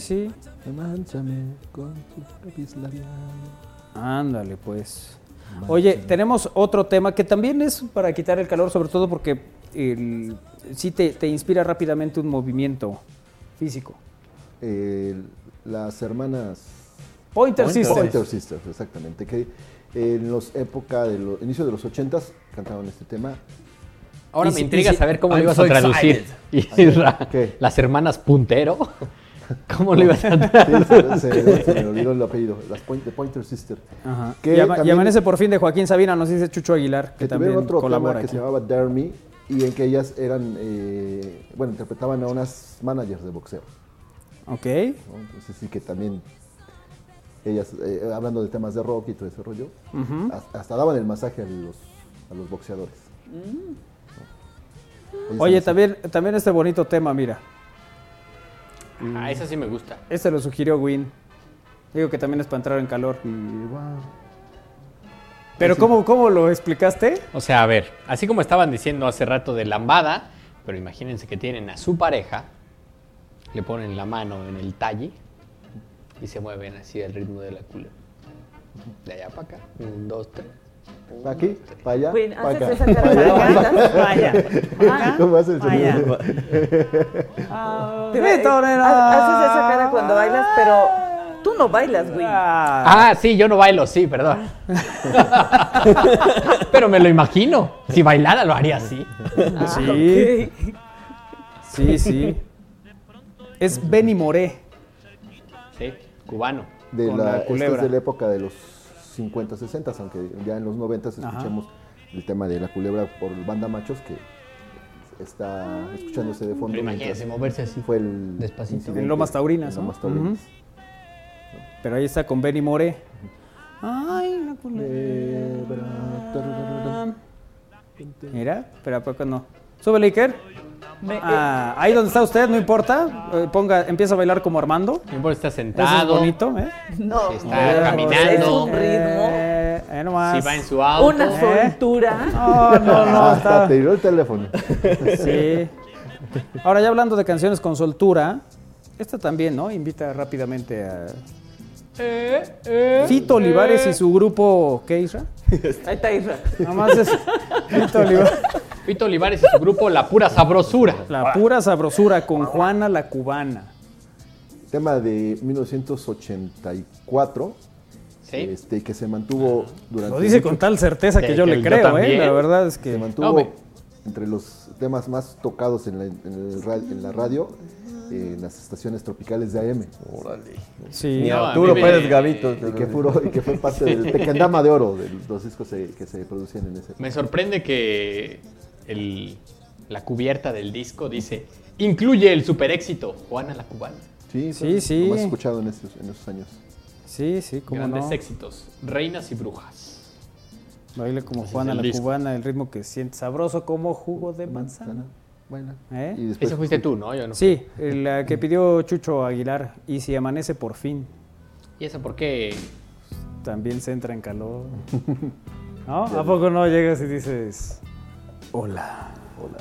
sí. Mánchame con tu lápiz labial. Ándale, pues. Oye, tenemos otro tema que también es para quitar el calor, sobre todo porque el, sí te, te inspira rápidamente un movimiento físico. Eh, las hermanas Pointer Sisters. Pointer Sisters, exactamente. Que en los época de los inicio de los 80s cantaban este tema. Ahora Y me si- intriga si- saber cómo lo ibas so a traducir. Las hermanas Puntero. ¿Cómo lo ibas a Sí, traducir? se, se- se me olvidó el apellido. Las Point- The Pointer Sisters. Ajá. Que Y, ama- y también- amanece por fin de Joaquín Sabina, nos dice Chucho Aguilar, que que también otro colabora tema que se llamaba Dare Me y en que ellas eran, eh, bueno, interpretaban a unas managers de boxeo. Ok. ¿no? Entonces sí que también ellas, eh, hablando de temas de rock y todo ese rollo, hasta, hasta daban el masaje a los, a los boxeadores. Ellas Oye, también, también este bonito tema, mira. Ah, esa sí me gusta. Este lo sugirió Win. Digo que también es para entrar en calor. Pero ¿cómo, ¿cómo lo explicaste? O sea, a ver, así como estaban diciendo hace rato de lambada, pero imagínense que tienen a su pareja, le ponen la mano en el talle y se mueven así al ritmo de la culera. De allá para acá. Un, dos, tres. Aquí, para allá, Queen, para haces acá. allá, para. ¿Cómo hace el Vaya. sonido? Te ve- ha- Haces esa cara cuando bailas, pero tú no bailas, güey. Ah, sí, yo no bailo, sí, perdón. pero me lo imagino. Si bailara lo haría así. Ah, Sí. ok. Sí, sí. Es Benny Moré. Sí, cubano. De Con la, la culebra. es de la época de los 50, 60, aunque ya en los 90 Ajá. escuchamos el tema de la culebra por banda machos que está escuchándose de fondo. Mientras moverse así. Fue el Despacito. En Lomas Taurinas. Lomas Taurinas. Pero ahí está con Benny More. Ay, la culebra. Mira, pero ¿a poco no? Súbele, Iker. Me- Ah, ahí donde está usted, no importa. Eh, Ponga, empieza a bailar como Armando. No importa, está Eso es sentado. bonito, ¿eh? No, Si está pero caminando. Un ritmo. Eh, eh, nomás. Si va en su auto. Una ¿Eh? soltura. No, no, no. Hasta está- te tiró el teléfono. Sí. Ahora, ya hablando de canciones con soltura, esta también, ¿no? Invita rápidamente a. Fito Olivares y su grupo. ¿Qué, Isra? Ahí está Isra. Nomás es Fito Olivares. Pito Olivares y su grupo La Pura Sabrosura. La pura sabrosura con Juana la cubana. tema de 1984. Sí. Este, que se mantuvo durante. Lo dice mucho- con tal certeza que yo que le yo creo, ¿eh? también. La verdad es Se que. mantuvo Hombre. entre los temas más tocados en la, en el en la radio, eh, en las estaciones tropicales de AM. Órale. Sí. Ni No, Arturo me- Pérez Gavito. Y que, fue, y que fue parte del Tequendama de Oro, de los discos que se producían en ese. Me sorprende que el- la cubierta del disco dice incluye el super éxito Juana la Cubana. Sí, Sí, fue sí. Lo más escuchado en esos, en esos años. Sí, sí, cómo Grandes no. éxitos. Reinas y brujas. Baile como Juana la disco. cubana, el ritmo que siente sabroso como jugo de manzana. Bueno. ¿Eh? Y después, Ese fuiste tú, ¿no? Yo no. Sí, la que pidió Chucho Aguilar. Y si amanece por fin, ¿Y eso por qué? también se entra en calor. ¿No? ¿A poco no llegas y dices, hola? Hola.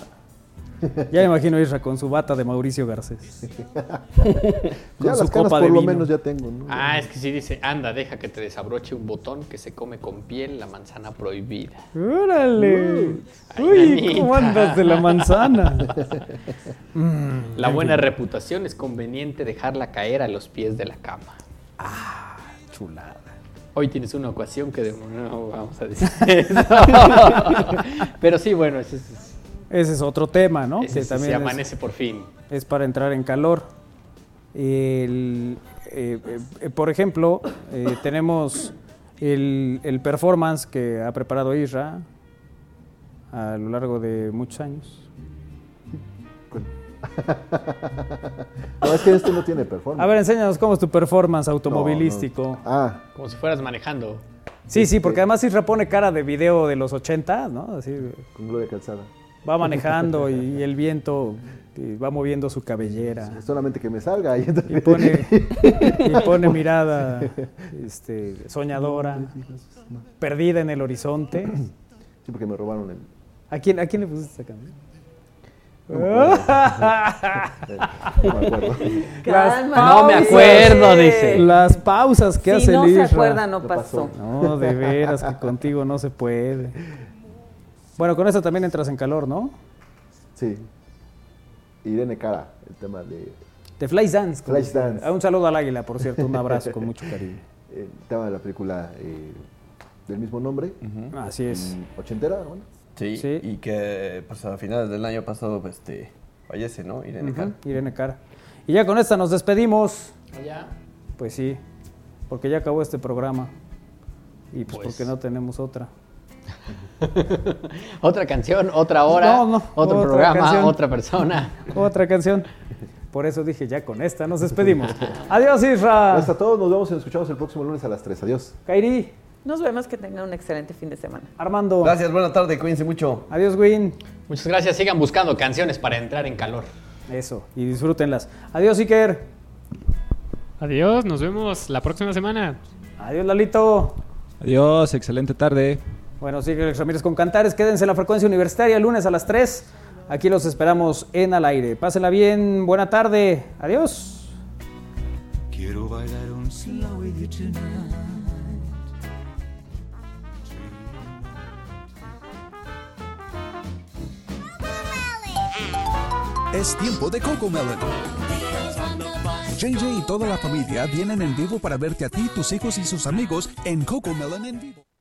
Ya me imagino Isra con su bata de Mauricio Garcés. Ya su las canas copa de por lo vino. menos ya tengo, ¿no? Ah, es que sí dice, anda, deja que te desabroche un botón que se come con piel la manzana prohibida. ¡Órale! Ay, Uy, ¿cómo andas de la manzana? La buena reputación es conveniente dejarla caer a los pies de la cama. Chulada. Hoy tienes una ocasión que de- no vamos a decir eso. Pero sí, bueno, ese, es- Ese es otro tema, ¿no? ese que sí también se es- amanece por fin. es para entrar en calor. El, eh, eh, por ejemplo, eh, tenemos el, el performance que ha preparado Isra a lo largo de muchos años. No, es que este no tiene performance. A ver, enséñanos cómo es tu performance No, automovilístico. no. Ah, Como si fueras manejando. Sí, sí, porque además Isra pone cara de video de los 80, ¿no? Así con Gloria Calzada. Va manejando y, el viento y va moviendo su cabellera. Solamente que me salga. Y, Y pone, y pone mirada este, soñadora, perdida en el horizonte. Sí, porque me robaron el. ¿A quién, ¿A quién le pusiste esta canción? No me acuerdo. No me acuerdo. Calma, No me acuerdo, dice. Las pausas que Si hace no el se acuerda, no ¿Qué pasó. pasó? No, de veras que contigo no se puede. Bueno, con eso también entras en calor, ¿no? Sí. Irene Cara, el tema de. De Flash Dance. Flash. Dance. Ah, Un saludo al águila, por cierto, un abrazo con mucho cariño. El tema de la película eh, del mismo nombre. Así es. Mm, Ochentera, bueno. Sí, Sí. y que pues, a finales del año pasado pues, este, fallece, ¿no? Irene Cara. Irene Cara. Y ya con esta nos despedimos. Allá. Pues sí, porque ya acabó este programa. Y pues, Pues. porque no tenemos otra. Otra canción, otra hora, No, no, otro otra programa, canción. otra persona. Otra canción. Por eso dije, ya con esta nos despedimos. Adiós, Isra. Gracias a todos. Nos vemos y nos escuchamos el próximo lunes a las 3. Adiós. Kairi, Nos vemos, que tengan un excelente fin de semana. Armando. Gracias, buena tarde, cuídense mucho. Adiós, Win. Muchas gracias, sigan buscando canciones para entrar en calor. Eso, y disfrútenlas. Adiós, Iker. Adiós, nos vemos la próxima semana. Adiós, Lalito. Adiós, excelente tarde. Bueno, sigue Alex Ramírez con Cantares. Quédense en la frecuencia universitaria lunes a las 3. Aquí los esperamos en al aire. Pásenla bien. Buena tarde. Adiós. Quiero bailar un slow with you tonight. Es tiempo de Coco Melon. JJ y toda la familia vienen en vivo para verte a ti, tus hijos y sus amigos en Coco Melon en vivo.